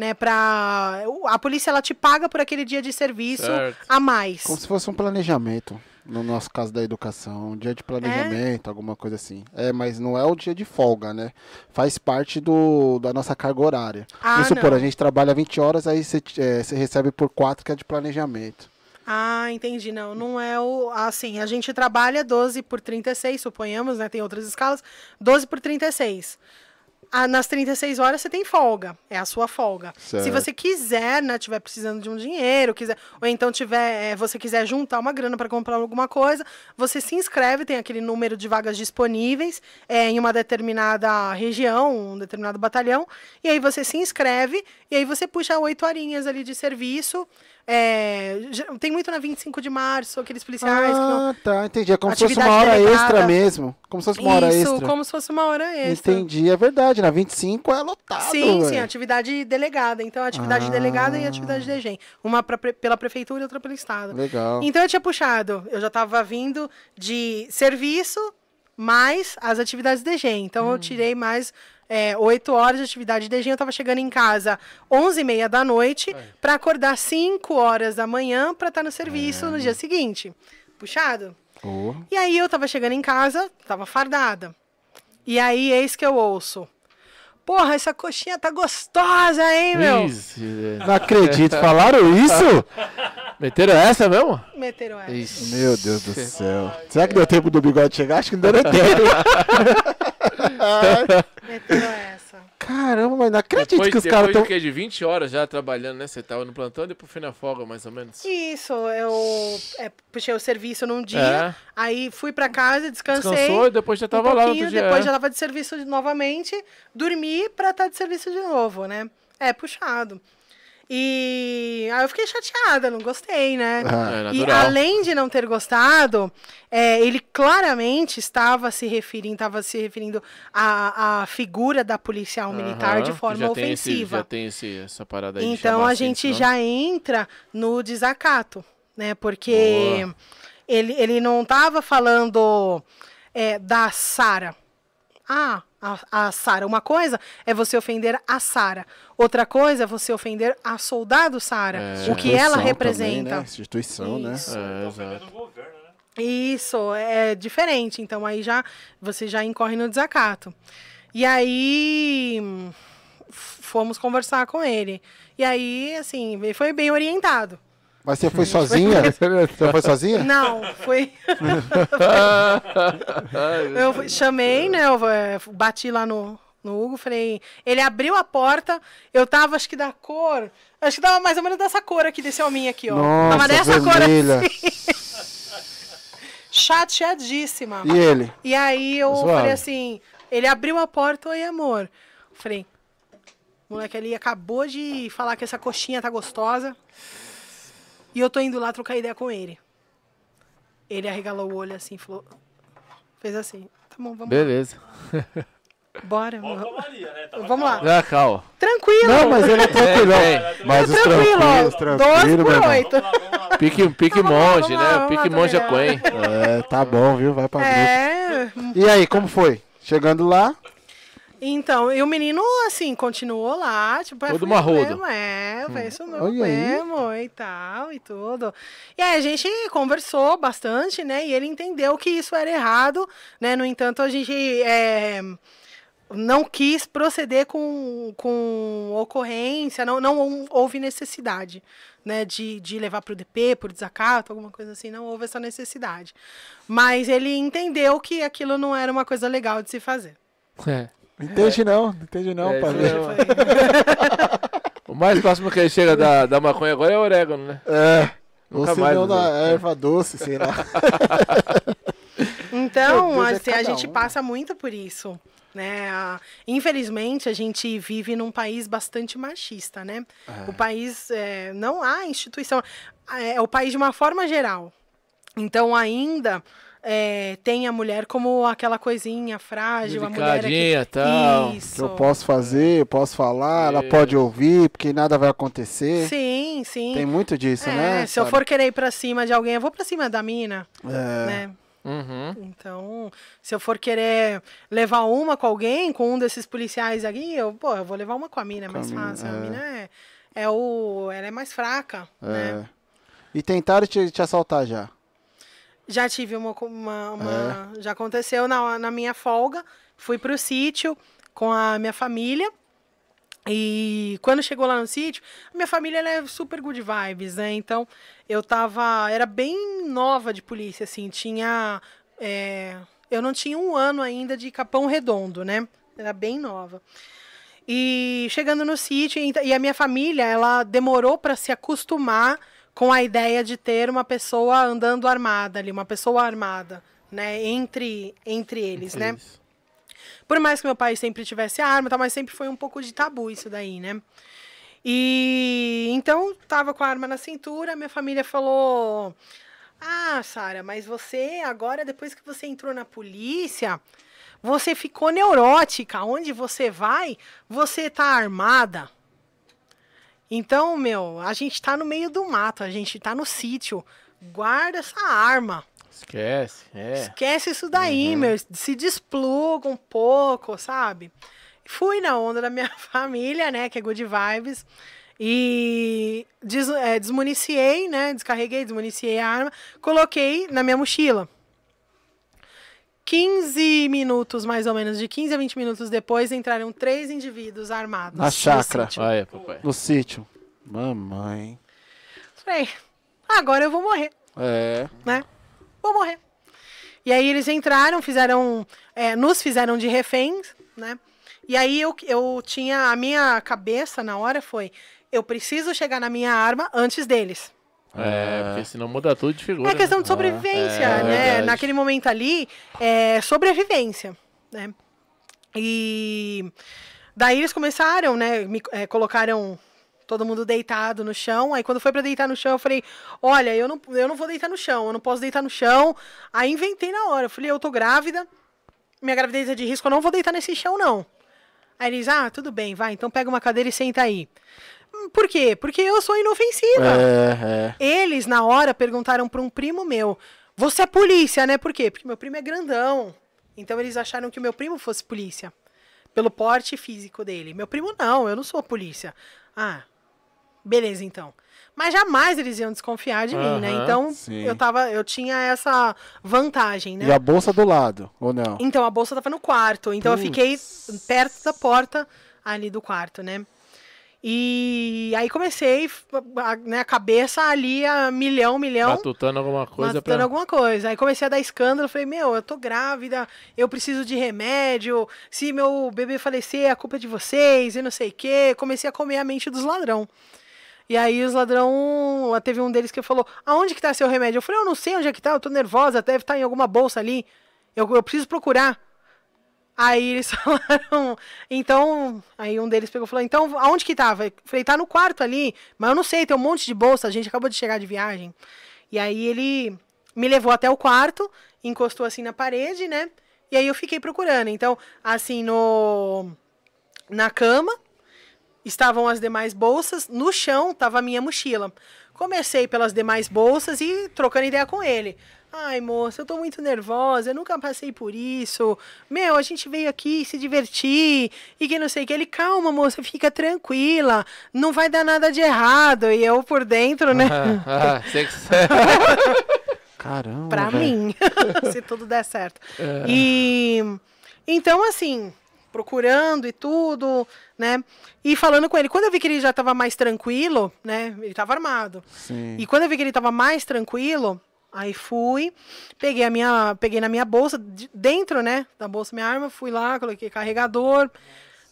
Né, pra... A polícia ela te paga por aquele dia de serviço Certo. a mais. Como se fosse um planejamento. No nosso caso da educação, um dia de planejamento, alguma coisa assim. É, mas não é o dia de folga, né? Faz parte do, da nossa carga horária. Ah, Vamos supor, não. a gente trabalha 20 horas, aí você é, recebe por 4 que é de planejamento. Ah, entendi. Não, não é o. Assim, a gente trabalha 12 por 36, suponhamos, né? Tem outras escalas. 12 por 36. Ah, nas 36 horas você tem folga. É a sua folga. Se Certo. você quiser, né? Tiver precisando de um dinheiro, quiser. Ou então tiver. eh, você quiser juntar uma grana para comprar alguma coisa, você se inscreve, tem aquele número de vagas disponíveis eh, em uma determinada região, um determinado batalhão. E aí você se inscreve e aí você puxa oito horinhas ali de serviço. É, tem muito na 25 de março, aqueles policiais que não. Ah, tá, entendi. É como se fosse uma hora delegada. extra mesmo. Como se fosse uma hora Isso, extra. como se fosse uma hora extra. Entendi, é verdade. Na 25 é lotado. Sim, sim, velho. atividade delegada. Então, atividade Ah. delegada e atividade de DGEM. Uma pra pela prefeitura e outra pelo Estado. Legal. Então, eu tinha puxado. Eu já estava vindo de serviço mais as atividades de DGEM. Então, Hum. eu tirei mais é, oito horas de atividade de. Eu estava chegando em casa 11h30 da noite para acordar 5 horas da manhã para estar no serviço no dia seguinte. Puxado? Oh, E aí eu tava chegando em casa, tava fardada. E aí, eis que eu ouço. Porra, essa coxinha tá gostosa, hein, meu? Ixi, Não acredito, falaram isso? Meteram essa mesmo? Meteram essa. Ixi. Meu Deus do céu. Será que deu tempo do bigode chegar? Acho que não deu nem *laughs* tempo. Meteram essa. Caramba, mas não acredito Depois, que os depois caras estão. quê? De 20 horas já trabalhando, né? Você tava no plantão e depois foi na folga, mais ou menos. Isso, eu é, puxei o serviço num dia, É. aí fui pra casa, descansei. Descansou e depois já um tava lá no pouquinho, outro dia. depois é. já tava de serviço novamente, dormi pra estar de serviço de novo, né? É, puxado. E aí eu fiquei chateada, não gostei, né? Ah, É E além de não ter gostado, é, ele claramente estava se referindo, estava se referindo à, à figura da policial militar Aham, de forma já tem esse- ofensiva. já tem esse, essa parada aí. de Então a assim, gente já entra no desacato, né? Porque Boa. ele, ele não estava falando é, da Sara. Ah, a, a Sara. Uma coisa é você ofender a Sara. Outra coisa é você ofender a soldado Sara. É. O que ela representa. Também, né? Instituição, Isso. né? É, Tá exato. ofendendo o governo, né? Isso, é diferente. Então aí já você já incorre no desacato. E aí fomos conversar com ele. E aí, assim, ele foi bem orientado. Mas você foi sozinha? *laughs* Você foi sozinha? Não, foi. *laughs* eu fui- chamei, né? Eu eh, bati lá no, no Hugo, falei. Ele abriu a porta, eu tava, acho que da cor. Acho que tava mais ou menos dessa cor aqui, desse hominho aqui, ó. tava Nossa, dessa vermelha. cor assim. *laughs* Chateadíssima. E ele? E aí eu Suave. falei assim, ele abriu a porta, oi amor. Eu falei, o moleque ali acabou de falar que essa coxinha tá gostosa. E eu tô indo lá trocar ideia com ele. Ele arregalou o olho assim, falou. Fez assim. Tá bom, vamos Beleza. lá. Bora. Volta a Maria, né? Tava Vamos lá. calma. Já, calma. Tranquilo. Não, mas ele é tranquilão. Vem, Mas os tranquilo, tranquilos, ó. tranquilo, 12 meu por irmão. 8. Vamos lá, vamos lá. Pique, pique Vamos monge, vamos lá, né? vamos Pique monge é. Quen. É, tá bom, viu? Vai pra grupo. É. E aí, como foi? Chegando lá, Então, e o menino, assim, continuou lá, tipo, é, Todo mesmo, é, foi isso mesmo, Olha aí. mesmo, e tal, e tudo. E aí a gente conversou bastante, né, e ele entendeu que isso era errado, né, no entanto, a gente é, não quis proceder com, com ocorrência, não, não houve necessidade, né, de, de levar para o DP, por desacato, alguma coisa assim, não houve essa necessidade. Mas ele entendeu que aquilo não era uma coisa legal de se fazer. É. não entende não, não entende não, É, mesmo. *laughs* O mais próximo que ele chega da, da maconha agora é o orégano, né? É. Ou Nunca se mais, não da né? erva doce, sei lá. *laughs* Então, Deus, é assim, a cada gente um. passa muito por isso. Né? A- Infelizmente, a gente vive num país bastante machista, né? O país é, não há instituição, é, é o país de uma forma geral. Então, ainda é, tem a mulher como aquela coisinha frágil, a mulher é Delicadinha, tal. Que Isso. eu posso fazer, eu posso falar, ela pode ouvir, porque nada vai acontecer. Sim, sim. Tem muito disso, É, né? se eu for querer ir pra cima de alguém, eu vou pra cima da mina, É, né? Uhum. Então, se eu for querer levar uma com alguém, com um desses policiais aqui, eu, pô, eu vou levar uma com a mina, é mais a fácil. A é. mina é, é o. Ela é mais fraca, né? é. E tentaram te, te assaltar já. Já tive uma. uma, uma- É. Já aconteceu na, na minha folga. Fui pro sítio com a minha família. E quando chegou lá no sítio, a minha família é super good vibes, né? Então eu tava. Era bem nova de polícia, assim. Tinha. é, eu não tinha um ano ainda de Capão Redondo, né? Era bem nova. E chegando no sítio, e a minha família, ela demorou para se acostumar com a ideia de ter uma pessoa andando armada ali, uma pessoa armada, né, entre entre eles, né? Por mais que meu pai sempre tivesse arma, tá, mas sempre foi um pouco de tabu isso daí, né? E então tava com a arma na cintura, minha família falou: "Ah, Sara, mas você agora depois que você entrou na polícia, você ficou neurótica. Onde você vai, você tá armada." Então, meu, a gente tá no meio do mato, a gente tá no sítio. Guarda essa arma. Esquece, é. Esquece isso daí, meu. Se despluga um pouco, sabe? Fui na onda da minha *laughs* família, né? Que é Good Vibes. E des, é, desmuniciei, né? Descarreguei, desmuniciei a arma. Coloquei na minha mochila. 15 minutos, mais ou menos, de 15 a 20 minutos depois, entraram três indivíduos armados. Na no chácara. sítio. Olha, papai. No sítio. Mamãe. Falei, agora eu vou morrer. É. né? Vou morrer. E aí eles entraram, fizeram, é, nos fizeram de reféns, né? E aí eu, eu tinha, a minha cabeça na hora foi, eu preciso chegar na minha arma antes deles. É, porque senão muda tudo de figura. É questão né? de sobrevivência, É, né? verdade. Naquele momento ali, é sobrevivência, né? E daí eles começaram, né? Me é, colocaram todo mundo deitado no chão. Aí quando foi pra deitar no chão, eu falei: Olha, eu não, eu não vou deitar no chão, eu não posso deitar no chão. Aí inventei na hora. Eu falei: Eu tô grávida, minha gravidez é de risco, eu não vou deitar nesse chão, não. Aí eles: Ah, tudo bem, vai, então pega uma cadeira e senta aí. Por quê? Porque eu sou inofensiva. É, é. Eles, na hora, perguntaram para um primo meu: Você é polícia, né? Por quê? Porque meu primo é grandão. Então eles acharam que o meu primo fosse polícia. Pelo porte físico dele. Meu primo, não, eu não sou polícia. Ah, beleza, então. Mas jamais eles iam desconfiar de mim, né? Então, sim. eu tava, eu tinha essa vantagem, né? E a bolsa do lado, ou não? Então, a bolsa tava no quarto. Então, eu fiquei perto da porta ali do quarto, né? E aí comecei, a, né, a cabeça ali a milhão, milhão. Matutando alguma coisa matutando pra... alguma coisa. Aí comecei a dar escândalo, falei, meu, eu tô grávida, eu preciso de remédio, se meu bebê falecer, a culpa é de vocês, e não sei o quê. Comecei a comer a mente dos ladrão. E aí os ladrão, teve um deles que falou, aonde que tá seu remédio? Eu falei, eu não sei onde é que tá, eu tô nervosa, deve estar em alguma bolsa ali, eu, eu preciso procurar. Aí eles *laughs* falaram, então, aí um deles pegou e falou, então, aonde que tava? Eu falei, tá no quarto ali, mas eu não sei, tem um monte de bolsa, a gente acabou de chegar de viagem. E aí ele me levou até o quarto, encostou assim na parede, né? E aí eu fiquei procurando. Então, assim, no na cama estavam as demais bolsas, no chão estava a minha mochila. Comecei pelas demais bolsas e trocando ideia com ele. Ai, moça, eu tô muito nervosa, eu nunca passei por isso. Meu, a gente veio aqui se divertir e que não sei o que. Ele, calma, moça, fica tranquila, não vai dar nada de errado. E eu por dentro, né? *laughs* Ah, ah, que... *laughs* Caramba. pra mim, *laughs* se tudo der certo. E então, assim, procurando e tudo, né? E falando com ele, quando eu vi que ele já tava mais tranquilo, né? Ele tava armado. Sim. E quando eu vi que ele tava mais tranquilo, aí fui, peguei a minha, peguei na minha bolsa, de- dentro, né, da bolsa minha arma, fui lá, coloquei carregador,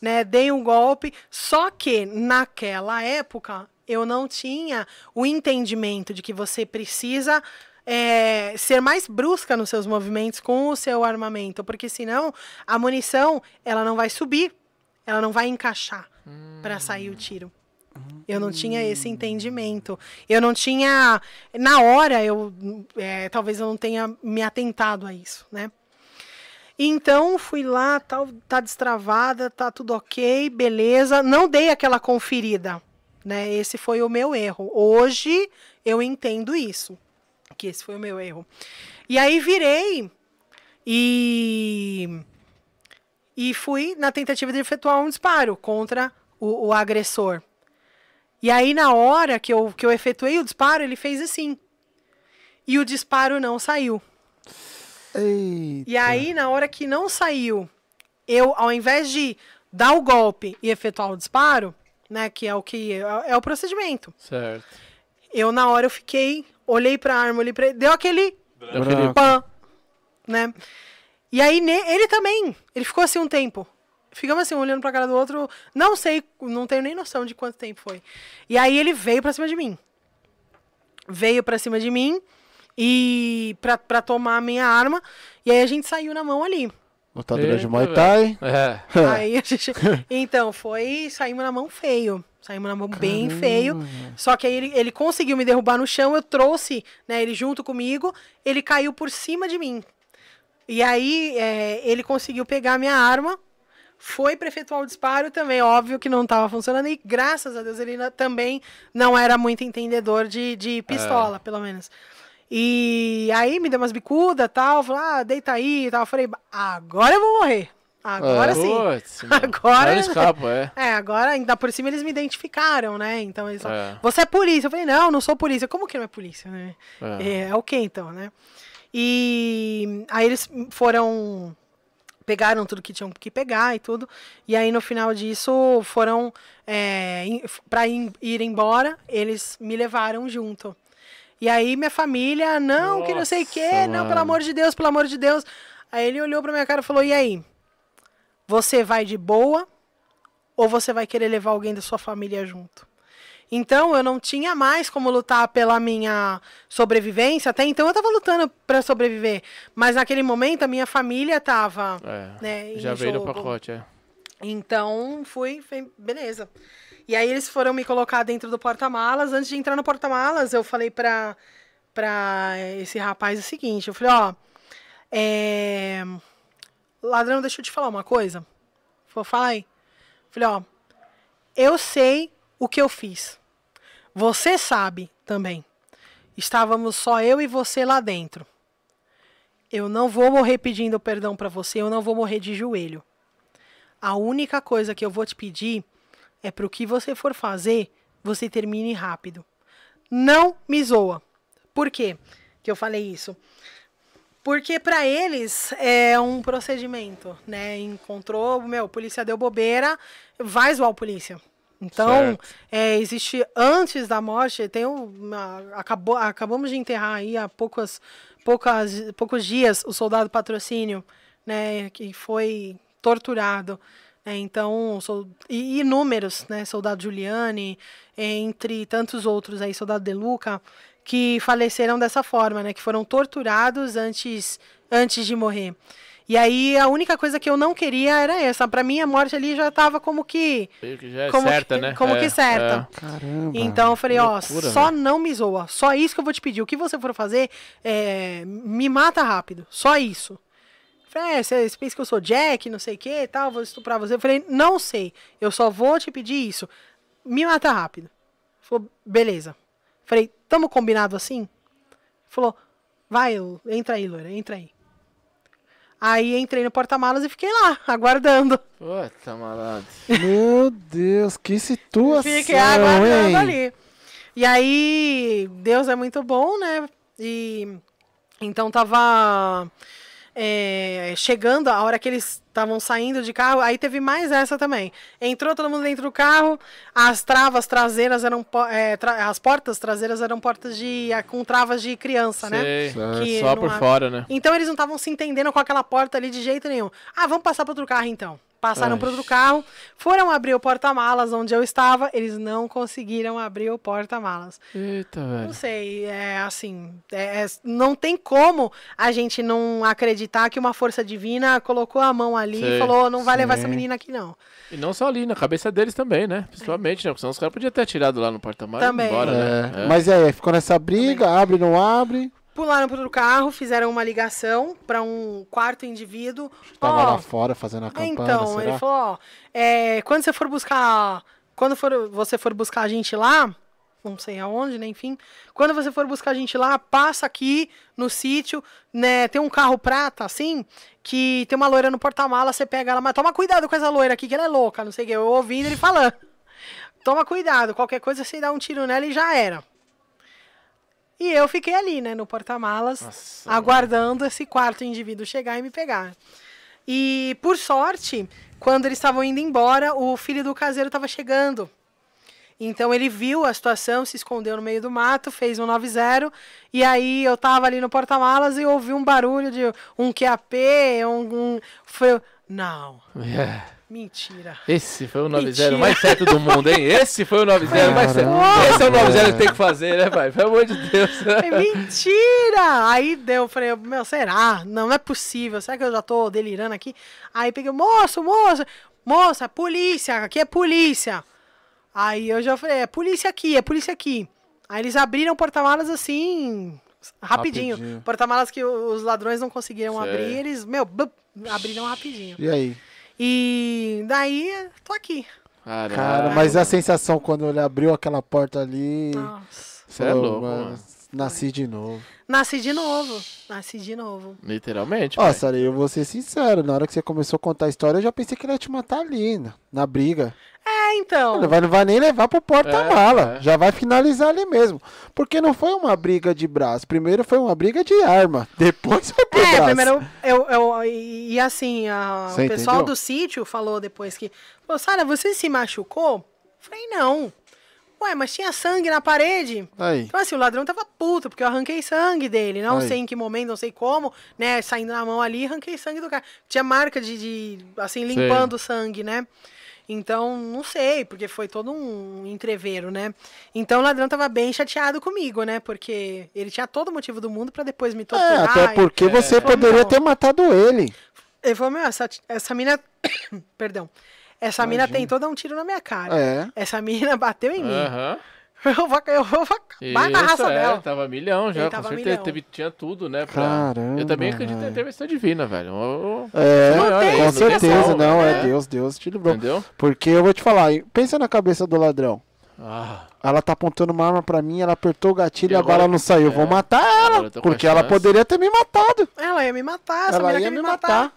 né, dei um golpe. Só que naquela época eu não tinha o entendimento de que você precisa é, ser mais brusca nos seus movimentos com o seu armamento, porque senão a munição ela não vai subir, ela não vai encaixar para sair o tiro. Eu não tinha esse entendimento. Eu não tinha. Na hora, eu. é, talvez eu não tenha me atentado a isso, né? Então, fui lá, tal, tá destravada, tá tudo ok, beleza. Não dei aquela conferida, né? Esse foi o meu erro. Hoje eu entendo isso, que esse foi o meu erro. E aí virei e e fui na tentativa de efetuar um disparo contra o, o agressor. E aí, na hora que eu, que eu efetuei o disparo, ele fez assim. E o disparo não saiu. Eita. E aí, na hora que não saiu, eu, ao invés de dar o golpe e efetuar o disparo, né, que é o que é, é o procedimento. Certo. Eu na hora eu fiquei, olhei pra arma, olhei pra deu aquele Deu aquele- Branco. pã, né? E aí ne- ele também, ele ficou assim um tempo. Ficamos assim, um olhando pra cara do outro, não sei, não tenho nem noção de quanto tempo foi. E aí ele veio pra cima de mim. Veio pra cima de mim e pra, pra tomar a minha arma, e aí a gente saiu na mão ali. Lutadora de Muay. Thai. É. *laughs* Aí a gente. Então, foi. Saímos na mão feio. Saímos na mão bem feio. Só que aí ele, ele conseguiu me derrubar no chão, eu trouxe né, ele junto comigo, ele caiu por cima de mim. E aí é, ele conseguiu pegar a minha arma, foi pra efetuar o disparo também, óbvio que não estava funcionando, e graças a Deus ele também não era muito entendedor de, de pistola, pelo menos. E aí me deu umas bicudas e tal, falou, ah, deita aí e tal. Eu falei, agora eu vou morrer. Agora É. sim. Putz. *laughs* Agora- Não escapa, é. *laughs* É, agora, ainda por cima, eles me identificaram, né? Então eles falaram, É. você é polícia. Eu falei, não, não sou polícia. Como que não é polícia, né? É. É, é o que então, né? E aí eles foram. Pegaram tudo que tinham que pegar e tudo. E aí, no final disso, foram. É, pra ir, embora, eles me levaram junto. E aí, minha família, não, que não sei o quê, Nossa, não, pelo mano. amor de Deus, pelo amor de Deus. Aí ele olhou pra minha cara e falou: e aí? Você vai de boa ou você vai querer levar alguém da sua família junto? Então eu não tinha mais como lutar pela minha sobrevivência. Até então eu tava lutando para sobreviver, mas naquele momento a minha família tava, É. né, Já veio no jogo. pacote, é. Então fui, fui- beleza. E aí eles foram me colocar dentro do porta-malas. Antes de entrar no porta-malas, eu falei pra, pra esse rapaz o seguinte: eu falei, ó, é... ladrão, deixa eu te falar uma coisa. Falei, fala aí. Falei, ó, eu sei o que eu fiz. Você sabe também. Estávamos só eu e você lá dentro. Eu não vou morrer pedindo perdão pra você, eu não vou morrer de joelho. A única coisa que eu vou te pedir é pro que você for fazer, você termine rápido. Não me zoa. Por quê que eu falei isso? Porque para eles é um procedimento, né? Encontrou, meu, polícia deu bobeira, vai zoar a polícia. Então, é, existe antes da morte, tem uma, acabou, acabamos de enterrar aí há poucas, poucas, poucos dias o soldado patrocínio, né, que foi torturado. né, então, sol- e inúmeros, né, soldado Giuliani, entre tantos outros aí, soldado De Luca, que faleceram dessa forma, né, que foram torturados antes, antes de morrer. E aí a única coisa que eu não queria era essa. Pra mim a morte ali já tava como que já é como certa, que, né? Como É, que certa. Caramba. Então eu falei, ó, loucura, só velho. não me zoa. Só isso que eu vou te pedir. O que você for fazer, é, me mata rápido. Só isso. Eu Falei, é, você você pensa que eu sou Jack, não sei o que e tal, vou estuprar você. Eu falei, não sei. Eu só vou te pedir isso. Me mata rápido. Ele Falou, beleza. Falei, tamo combinado assim? Ele Falou, vai, entra aí, loira, entra aí. Aí entrei no porta-malas e fiquei lá, aguardando. Puta, malandro. Meu Deus, que situação, Fiquei aguardando hein? ali. E aí, Deus é muito bom, né? E então tava é, chegando a hora que eles estavam saindo de carro, aí teve mais essa também. Entrou todo mundo dentro do carro, as travas traseiras eram é, tra- as portas traseiras eram portas de com travas de criança, né? Sei. Que Só por há- fora, né? Então eles não estavam se entendendo com aquela porta ali de jeito nenhum. Ah, vamos passar para outro carro então. Passaram Ai. para outro carro, foram abrir o porta-malas onde eu estava, eles não conseguiram abrir o porta-malas. Eita, Não velho. sei, é assim, é- é- não tem como a gente não acreditar que uma força divina colocou a mão ali Sei. e falou, não vai levar Sim. essa menina aqui não. E não só ali, na cabeça deles também, né? Principalmente, né? Porque senão os caras podiam ter atirado lá no porta-malas e Também. embora, né? É, Mas aí, ficou nessa briga, abre, não abre. Pularam para outro carro, fizeram uma ligação para um quarto indivíduo. Tava Ó, lá fora fazendo a campana, Então, será? ele falou, ó, é, quando você for buscar, quando for, você for buscar a gente lá, não sei aonde, né, enfim, quando você for buscar a gente lá, passa aqui no sítio, né, tem um carro prata, assim, que tem uma loira no porta-mala, você pega ela, mas toma cuidado com essa loira aqui, que ela é louca, não sei o que, eu ouvindo ele falando. Toma cuidado, qualquer coisa você dá um tiro nela e já era. E eu fiquei ali, né, no porta-malas, aguardando esse quarto indivíduo chegar e me pegar. E, por sorte, quando eles estavam indo embora, o filho do caseiro estava chegando. Então ele viu a situação, se escondeu no meio do mato, fez um 9-0. E aí eu tava ali no porta-malas e ouvi um barulho de um QAP, um. um foi, não, É. mentira. Esse foi o 9-0 Mentira. mais certo do mundo, hein? Esse foi o 9-0 mais certo. Esse é o 9-0 que tem que fazer, né, pai? Pelo amor de Deus. Falei, Mentira! Aí deu, eu falei, meu, será? Não, não é possível. Será que eu já tô delirando aqui? Aí peguei, moço, moço, moça, polícia, aqui é polícia. Aí eu já falei, é polícia aqui, é polícia aqui. Aí eles abriram o porta-malas assim, rapidinho. Rapidinho. Porta-malas que os ladrões não conseguiram Sei. abrir, eles, meu, abriram rapidinho. E aí? E daí, tô aqui. Caralho. Cara, mas a sensação quando ele abriu aquela porta ali. Nossa. Você é louco, mano, mano. Nasci de novo. Nasci de novo, nasci de novo. Literalmente, Ó. Sara, eu vou ser sincero, na hora que você começou a contar a história, eu já pensei que ele ia te matar ali, na, na briga. É, então. Não vai, não vai nem levar pro porta-mala. É, é. Já vai finalizar ali mesmo. Porque não foi uma briga de braço. Primeiro foi uma briga de arma. *laughs* Depois foi pro É, braço. primeiro eu, eu e, e assim, a- o pessoal entendeu? do sítio falou depois que, Pô, Sara, você se machucou? Eu Falei, não. Ué, mas tinha sangue na parede. Aí. Então, assim, o ladrão tava puto, porque eu arranquei sangue dele. Não Aí. sei em que momento, não sei como, né? Saindo na mão ali, arranquei sangue do cara. Tinha marca de, de assim, limpando o sangue, né? Então, não sei, porque foi todo um entreveiro, né? Então o ladrão tava bem chateado comigo, né? Porque ele tinha todo o motivo do mundo pra depois me É, torturar. até e- porque você Falou, poderia ter matado ele. Ele falou, meu, essa, essa mina. *coughs* Perdão. Essa mina tentou dar um tiro na minha cara. É. Essa mina *laughs* bateu em mim. Aham. *laughs* Eu vou, eu vou vai na raça é, dela. tava milhão já, Ele com tava certeza. milhão. Teve, tinha tudo, né? Pra... Caramba, Eu também acredito velho. intervenção divina, velho. O- É, Não tem, com certeza, não. É né? Deus, Deus te livrou. Entendeu? Porque eu vou te falar, pensa na cabeça do ladrão. Ah, Ela tá apontando uma arma pra mim, ela apertou o gatilho E e a agora- bala não saiu. Eu Vou é. matar Agora ela. eu Porque ela poderia ter me matado. Ela ia me matar, essa Ela ia quer me me matar. matar.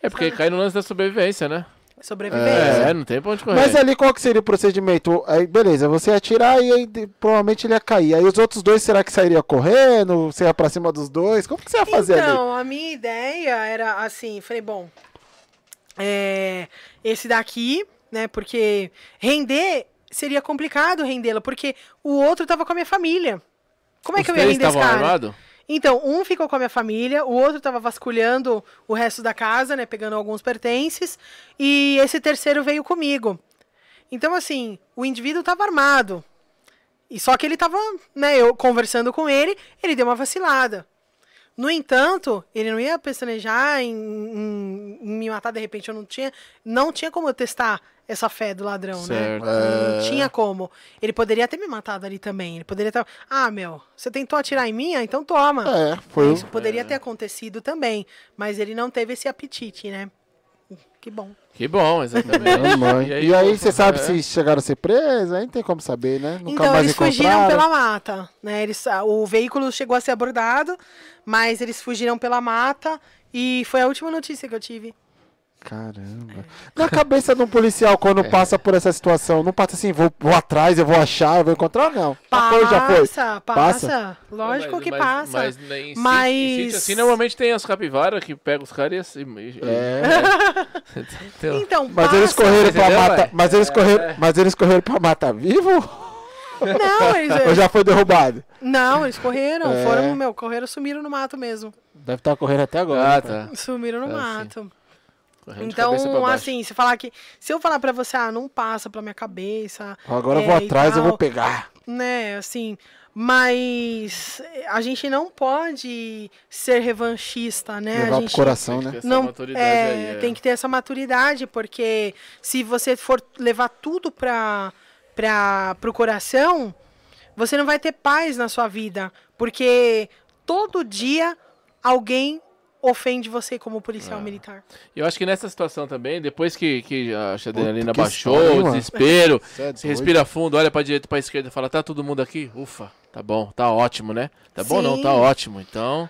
é porque cai no lance da sobrevivência, né? Sobrevivência. É, não tem pra onde correr. Mas ali qual que seria o procedimento? Aí, beleza, você ia atirar e aí de- provavelmente ele ia cair. Aí os outros dois, será que sairia correndo? Você ia pra cima dos dois? Como que você ia fazer ali? Então, a minha ideia era assim, falei, bom, é, esse daqui, né, porque render seria complicado rendê-lo, porque o outro tava com a minha família. Como é Os que eu ia três render esse estavam cara? armados? Então, um ficou com a minha família, o outro tava vasculhando o resto da casa, né, pegando alguns pertences, e esse terceiro veio comigo. Então, assim, o indivíduo tava armado. E só que ele tava, né, eu conversando com ele, ele deu uma vacilada. No entanto, ele não ia pestanejar em, em- em me matar de repente. Eu não tinha, não tinha como eu testar essa fé do ladrão, Certo. né? Não tinha como. Ele poderia ter me matado ali também. Ele poderia ter. Ah, meu, você tentou atirar em mim? Ah, então toma. É, foi. Isso poderia ter acontecido também. Mas ele não teve esse apetite, né? Que bom. Que bom, exatamente. *laughs* Mãe. E E aí, aí, o- você sabe é. se chegaram a ser presos? Aí não tem como saber, né? Nunca então, mais eles fugiram pela mata, né? Eles, ah, o veículo chegou a ser abordado, mas eles fugiram pela mata e foi a última notícia que eu tive. Caramba. Na cabeça de um policial, quando passa por essa situação, não passa assim, vou, vou atrás, eu vou achar, eu vou encontrar, não. Já foi, já foi. Passa, passa. Lógico Mas- que mas- passa. Mas, em, Mas- Sítio, em sítio, assim, normalmente tem as capivaras que pegam os caras e assim. e- É. *laughs* Então, Então, Mas passa. eles correram pra Entendeu, mata. Mas eles correram, mas eles correram pra mata vivo? Não, *laughs* eles, Ou já foi derrubado? não, eles correram. É. Foram, meu, correram, sumiram no mato mesmo. Deve estar correndo até agora. ah, tá. Sumiram no sim. mato. Pra Então, assim, se falar que. Se eu falar pra você, ah, não passa pela minha cabeça. Agora eu é, vou e atrás, eu vou tal, pegar. Né, assim. Mas a gente não pode ser revanchista, né? Levar a pro gente coração, Tem né? que ter essa não maturidade é, aí, é. tem que ter essa maturidade, porque se você for levar tudo para para o coração, você não vai ter paz na sua vida, porque todo dia alguém ofende você como Ah. policial militar. Eu acho que nessa situação também, depois que, que a adrenalina baixou, história, o desespero, Cê é você doido. respira fundo, olha pra direita e pra esquerda e fala, tá todo mundo aqui? Ufa, tá bom, tá ótimo, né? Tá bom não, Sim. tá ótimo. Então,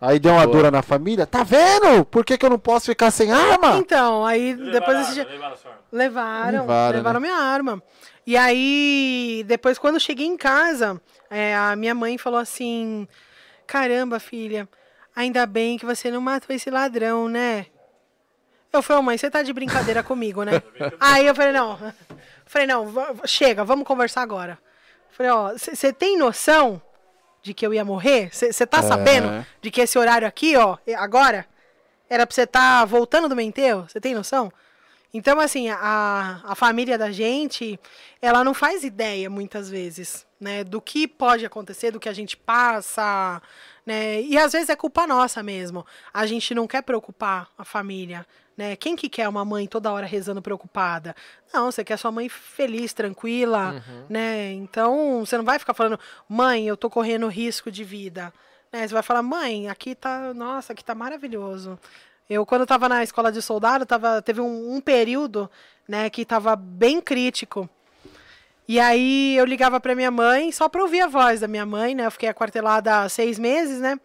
Aí deu uma Boa. dura na família. Tá vendo? Por que, que eu não posso ficar sem arma? Então, aí depois desse dia, Levaram a sua arma. Levaram, Levaram, levaram, né? minha arma. E aí, depois, quando eu cheguei em casa, é, a minha mãe falou assim: Caramba, filha, ainda bem que você não matou esse ladrão, né? Eu falei, mãe, você tá de brincadeira *laughs* comigo, né? Aí eu falei, não. *laughs* Falei, não, chega, vamos conversar agora. Falei, ó, você tem noção de que eu ia morrer? Você tá sabendo de que esse horário aqui, ó, agora, era pra você estar voltando do meu enterro? Você tem noção? Então, assim, a, a família da gente, ela não faz ideia, muitas vezes, né? Do que pode acontecer, do que a gente passa, né? E às vezes é culpa nossa mesmo. A gente não quer preocupar a família, né? Quem que quer uma mãe toda hora rezando preocupada? Não, você quer sua mãe feliz, tranquila, né? Então, você não vai ficar falando, mãe, eu tô correndo risco de vida. Né? Você vai falar, mãe, aqui tá, nossa, aqui tá maravilhoso. Eu, quando estava na escola de soldado, tava, teve um, um período né, que estava bem crítico. E aí eu ligava para minha mãe só para ouvir a voz da minha mãe, né? Eu fiquei aquartelada há seis meses, né?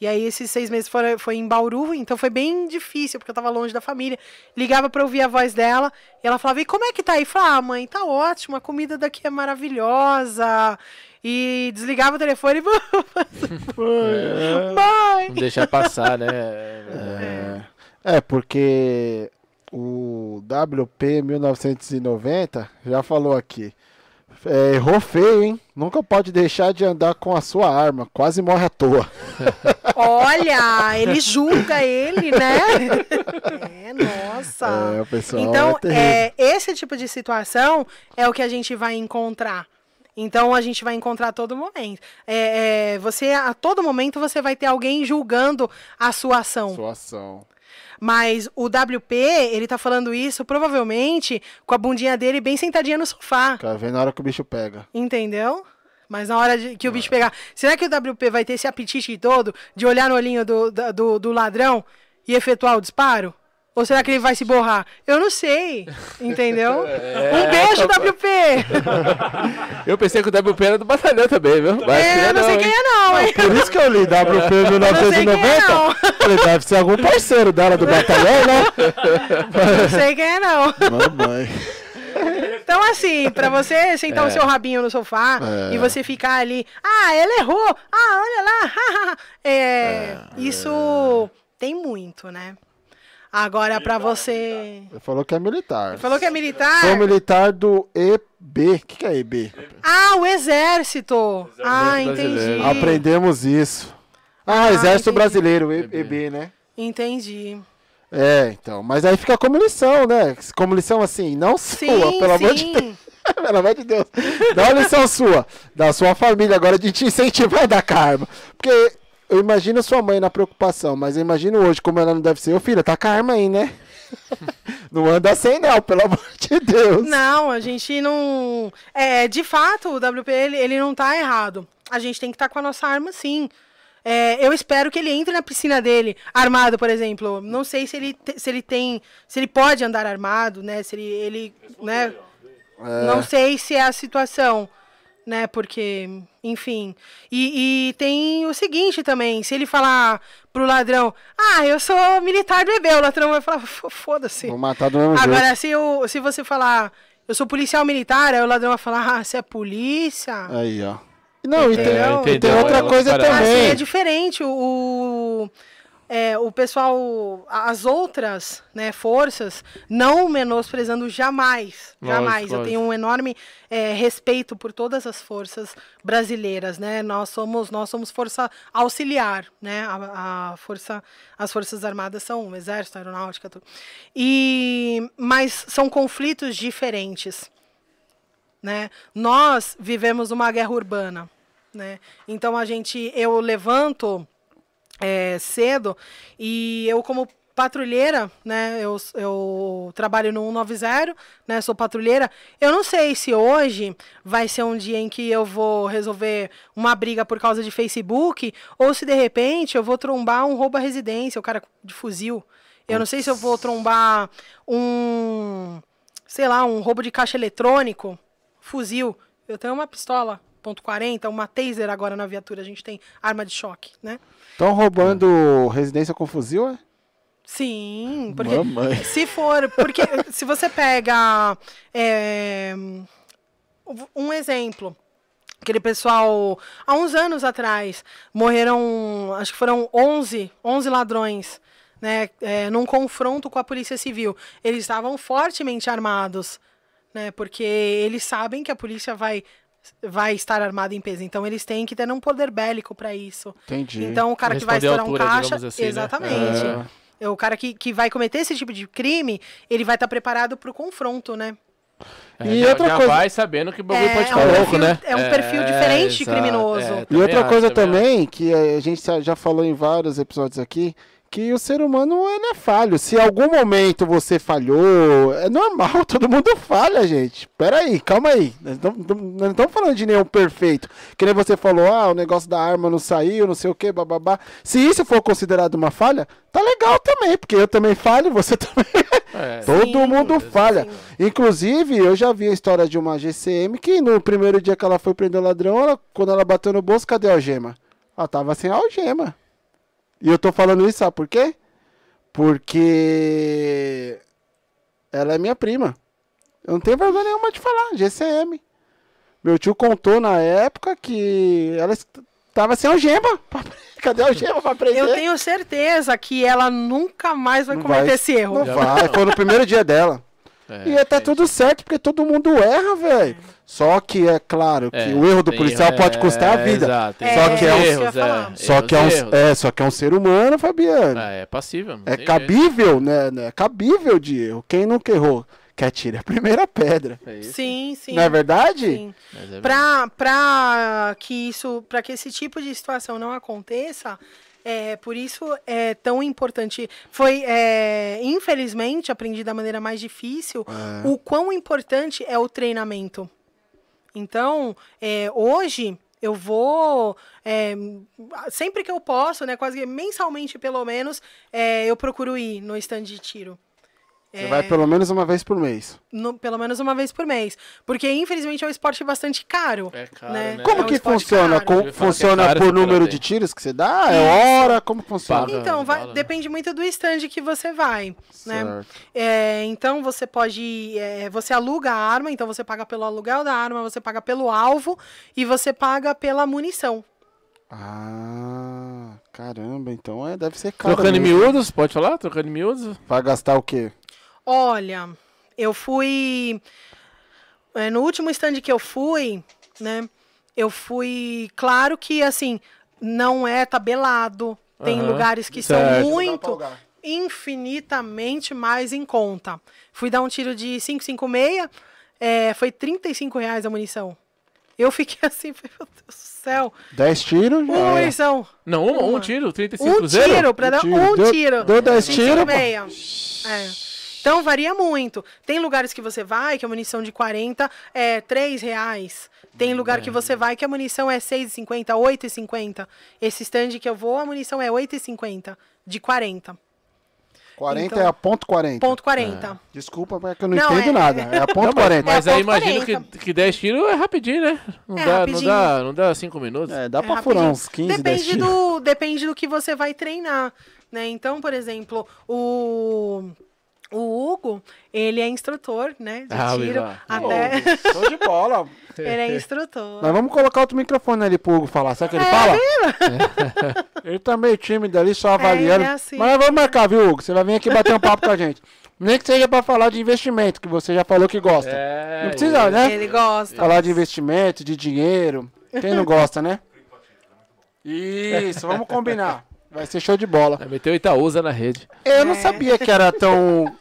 E aí esses seis meses foi, foi em Bauru, então foi bem difícil, porque eu estava longe da família. Ligava para ouvir a voz dela, e ela falava, e como é que tá aí? Eu falava, ah, mãe, tá ótimo, a comida daqui é maravilhosa. E desligava o telefone e... *laughs* Mãe! não deixar passar, né? É, é, porque o WP 1990 já falou aqui. É, errou feio, hein? Nunca pode deixar de andar com a sua arma. Quase morre à toa. *laughs* Olha, ele julga ele, né? *laughs* É, nossa. É, o pessoal então, é é, esse tipo de situação é o que a gente vai encontrar. Então a gente vai encontrar a todo momento. É, é, você a todo momento você vai ter alguém julgando a sua ação. Sua ação. Mas o WP, ele tá falando isso provavelmente com a bundinha dele bem sentadinha no sofá. Quer ver na hora que o bicho pega. Entendeu? Mas na hora de, que o bicho pegar. Será que o WP vai ter esse apetite todo de olhar no olhinho do, do, do ladrão e efetuar o disparo? Ou será que ele vai se borrar? Eu não sei, *laughs* entendeu? É, um beijo, *laughs* WP! Eu pensei que o WP era do batalhão também, viu? Mas É, eu não sei hein? quem é não, hein? Por isso que eu li WP não sei é 1990. não. Falei, deve ser algum parceiro dela do batalhão, né? Não sei quem é não. Mamãe. Então, assim, pra você sentar o seu rabinho no sofá É. e você ficar ali, ah, ela errou, ah, olha lá, *laughs* é, isso tem muito, né? Agora, pra você. Ele falou que é militar. Falou que é militar? Sou militar do EB. O que, que é EB? Ah, o exército. Ah, entendi. Brasileiro. Aprendemos isso. Ah, Ah, Exército entendi. Brasileiro, E- EB, né? Entendi. É, então. Mas aí fica como lição, né? Como lição assim, não sua, Sim, pelo amor de Deus. sim. *laughs* Pelo amor de Deus. Dá uma lição sua, da sua família agora, de te incentivar a dar karma. Porque eu imagino sua mãe na preocupação, mas eu imagino hoje como ela não deve ser. Ô filha, tá com a arma aí, né? *laughs* Não anda sem não, pelo amor de Deus. Não, a gente não. É, de fato, o WP ele, ele não tá errado. A gente tem que estar com a nossa arma, sim. É, eu espero que ele entre na piscina dele armado, por exemplo. Não sei se ele, te- se ele tem, se ele pode andar armado, né? Se ele, ele né? É. Não sei se é a situação, né? Porque, enfim. E, e tem o seguinte também: se ele falar pro ladrão, ah, eu sou militar do EB, o ladrão vai falar, "Fo- foda-se. Vou matar do mesmo jeito. Agora, se, o, se você falar, eu sou policial militar, aí o ladrão vai falar, ah, você é polícia? Aí, ó. Não, e tem, Entendeu? e tem Entendeu? outra É coisa outra parada. Assim, também. é diferente. O, é, o pessoal, as outras né, forças, não menosprezando jamais. Lógico, jamais. Eu lógico. tenho um enorme é, respeito por todas as forças brasileiras. Né? Nós, somos, nós somos força auxiliar. Né? A, a força, as Forças Armadas são o Exército, a Aeronáutica, tudo. E, mas são conflitos diferentes né? Nós vivemos uma guerra urbana, né? Então a gente, eu levanto é, cedo e eu como patrulheira, né? Eu, eu trabalho no 190, né? Sou patrulheira. Eu não sei se hoje vai ser um dia em que eu vou resolver uma briga por causa de Facebook ou se de repente eu vou trombar um roubo à residência, o cara de fuzil. Eu não sei se eu vou trombar um, sei lá, um roubo de caixa eletrônico, fuzil. Eu tenho uma pistola .40, uma taser agora na viatura, a gente tem arma de choque, né? Estão roubando residência com fuzil, é? Sim, porque Mamãe. se for, porque *laughs* se você pega é, um exemplo, aquele pessoal há uns anos atrás morreram, acho que foram 11, 11 ladrões, né, é, num confronto com a polícia civil. Eles estavam fortemente armados, né, porque eles sabem que a polícia vai vai estar armada em peso, então eles têm que ter um poder bélico para isso. Entendi. Então o cara que vai estourar um altura, caixa, digamos assim, né? exatamente. É. O cara que, que vai cometer esse tipo de crime, ele vai estar preparado para o confronto, né? É, E já, outra já coisa- vai sabendo que o bagulho É, pode é ficar um louco, perfil- né? é um perfil diferente de criminoso. é, E outra acho, coisa também também, que a gente já falou em vários episódios aqui, que o ser humano ele é falho. Se em algum momento você falhou, é normal, *laughs* todo mundo falha, gente. Pera aí, calma aí. Nós não estamos falando de nenhum perfeito. Que nem você falou, ah, o negócio da arma não saiu, não sei o que, bababá. Se isso for considerado uma falha, tá legal também, porque eu também falho, *laughs* você também. É, *laughs* Todo Sim, mundo sim. falha. Inclusive, eu já vi a história de uma GCM que no primeiro dia que ela foi prender o ladrão, ela- quando ela bateu no bolso, cadê a algema? Ela tava sem algema. E eu tô falando isso, sabe por quê? Porque ela é minha prima. Eu não tenho vergonha nenhuma de falar, GCM. Meu tio contou na época que ela tava sem algema. *laughs* Cadê a algema pra prender? Eu tenho certeza que ela nunca mais vai Não cometer vai- esse erro. Não vai, foi no primeiro dia dela. É, E tá gente. tudo certo, porque todo mundo erra, velho. Só que é claro que É, o erro do policial pode custar a é, vida. Exato, Só que é um- erros. Só que é um, é, só que é um ser humano, Fabiano. É, é passível. É cabível, né, né? É cabível de erro. Quem nunca errou, que atire a *laughs* primeira pedra. É. Sim, sim. Não é verdade? sim. É Pra, pra que isso, para que esse tipo de situação não aconteça, é, por isso é tão importante. Foi, é, infelizmente, aprendi da maneira mais difícil o quão importante é o treinamento. Então, é, hoje Eu vou. é, sempre que eu posso, né? Quase mensalmente, pelo menos, é, eu procuro ir no stand de tiro. Você vai pelo menos uma vez por mês. No- pelo menos uma vez por mês. Porque, infelizmente, é um esporte bastante caro. É caro, né? né? Como É um que esporte funciona? Com- é funciona caro, por número de ter. tiros que você dá? É hora? Como funciona? Paga. Então, vai- né? depende muito do stand que você vai, né? Certo. É, então você pode, é, você aluga a arma, então você paga pelo aluguel da arma, você paga pelo alvo e você paga pela munição. Ah, caramba, então é, deve ser caro. Trocando em miúdos, pode falar? Trocando em miúdos? Vai gastar o quê? Olha, eu fui é, no último stand que eu fui, né? Eu fui, claro que assim não é tabelado, tem Aham, lugares que certo. são muito infinitamente mais em conta. Fui dar um tiro de 556, é, foi 35 reais a munição. Eu fiquei *laughs* assim, falei, meu Deus do céu. 10 tiros? Uma é. munição. Não, um, um tiro, 35 Um zero? tiro, pra Um dar tiro. um Deu- tiro. deu dez tiros, pô. 5,6. É. Então varia muito. Tem lugares que você vai que a munição de 40 é 3 reais. Tem lugar que você vai que a munição é 6,50, 8,50. Esse stand que eu vou, a munição é 8,50 de 40. 40 Então- é a ponto 40. Ponto 40. Desculpa, mas é que eu não, Não, entendo é- nada. É a *laughs* ponto Não, mas, 40. mas É aí imagino que, 40. que 10 tiros é rapidinho, né? Não, É dá, não, rapidinho. dá, não dá 5 minutos. É, dá É pra rapidinho. furar uns 15, 10 depende tiros. do Depende do que você vai treinar, né? Então, por exemplo, o... O Hugo, ele é instrutor, né, de Ah, tiro. Viva. Até... Show de bola. *laughs* ele é instrutor. Mas vamos colocar outro microfone ali pro Hugo falar. Sabe o que ele É, fala? *laughs* ele tá meio tímido ali, só avaliando. ele é assim. Mas vamos marcar, viu, Hugo? Você vai vir aqui bater um papo com a gente. Nem que seja pra falar de investimento, que você já falou que gosta. É, Não precisa, né? Ele gosta. Falar de investimento, de dinheiro. Quem não gosta, né? Isso, vamos combinar. Vai ser show de bola. Vai meter o Itaúsa na rede. Eu não É. sabia que era tão.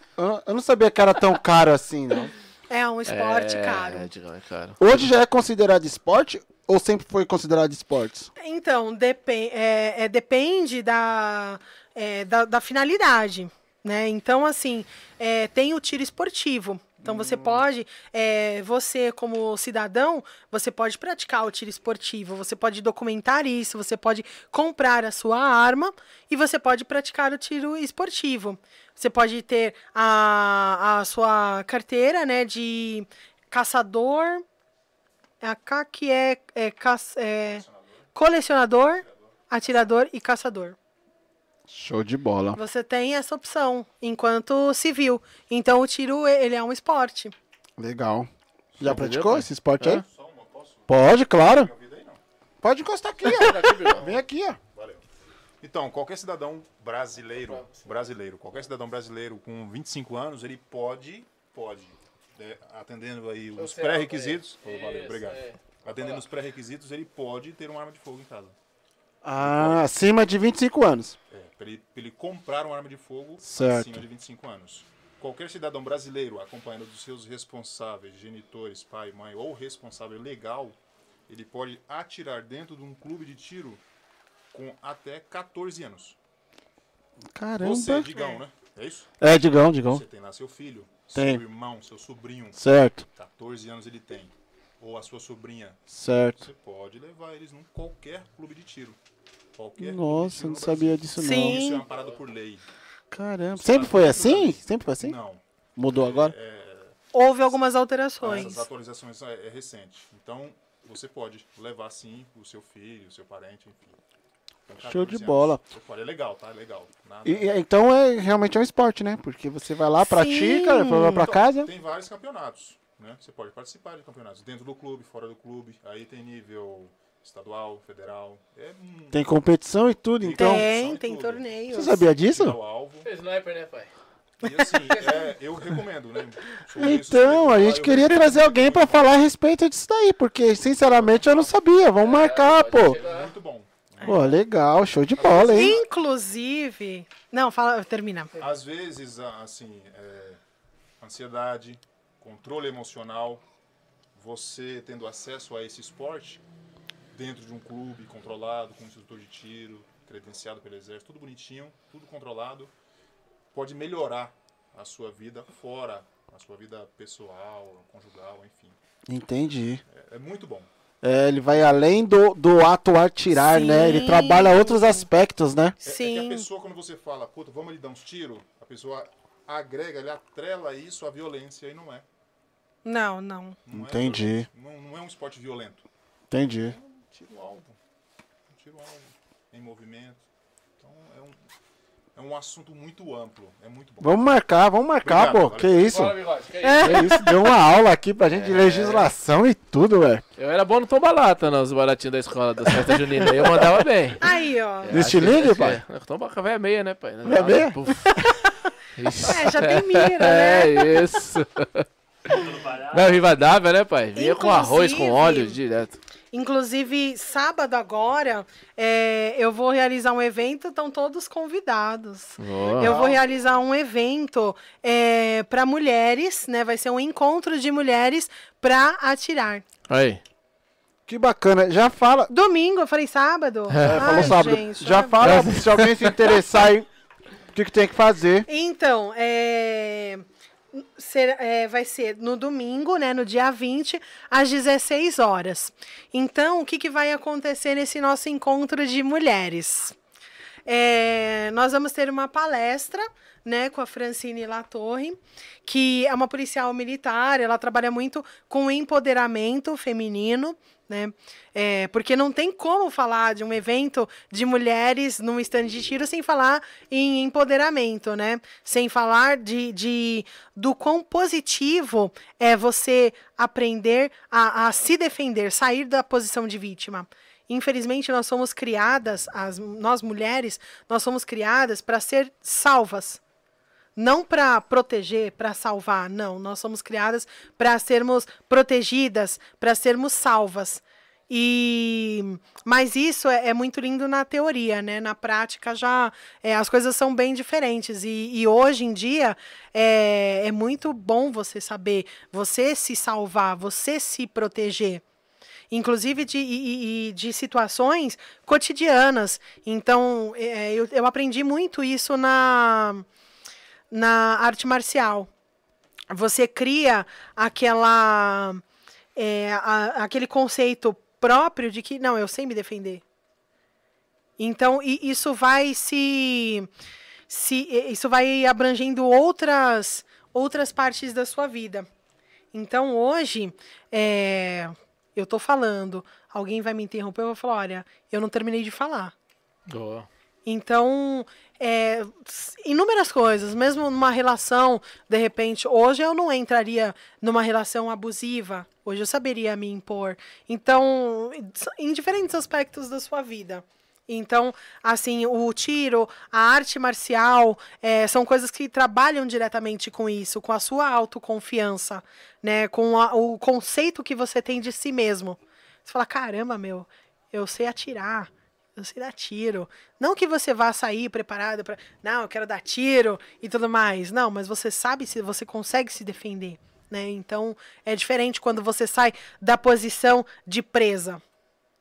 Eu- não sabia que era tão caro assim, não. É um esporte é, caro. Digão, é caro. Hoje já é considerado esporte ou sempre foi considerado esporte? Então, depen é, é, depende da, é, da, da finalidade, né? Então, assim, é, tem o tiro esportivo. Então, você pode, é, você como cidadão, você pode praticar o tiro esportivo, você pode documentar isso, você pode comprar a sua arma e você pode praticar o tiro esportivo. Você pode ter a, a sua carteira, né, de caçador, é a K que é, é, é colecionador, atirador e caçador. Show de bola. Você tem essa opção enquanto civil. Então o tiro ele é um esporte. Legal. Já praticou esse esporte aí? Hã? Pode, claro. Pode encostar *laughs* aqui, ó. Vem aqui, ó. Então, qualquer cidadão brasileiro, brasileiro, qualquer cidadão brasileiro com 25 anos, ele pode, pode, né, atendendo aí os pré-requisitos, é. Oh, valeu, Isso, obrigado. é. Atendendo os pré-requisitos, ele pode ter uma arma de fogo em casa. Ah, acima de 25 anos. É, para ele, pra ele comprar uma arma de fogo Certo. acima de 25 anos. Qualquer cidadão brasileiro, acompanhando dos seus responsáveis, genitores, pai, mãe ou responsável legal, ele pode atirar dentro de um clube de tiro com até 14 anos. Caramba. Você, Digão, né? É isso? É, Digão, Digão. Você tem lá seu filho, Tem. seu irmão, seu sobrinho, Certo, 14 anos ele tem, ou a sua sobrinha, certo. você pode levar eles num qualquer clube de tiro. Qualquer clube de Nossa, tiro não sabia disso não. Sim. Isso é uma parada por lei. Caramba. Sempre foi assim? Sempre foi assim? Não. Mudou agora? Houve algumas Essas alterações. atualizações é, é recente. Então, você pode levar sim o seu filho, o seu parente, enfim. Com 14 Show de bola. É legal, tá? É legal. Nada- E, então é realmente é um esporte, né? Porque você vai lá, pratica, Sim. vai pra Então, casa. Tem vários campeonatos, né? Você pode participar de campeonatos dentro do clube, fora do clube. Aí tem nível estadual, federal. É Tem competição e tudo, então. tem, são tem tudo. torneios. Você sabia disso? alvo. Sniper, né, pai? E assim, é, eu recomendo, né? Sobre isso, Então, a eu- gente eu queria recomendo. trazer alguém pra falar a respeito disso daí, porque sinceramente eu não sabia. Vamos marcar, pô. Muito bom. Pô, legal, show de bola, hein? Inclusive. Não, fala, termina. Às vezes, assim, é, ansiedade, controle emocional, você tendo acesso a esse esporte dentro de um clube controlado, com um instrutor de tiro, credenciado pelo exército, tudo bonitinho, tudo controlado, pode melhorar a sua vida fora, a sua vida pessoal, conjugal, enfim. Entendi. É, é muito bom. É, ele vai além do, do ato atirar, né? Ele Sim. trabalha outros aspectos, né? É- É, que a Sim. pessoa, quando você fala, puta, vamos lhe dar uns tiros, a pessoa agrega, ele atrela isso à violência e não é. Não, não. Não é Entendi. violência. não, não é um esporte violento. Entendi. É um tiro-alvo. Um tiro-alvo. Em movimento. Então é um, é um assunto muito amplo. É muito bom. Vamos marcar, vamos marcar, Obrigado, pô. Que isso? Fala, bigode, que é isso? Que isso? Deu uma aula aqui pra gente de legislação e tudo, velho. Eu era bom no tomba lata, nos baratinhos da escola, das festas juninas. Eu mandava bem. Aí, ó. No estilingue, pai? É, tomba com a véia meia, né, pai? Véia meia? Puf. Ixi. *laughs* É, já tem mira, né? *laughs* É isso. *laughs* Não, Rivadavia, né, pai? Vinha com arroz, com Inclusive- óleo direto. Inclusive, sábado agora, é, eu vou realizar um evento, estão todos convidados. Eu vou realizar um evento para mulheres, né? Vai ser um encontro de mulheres para atirar. Aí. Que bacana. Já fala. Domingo, eu falei sábado? É, falou Ai, sábado. gente, Já fala se alguém se interessar em o que, que tem que fazer. Então, é, ser- é, vai ser no domingo, né, no dia 20, às 16 horas. Então, o que, que vai acontecer nesse nosso encontro de mulheres? É, nós vamos ter uma palestra né, com a Francine Latorre, que é uma policial militar, ela trabalha muito com empoderamento feminino, né? É, porque não tem como falar de um evento de mulheres num stand de tiro sem falar em empoderamento, né? Sem falar de, de do quão positivo é você aprender a, a se defender, sair da posição de vítima. Infelizmente, nós somos criadas, as, nós mulheres, nós somos criadas para ser salvas. Não para proteger, para salvar, não. Nós somos criadas para sermos protegidas, para sermos salvas. E mas isso é, é muito lindo na teoria, né? Na prática já é, as coisas são bem diferentes e, e hoje em dia é, é muito bom você saber, você se salvar, você se proteger inclusive de, e- e- de situações cotidianas. Então, é, eu, eu aprendi muito isso na, na arte marcial. Você cria aquela, é, a- aquele conceito próprio de que, não, eu sei me defender. Então, i- isso vai se, se isso vai abrangendo outras outras partes da sua vida. Então, hoje, é, eu tô falando, alguém vai me interromper, eu vou falar, olha, eu não terminei de falar. Boa. Então, é, inúmeras coisas, mesmo numa relação, de repente, hoje eu não entraria numa relação abusiva, hoje eu saberia me impor. Então, em diferentes aspectos da sua vida. Então, assim, o tiro, a arte marcial, é, são coisas que trabalham diretamente com isso, com a sua autoconfiança, né? Com a- o conceito que você tem de si mesmo. Você fala, caramba, meu, eu sei atirar, eu sei dar tiro. Não que você vá sair preparado para, não, eu quero dar tiro e tudo mais. Não, mas você sabe se você consegue se defender, né? Então, é diferente quando você sai da posição de presa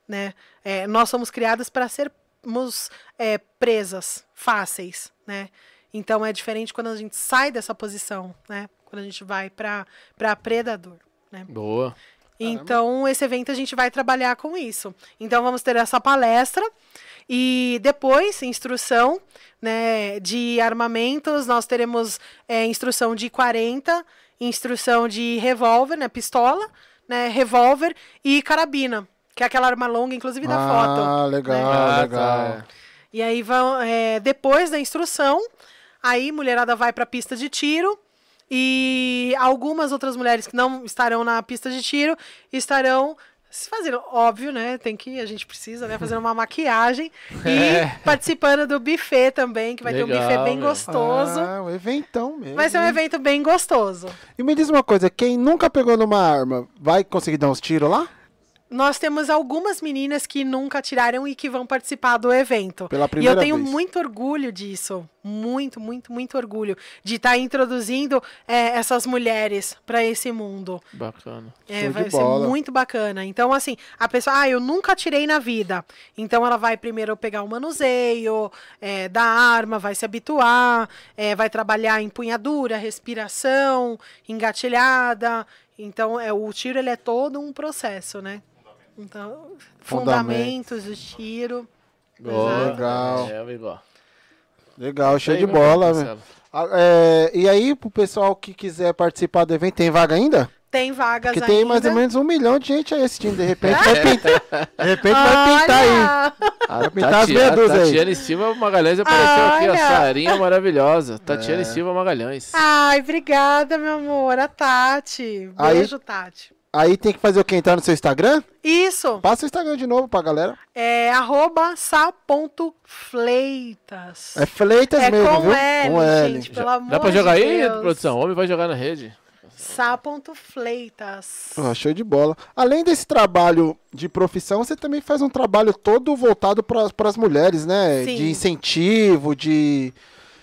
né? É, nós somos criadas para sermos é, presas fáceis, né? Então é diferente quando a gente sai dessa posição, né? Quando a gente vai para para predador, né? Boa. Então, esse evento a gente vai trabalhar com isso. Então, vamos ter essa palestra e depois instrução né, de armamentos. Nós teremos é, instrução de 40, instrução de revólver, né, pistola, né, revólver e carabina, que é aquela arma longa, inclusive da foto. Ah, legal, Ah, legal. tá. E aí vão, é, depois da instrução, aí mulherada vai para a pista de tiro e algumas outras mulheres que não estarão na pista de tiro estarão se fazendo, óbvio, né? Tem que a gente precisa, né, fazendo uma maquiagem e *laughs* *laughs* participando do buffet também, que vai ter um Legal, buffet bem meu. gostoso. Ah, um eventão mesmo. Vai ser um evento bem gostoso. E me diz uma coisa, quem nunca pegou numa arma, vai conseguir dar uns tiros lá? Nós temos algumas meninas que nunca tiraram e que vão participar do evento. Pela E eu primeira tenho vez. muito orgulho disso. Muito, muito, muito orgulho de estar introduzindo é, essas mulheres para esse mundo. Bacana. É, vai ser bola. muito bacana. Então, assim, a pessoa, ah, eu nunca atirei na vida. Então, ela vai primeiro pegar o manuseio é, da arma, vai se habituar, é, vai trabalhar empunhadura, respiração, engatilhada. Então, é, o tiro ele é todo um processo, né? Então, Fundamentos. fundamentos do tiro. Boa. Legal. É, amigo. Legal, show Aí, de meu bola. Velho. céu. Ah, é, e aí, pro pessoal que quiser participar do evento, tem vaga ainda? Tem vagas Porque tem mais ou menos um milhão de gente aí assistindo. De repente vai pintar. De repente vai pintar aí. Olha! A pintar as meia a dúzia aí. Tatiane Silva Magalhães apareceu aqui, a Olha. Sarinha maravilhosa. É. Tatiane Silva Magalhães. Ai, obrigada, meu amor. A Tati. Aí- Beijo, Tati. Aí tem que fazer o que? Entrar no seu Instagram? Isso. Passa o Instagram de novo pra galera. É arroba sa.fleitas. É Fleitas É mesmo, com viu? L, com L. gente, pelo amor Dá pra jogar de aí, Deus. produção? Homem vai jogar na rede. Sa.fleitas. Pô, show de bola. Além desse trabalho de profissão, você também faz um trabalho todo voltado para as mulheres, né? Sim. De incentivo, de.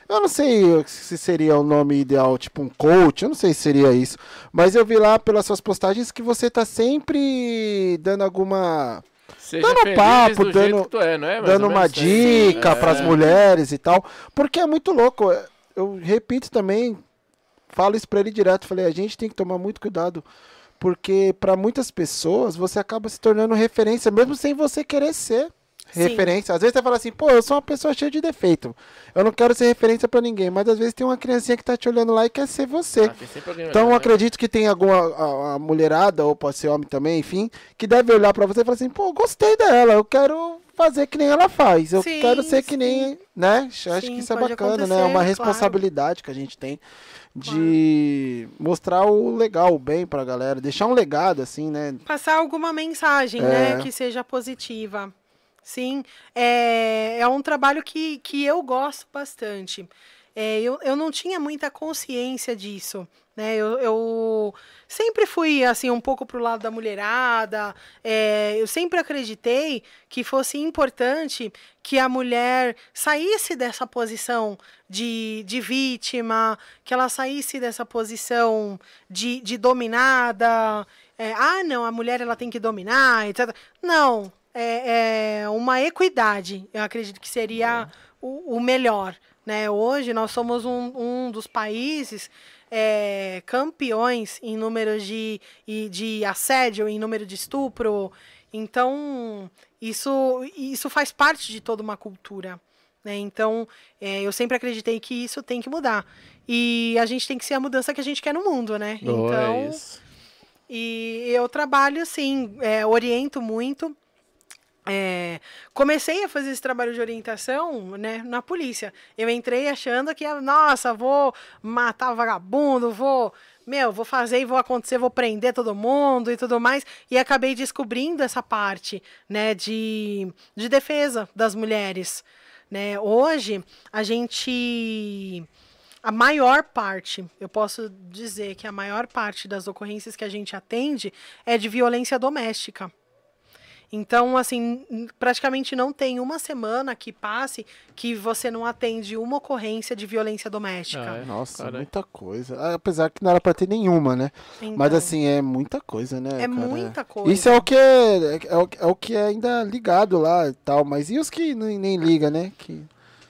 Eu não sei se seria o nome ideal, tipo um coach, eu não sei se seria isso. Mas eu vi lá pelas suas postagens que você tá sempre dando alguma. Seja Dando papo, do dando- é, é? Dando uma aí? dica É. para as mulheres e tal. Porque é muito louco. Eu repito também, falo isso para ele direto. Falei, a gente tem que tomar muito cuidado. Porque para muitas pessoas você acaba se tornando referência, mesmo sem você querer ser Sim. referência. Às vezes você fala assim, pô, eu sou uma pessoa cheia de defeito. Eu não quero ser referência para ninguém. Mas às vezes tem uma criancinha que tá te olhando lá e quer ser você. Ah, Então eu né? acredito que tem alguma a, a mulherada, ou pode ser homem também, enfim, que deve olhar pra você e falar assim, pô, gostei dela, eu quero fazer que nem ela faz. Eu Sim, quero ser que sim. nem, né? Acho que isso é bacana, né? É uma claro. responsabilidade que a gente tem de mostrar o legal, o bem pra galera, deixar um legado assim, né? Passar alguma mensagem, É. né? Que seja positiva. Sim, é, é um trabalho que, que eu gosto bastante. É, eu, eu não tinha muita consciência disso, né? Eu, eu sempre fui, assim, um pouco pro lado da mulherada. é, eu sempre acreditei que fosse importante que a mulher saísse dessa posição de, de vítima, que ela saísse dessa posição de, de dominada. É, ah, não, a mulher ela tem que dominar, etc. Não, é, é uma equidade. Eu acredito que seria o, o melhor. Né? Hoje nós somos um, um dos países é, campeões em número de, de assédio, em número de estupro. Então, isso, isso faz parte de toda uma cultura. Né? Então, é, eu sempre acreditei que isso tem que mudar. E a gente tem que ser a mudança que a gente quer no mundo, né? Boa, então, é e eu trabalho assim, é, oriento muito. É, comecei a fazer esse trabalho de orientação né, na polícia. Eu entrei achando que, nossa, vou matar vagabundo, vou, meu, vou fazer e vou acontecer, vou prender todo mundo e tudo mais. E acabei descobrindo essa parte né, de, de defesa das mulheres. Né? Hoje, a gente a maior parte, eu posso dizer que a maior parte das ocorrências que a gente atende é de violência doméstica. Então, assim, praticamente não tem uma semana que passe que você não atende uma ocorrência de violência doméstica. É? Nossa, Caralho. muita coisa. Ah, Apesar que não era pra ter nenhuma, né? Mas Então, assim, é muita coisa, né? É cara? muita coisa. Isso é o que é, é, o, é o que é ainda ligado lá e tal. Mas e os que nem, nem liga, né? Que...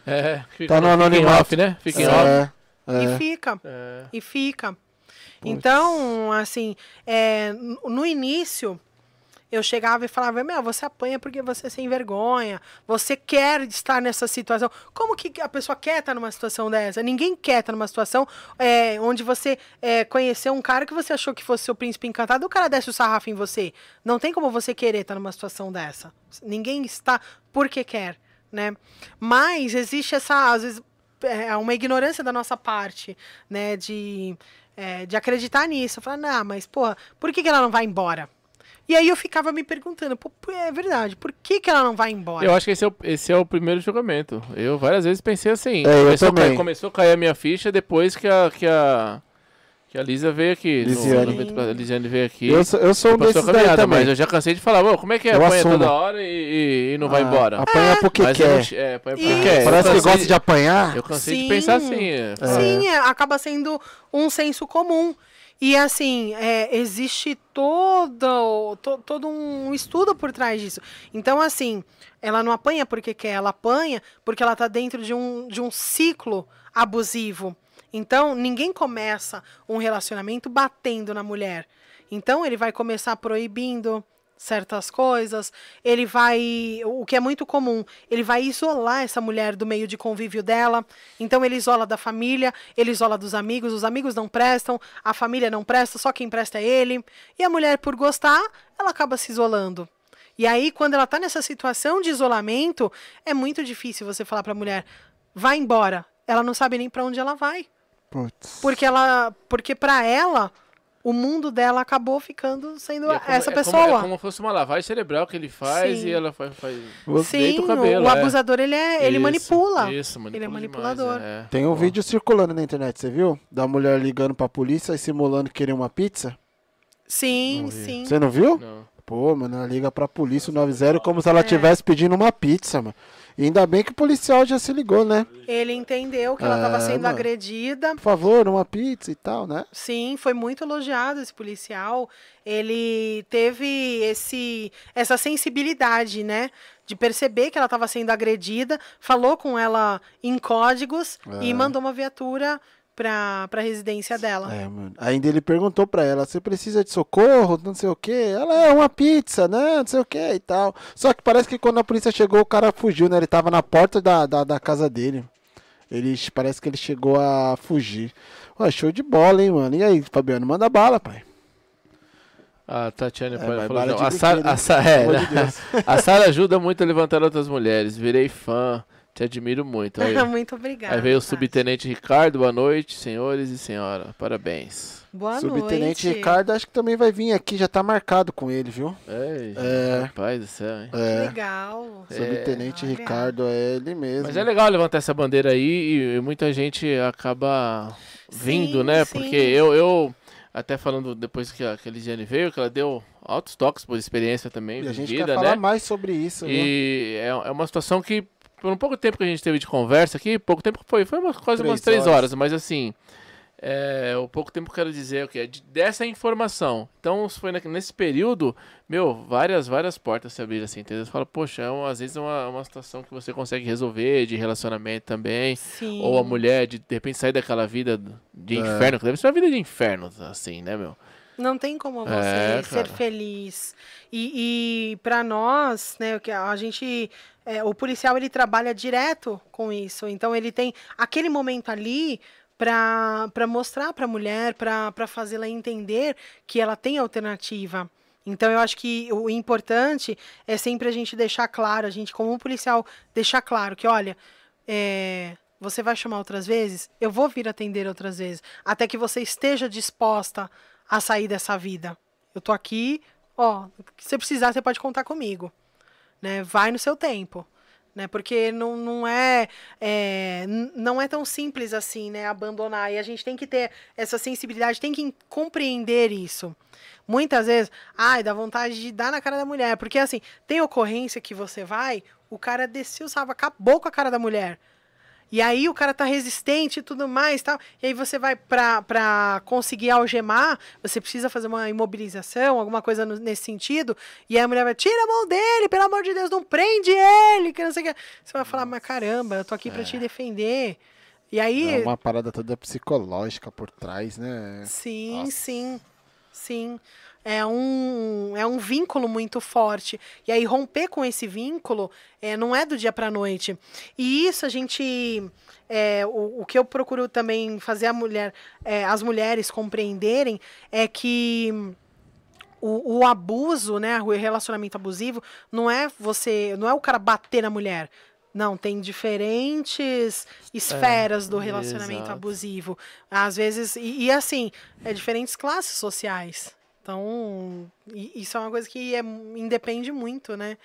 É, fica, Tá no fica em anonimato. off, né? Fica em off. É, E é. fica, É. e fica. Então, assim, é, no início, eu chegava e falava, meu, você apanha porque você é sem vergonha, você quer estar nessa situação. Como que a pessoa quer estar numa situação dessa? Ninguém quer estar numa situação é, onde você é, conheceu um cara que você achou que fosse seu príncipe encantado, o cara desce o sarrafo em você. Não tem como você querer estar numa situação dessa. Ninguém está porque quer, né? Mas existe essa, às vezes, é uma ignorância da nossa parte, né? De, é, de acreditar nisso. Falar, não, mas, porra, por que, que ela não vai embora? E aí eu ficava me perguntando, pô, é verdade, por que, que ela não vai embora? Eu acho que esse é, o, esse é o primeiro julgamento. Eu várias vezes pensei assim. É, eu começou, cair, começou a cair a minha ficha depois que a, que a, que a Lisa veio aqui. no- Lisiane. no- a Lisiane veio aqui. Eu, sou- eu sou um desses caminhada, também. mas eu já cansei de falar, "Ô, como é que é? Eu Apanha assumo. toda hora e, e- e não vai Ah, embora. Apanha porque Mas quer. não é, apanha porque quer. Parece que gosta de apanhar. Eu cansei Sim. de pensar assim. é. Sim, é, acaba sendo um senso comum. E assim, é, existe todo, to- todo um estudo por trás disso. Então, assim, ela não apanha porque quer, ela apanha porque ela está dentro de um, de um ciclo abusivo. Então, ninguém começa um relacionamento batendo na mulher. Então, ele vai começar proibindo, certas coisas, ele vai, o que é muito comum, ele vai isolar essa mulher do meio de convívio dela. Então ele isola da família, ele isola dos amigos, os amigos não prestam, a família não presta, só quem presta é ele. E a mulher por gostar, ela acaba se isolando. E aí quando ela tá nessa situação de isolamento, é muito difícil você falar para a mulher: "Vai embora". Ela não sabe nem para onde ela vai. Putz. Porque ela, porque para ela o mundo dela acabou ficando sendo é como- essa é como- pessoa. é como fosse uma lavagem cerebral que ele faz Sim. e ela faz. faz Sim, o cabelo. o, é. abusador ele é, ele Isso, manipula. Isso, manipula Ele é demais, manipulador. é. Tem um vídeo circulando na internet, você viu? Da mulher ligando pra polícia e simulando querer uma pizza. Sim, sim. Você não viu? Não. Pô, mano, ela liga pra polícia o 90 como se ela É. estivesse pedindo uma pizza, mano. E ainda bem que o policial já se ligou, né? Ele entendeu que ela estava É, sendo mano. agredida. Por favor, uma pizza e tal, né? Sim, foi muito elogiado esse policial. Ele teve esse essa sensibilidade, né, de perceber que ela estava sendo agredida, falou com ela em códigos e É. mandou uma viatura para para residência dela. É, mano. Ainda ele perguntou pra ela, você precisa de socorro, não sei o quê. Ela é uma pizza, né? Não sei o quê e tal. Só que parece que quando a polícia chegou, o cara fugiu, né? Ele tava na porta da, da, da casa dele. Ele, parece que ele chegou a fugir. Ué, show de bola, hein, mano? E aí, Fabiano, manda bala, pai. A Tatiana É, falou, não, a Sara, a Sara, *laughs* é, de a Sara ajuda muito a levantar outras mulheres. Virei fã, te admiro muito. Aí, *laughs* muito obrigada. aí veio o Tati. subtenente Ricardo, boa noite, senhores e senhora. Parabéns. Boa Subtenente noite. Ricardo, acho que também vai vir aqui, já tá marcado com ele, viu? Ei, É. rapaz do céu, hein? É. Legal. Subtenente Olha. Ricardo é ele mesmo. Mas é legal levantar essa bandeira aí e, e muita gente acaba vindo, Sim, né? sim. Porque eu, eu, até falando depois que a, que a veio, que ela deu altos toques por experiência também, E a gente vivida, quer falar né? mais sobre isso? E é, é uma situação que, por um pouco tempo que a gente teve de conversa aqui, pouco tempo que foi, foi uma, quase Três umas três horas. horas, mas assim, é, o pouco tempo que eu quero dizer é o que é de- dessa informação. Então, foi na- nesse período, meu, várias, várias portas se abriram assim, entendeu? Você fala, poxa, é uma- às vezes é uma, uma situação que você consegue resolver, de relacionamento também, Sim. ou a mulher de, de repente sair daquela vida de É. inferno, que deve ser uma vida de inferno, assim, né, meu? Não tem como você É, ser feliz. E, e para nós, né, a gente, é, o policial ele trabalha direto com isso. Então ele tem aquele momento ali para mostrar para a mulher, para fazê-la entender que ela tem alternativa. Então eu acho que o importante é sempre a gente deixar claro, a gente como policial deixar claro que, olha, é, você vai chamar outras vezes, eu vou vir atender outras vezes, até que você esteja disposta a sair dessa vida. Eu tô aqui, ó, se você precisar, você pode contar comigo, né? Vai no seu tempo, né? Porque não, não é, é não é tão simples assim, né? Abandonar e a gente tem que ter essa sensibilidade, tem que compreender isso. Muitas vezes, ai, dá vontade de dar na cara da mulher, porque assim, tem ocorrência que você vai, o cara desceu, sabe, acabou com a cara da mulher. E aí o cara tá resistente e tudo mais, tal. E aí você vai pra, pra conseguir algemar, você precisa fazer uma imobilização, alguma coisa no- nesse sentido. E aí a mulher vai, tira a mão dele, pelo amor de Deus, não prende ele, que não sei o que. Você vai falar, mas caramba, eu tô aqui pra te defender. E aí, É uma parada toda psicológica por trás, né? Sim, Nossa. sim, sim. É um, é um vínculo muito forte. E aí, romper com esse vínculo é, não é do dia para noite. E isso a gente. é, o, o que eu procuro também fazer a mulher, é, as mulheres compreenderem é que o, o abuso, né, o relacionamento abusivo, não é você, não é o cara bater na mulher. Não, tem diferentes esferas do relacionamento exato. abusivo. Às vezes, e, e assim, é diferentes classes sociais. Então, i- isso é uma coisa que é, independe muito, né?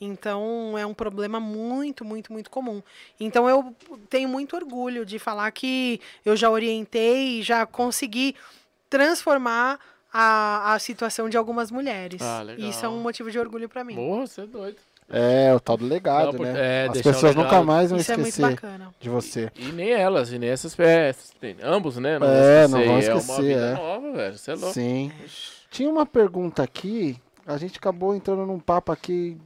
Então, é um problema muito, muito, muito comum. Então, eu tenho muito orgulho de falar que eu já orientei e já consegui transformar a, a situação de algumas mulheres. Ah, legal. Isso é um motivo de orgulho para mim. Morra, você é doido. É, o tal do legado, Não, por- né? é, As pessoas nunca mais vão Isso é muito esquecer bacana. de você. E nem elas, e nem essas peças. tem- Ambos, né? É, não vão É uma esquecer, vida é. nova, velho. Você é louco. Sim. Tinha uma pergunta aqui, a gente acabou entrando num papo aqui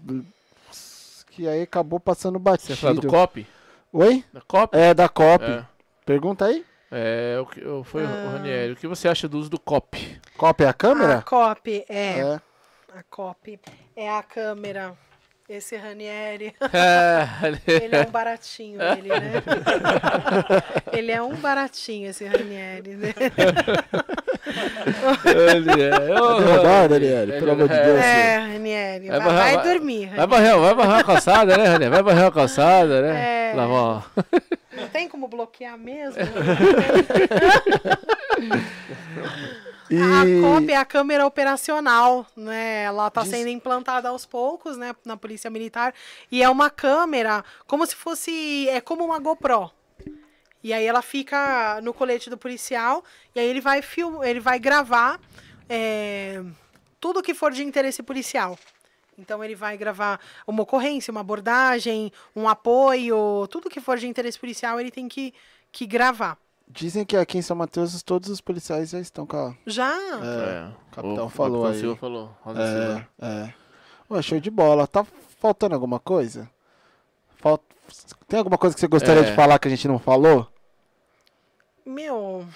que aí acabou passando Você fala do batido. COP? Oi? Da COP? É, da COP. É. Pergunta aí. É, o que, foi Ah. o Ranieri. O que você acha do uso do COP? COP é a câmera? A COP, é. É. A copy é a câmera. Esse Ranieri, É, *laughs* ele é um baratinho, ele, né? *laughs* ele é um baratinho, esse Ranieri, né? ele é. Ô, Não dá, Daniele, pelo amor de é. Deus. É, Ranieri, vai, Vai barrar- vai vai- dormir. Vai Ranieri. barrer, vai barrar a calçada, né, René? Vai barrer a calçada, né? É. Lá, ó. Não tem como bloquear mesmo? *laughs* E A COP é a câmera operacional, né? Ela está sendo implantada aos poucos, né, na Polícia Militar, e é uma câmera como se fosse, é como uma GoPro. E aí ela fica no colete do policial, e aí ele vai film, ele vai gravar é, tudo que for de interesse policial. Então ele vai gravar uma ocorrência, uma abordagem, um apoio, tudo que for de interesse policial ele tem que, que gravar. Dizem que aqui em São Mateus todos os policiais já estão com a... Já? É, o capitão o falou Capitão aí. Silva falou. Rosa Silva. É, é. Ué, show de bola. Tá faltando alguma coisa? Falt... Tem alguma coisa que você gostaria É. de falar que a gente não falou? Meu,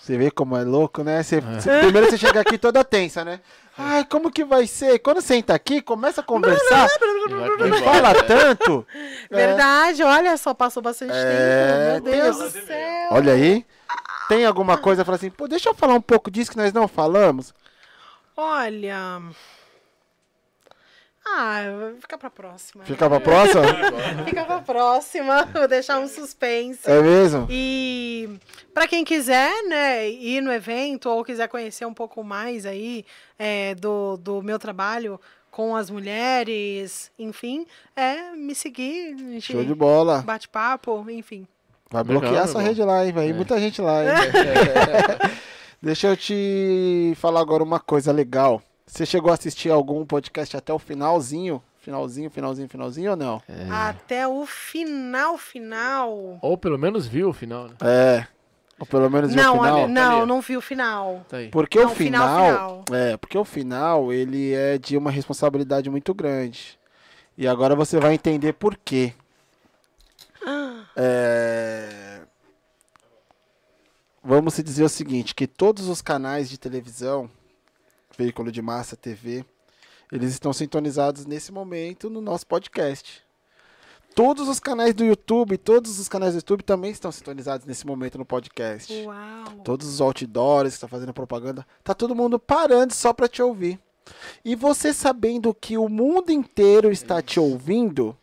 Você vê como é louco, né? Você, você- primeiro você chega aqui toda tensa, né? Ai, como que vai ser? Quando senta aqui, começa a conversar, *laughs* embora, fala né? tanto. É. *laughs* Verdade, olha só, passou bastante É, tempo. Meu Deus do céu. Olha aí. Tem alguma coisa, fala assim, pô, deixa eu falar um pouco disso que nós não falamos. Olha. Ah, fica pra próxima. Fica pra próxima? *laughs* Fica pra próxima. Vou deixar um suspense. É mesmo? E para quem quiser, né, ir no evento ou quiser conhecer um pouco mais aí é, do, do meu trabalho com as mulheres, enfim, é me seguir, Show de bola. bate papo, enfim. Vai Legal, bloquear meu essa irmão. rede lá, hein? Vai É. muita gente lá, hein? *laughs* *laughs* Deixa eu te falar agora uma coisa legal. Você chegou a assistir algum podcast até o finalzinho? Finalzinho, finalzinho, finalzinho ou não? Até o final, final. Ou pelo menos viu o final, né? É. Ou pelo menos viu o Não, final? ali- Tá não, ó. não vi o final. Tá aí. Porque Não, o final, final, é, porque o final ele é de uma responsabilidade muito grande. E agora você vai entender por quê. É, Vamos se dizer o seguinte, que todos os canais de televisão, veículo de massa, TV, eles estão sintonizados nesse momento no nosso podcast. Todos os canais do YouTube, todos os canais do YouTube também estão sintonizados nesse momento no podcast Uau. todos os outdoors que estão fazendo propaganda, tá todo mundo parando só para te ouvir. E você sabendo que o mundo inteiro está te ouvindo,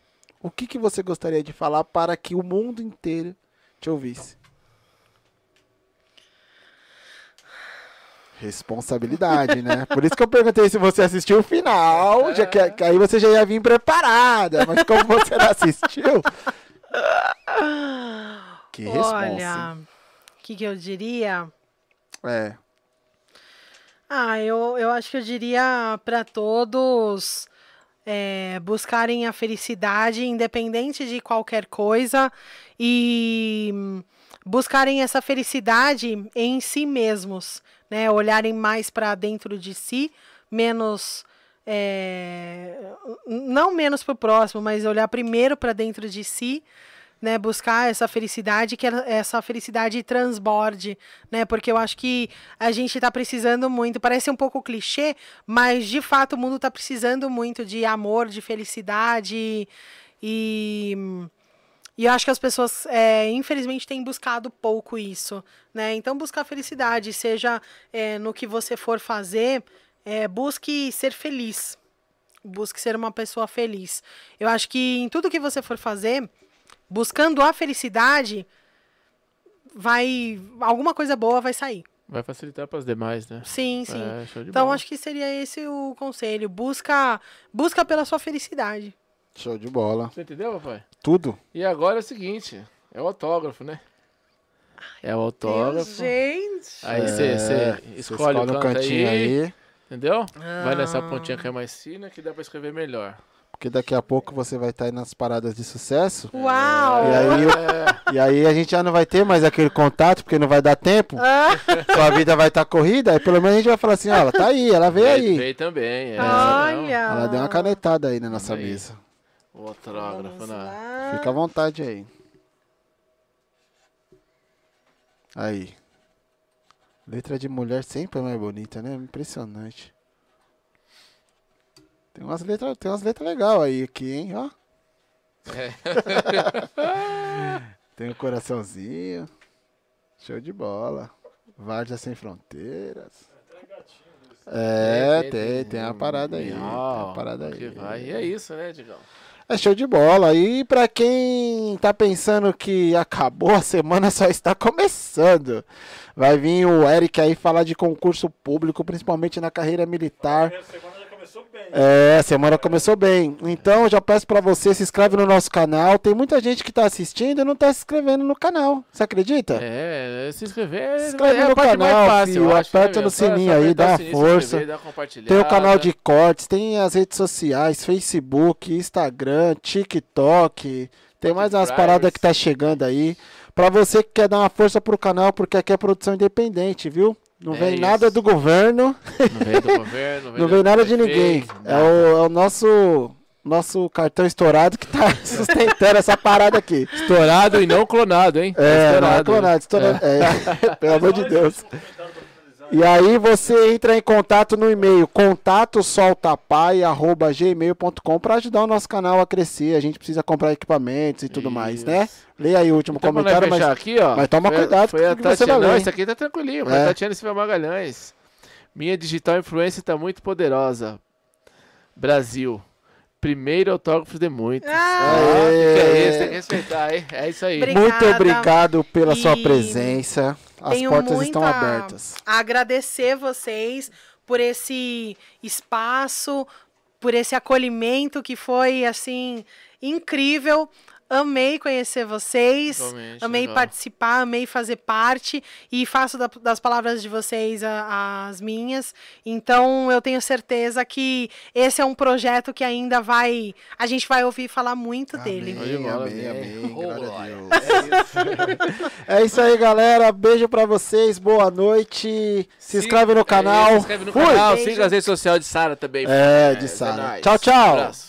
o que, que você gostaria de falar para que o mundo inteiro te ouvisse? Responsabilidade, né? Por isso que eu perguntei se você assistiu o final, já que, que aí você já ia vir preparada, mas como você não assistiu. Que responsa. Olha, o que, que eu diria? É. Ah, eu, eu acho que eu diria para todos é, buscarem a felicidade, independente de qualquer coisa, e buscarem essa felicidade em si mesmos, né? Olharem mais para dentro de si, menos. é, não menos para o próximo, mas olhar primeiro para dentro de si, né, buscar essa felicidade, que essa felicidade transborde, né, porque eu acho que a gente está precisando muito, parece um pouco clichê, mas de fato o mundo está precisando muito de amor, de felicidade e e eu acho que as pessoas, é, infelizmente, têm buscado pouco isso, né? Então, buscar felicidade, seja é, no que você for fazer, é, busque ser feliz. Busque ser uma pessoa feliz. Eu acho que em tudo que você for fazer, buscando a felicidade, vai alguma coisa boa vai sair. Vai facilitar para as demais, né? Sim, sim. É, de então, bola. acho que seria esse o conselho. Busca, busca pela sua felicidade. Show de bola. Você entendeu, papai? Tudo. E agora é o seguinte, é o autógrafo, né? É o Deus, autógrafo. gente. Aí você É, você escolhe o um cantinho aí, aí, entendeu? Vai nessa Ah. pontinha que é mais fina que dá pra escrever melhor. porque daqui a pouco você vai estar aí nas paradas de sucesso. Uau! E aí, É, e aí a gente já não vai ter mais aquele contato, porque não vai dar tempo. Ah, *laughs* Sua vida vai estar corrida, aí pelo menos a gente vai falar assim, ó, ela tá aí, ela veio veio, aí. veio também. É, olha! Ela deu uma canetada aí na nossa Aí. mesa. O autógrafo, Vamos né? lá. Fica à vontade aí. Aí. Letra de mulher sempre é mais bonita, né? Impressionante. Tem umas letras, tem umas letras legais aí aqui, hein, ó. É. *laughs* Tem um coraçãozinho. Show de bola. Várzea sem fronteiras. É, tem, tem uma parada aí. Tem uma parada Que aí. vai. E é isso, né, Digão? É show de bola. E pra quem tá pensando que acabou, a semana *laughs* só está começando. Vai vir o Eric aí falar de concurso público, principalmente na carreira militar. Começou bem. É, a semana começou bem. Então, eu já peço pra você, se inscreve no nosso canal. Tem muita gente que tá assistindo e não tá se inscrevendo no canal. Você acredita? É, se inscrever Se inscreve é a no parte canal, mais fácil, filho. eu acho, Aperta né, no sininho aí, dá sininho, força. dá. Tem o canal de cortes, tem as redes sociais, Facebook, Instagram, TikTok. Tem mais umas paradas que tá chegando aí. Pra você que quer dar uma força pro canal, porque aqui é produção independente, viu? Não É vem isso. nada do governo, Não vem do governo, *laughs* não do vem nada de ninguém. É o, é o nosso, nosso cartão estourado que tá *laughs* sustentando essa parada aqui. Estourado e não clonado, hein? É, Estourado. não é clonado, estourado. É, pelo amor de *laughs* Deus. E aí você entra em contato no e-mail contatosoltapai@gmail.com para ajudar o nosso canal a crescer. A gente precisa comprar equipamentos e tudo mais, né? Isso. Leia aí o último Então, comentário, mas aqui, ó. mas toma foi- cuidado Foi com o que você vai Tatiana. Não, isso aqui tá tranquilinho. Foi É. Tatiana Silva Magalhães. Minha digital influência tá muito poderosa. Brasil. Primeiro autógrafo de muitos. Ah, Ah, Aê. que é isso? Tem que respeitar, hein? É isso aí. Obrigada. muito obrigado pela sua E presença. As Tenho portas estão abertas. a agradecer vocês por esse espaço, por esse acolhimento que foi assim incrível. Amei conhecer vocês, Igualmente, amei legal. participar, amei fazer parte e faço da- das palavras de vocês a- as minhas. Então eu tenho certeza que esse é um projeto que ainda vai, a gente vai ouvir falar muito dele. Amém, amém, Oh. *laughs* É isso aí, galera. Beijo pra vocês. Boa noite. Se inscreve no É canal. isso, Se inscreve no Fui. canal. Beijo. Siga as redes sociais de Sara também. É, de isso Sara. nóis. Tchau, tchau. Abraço.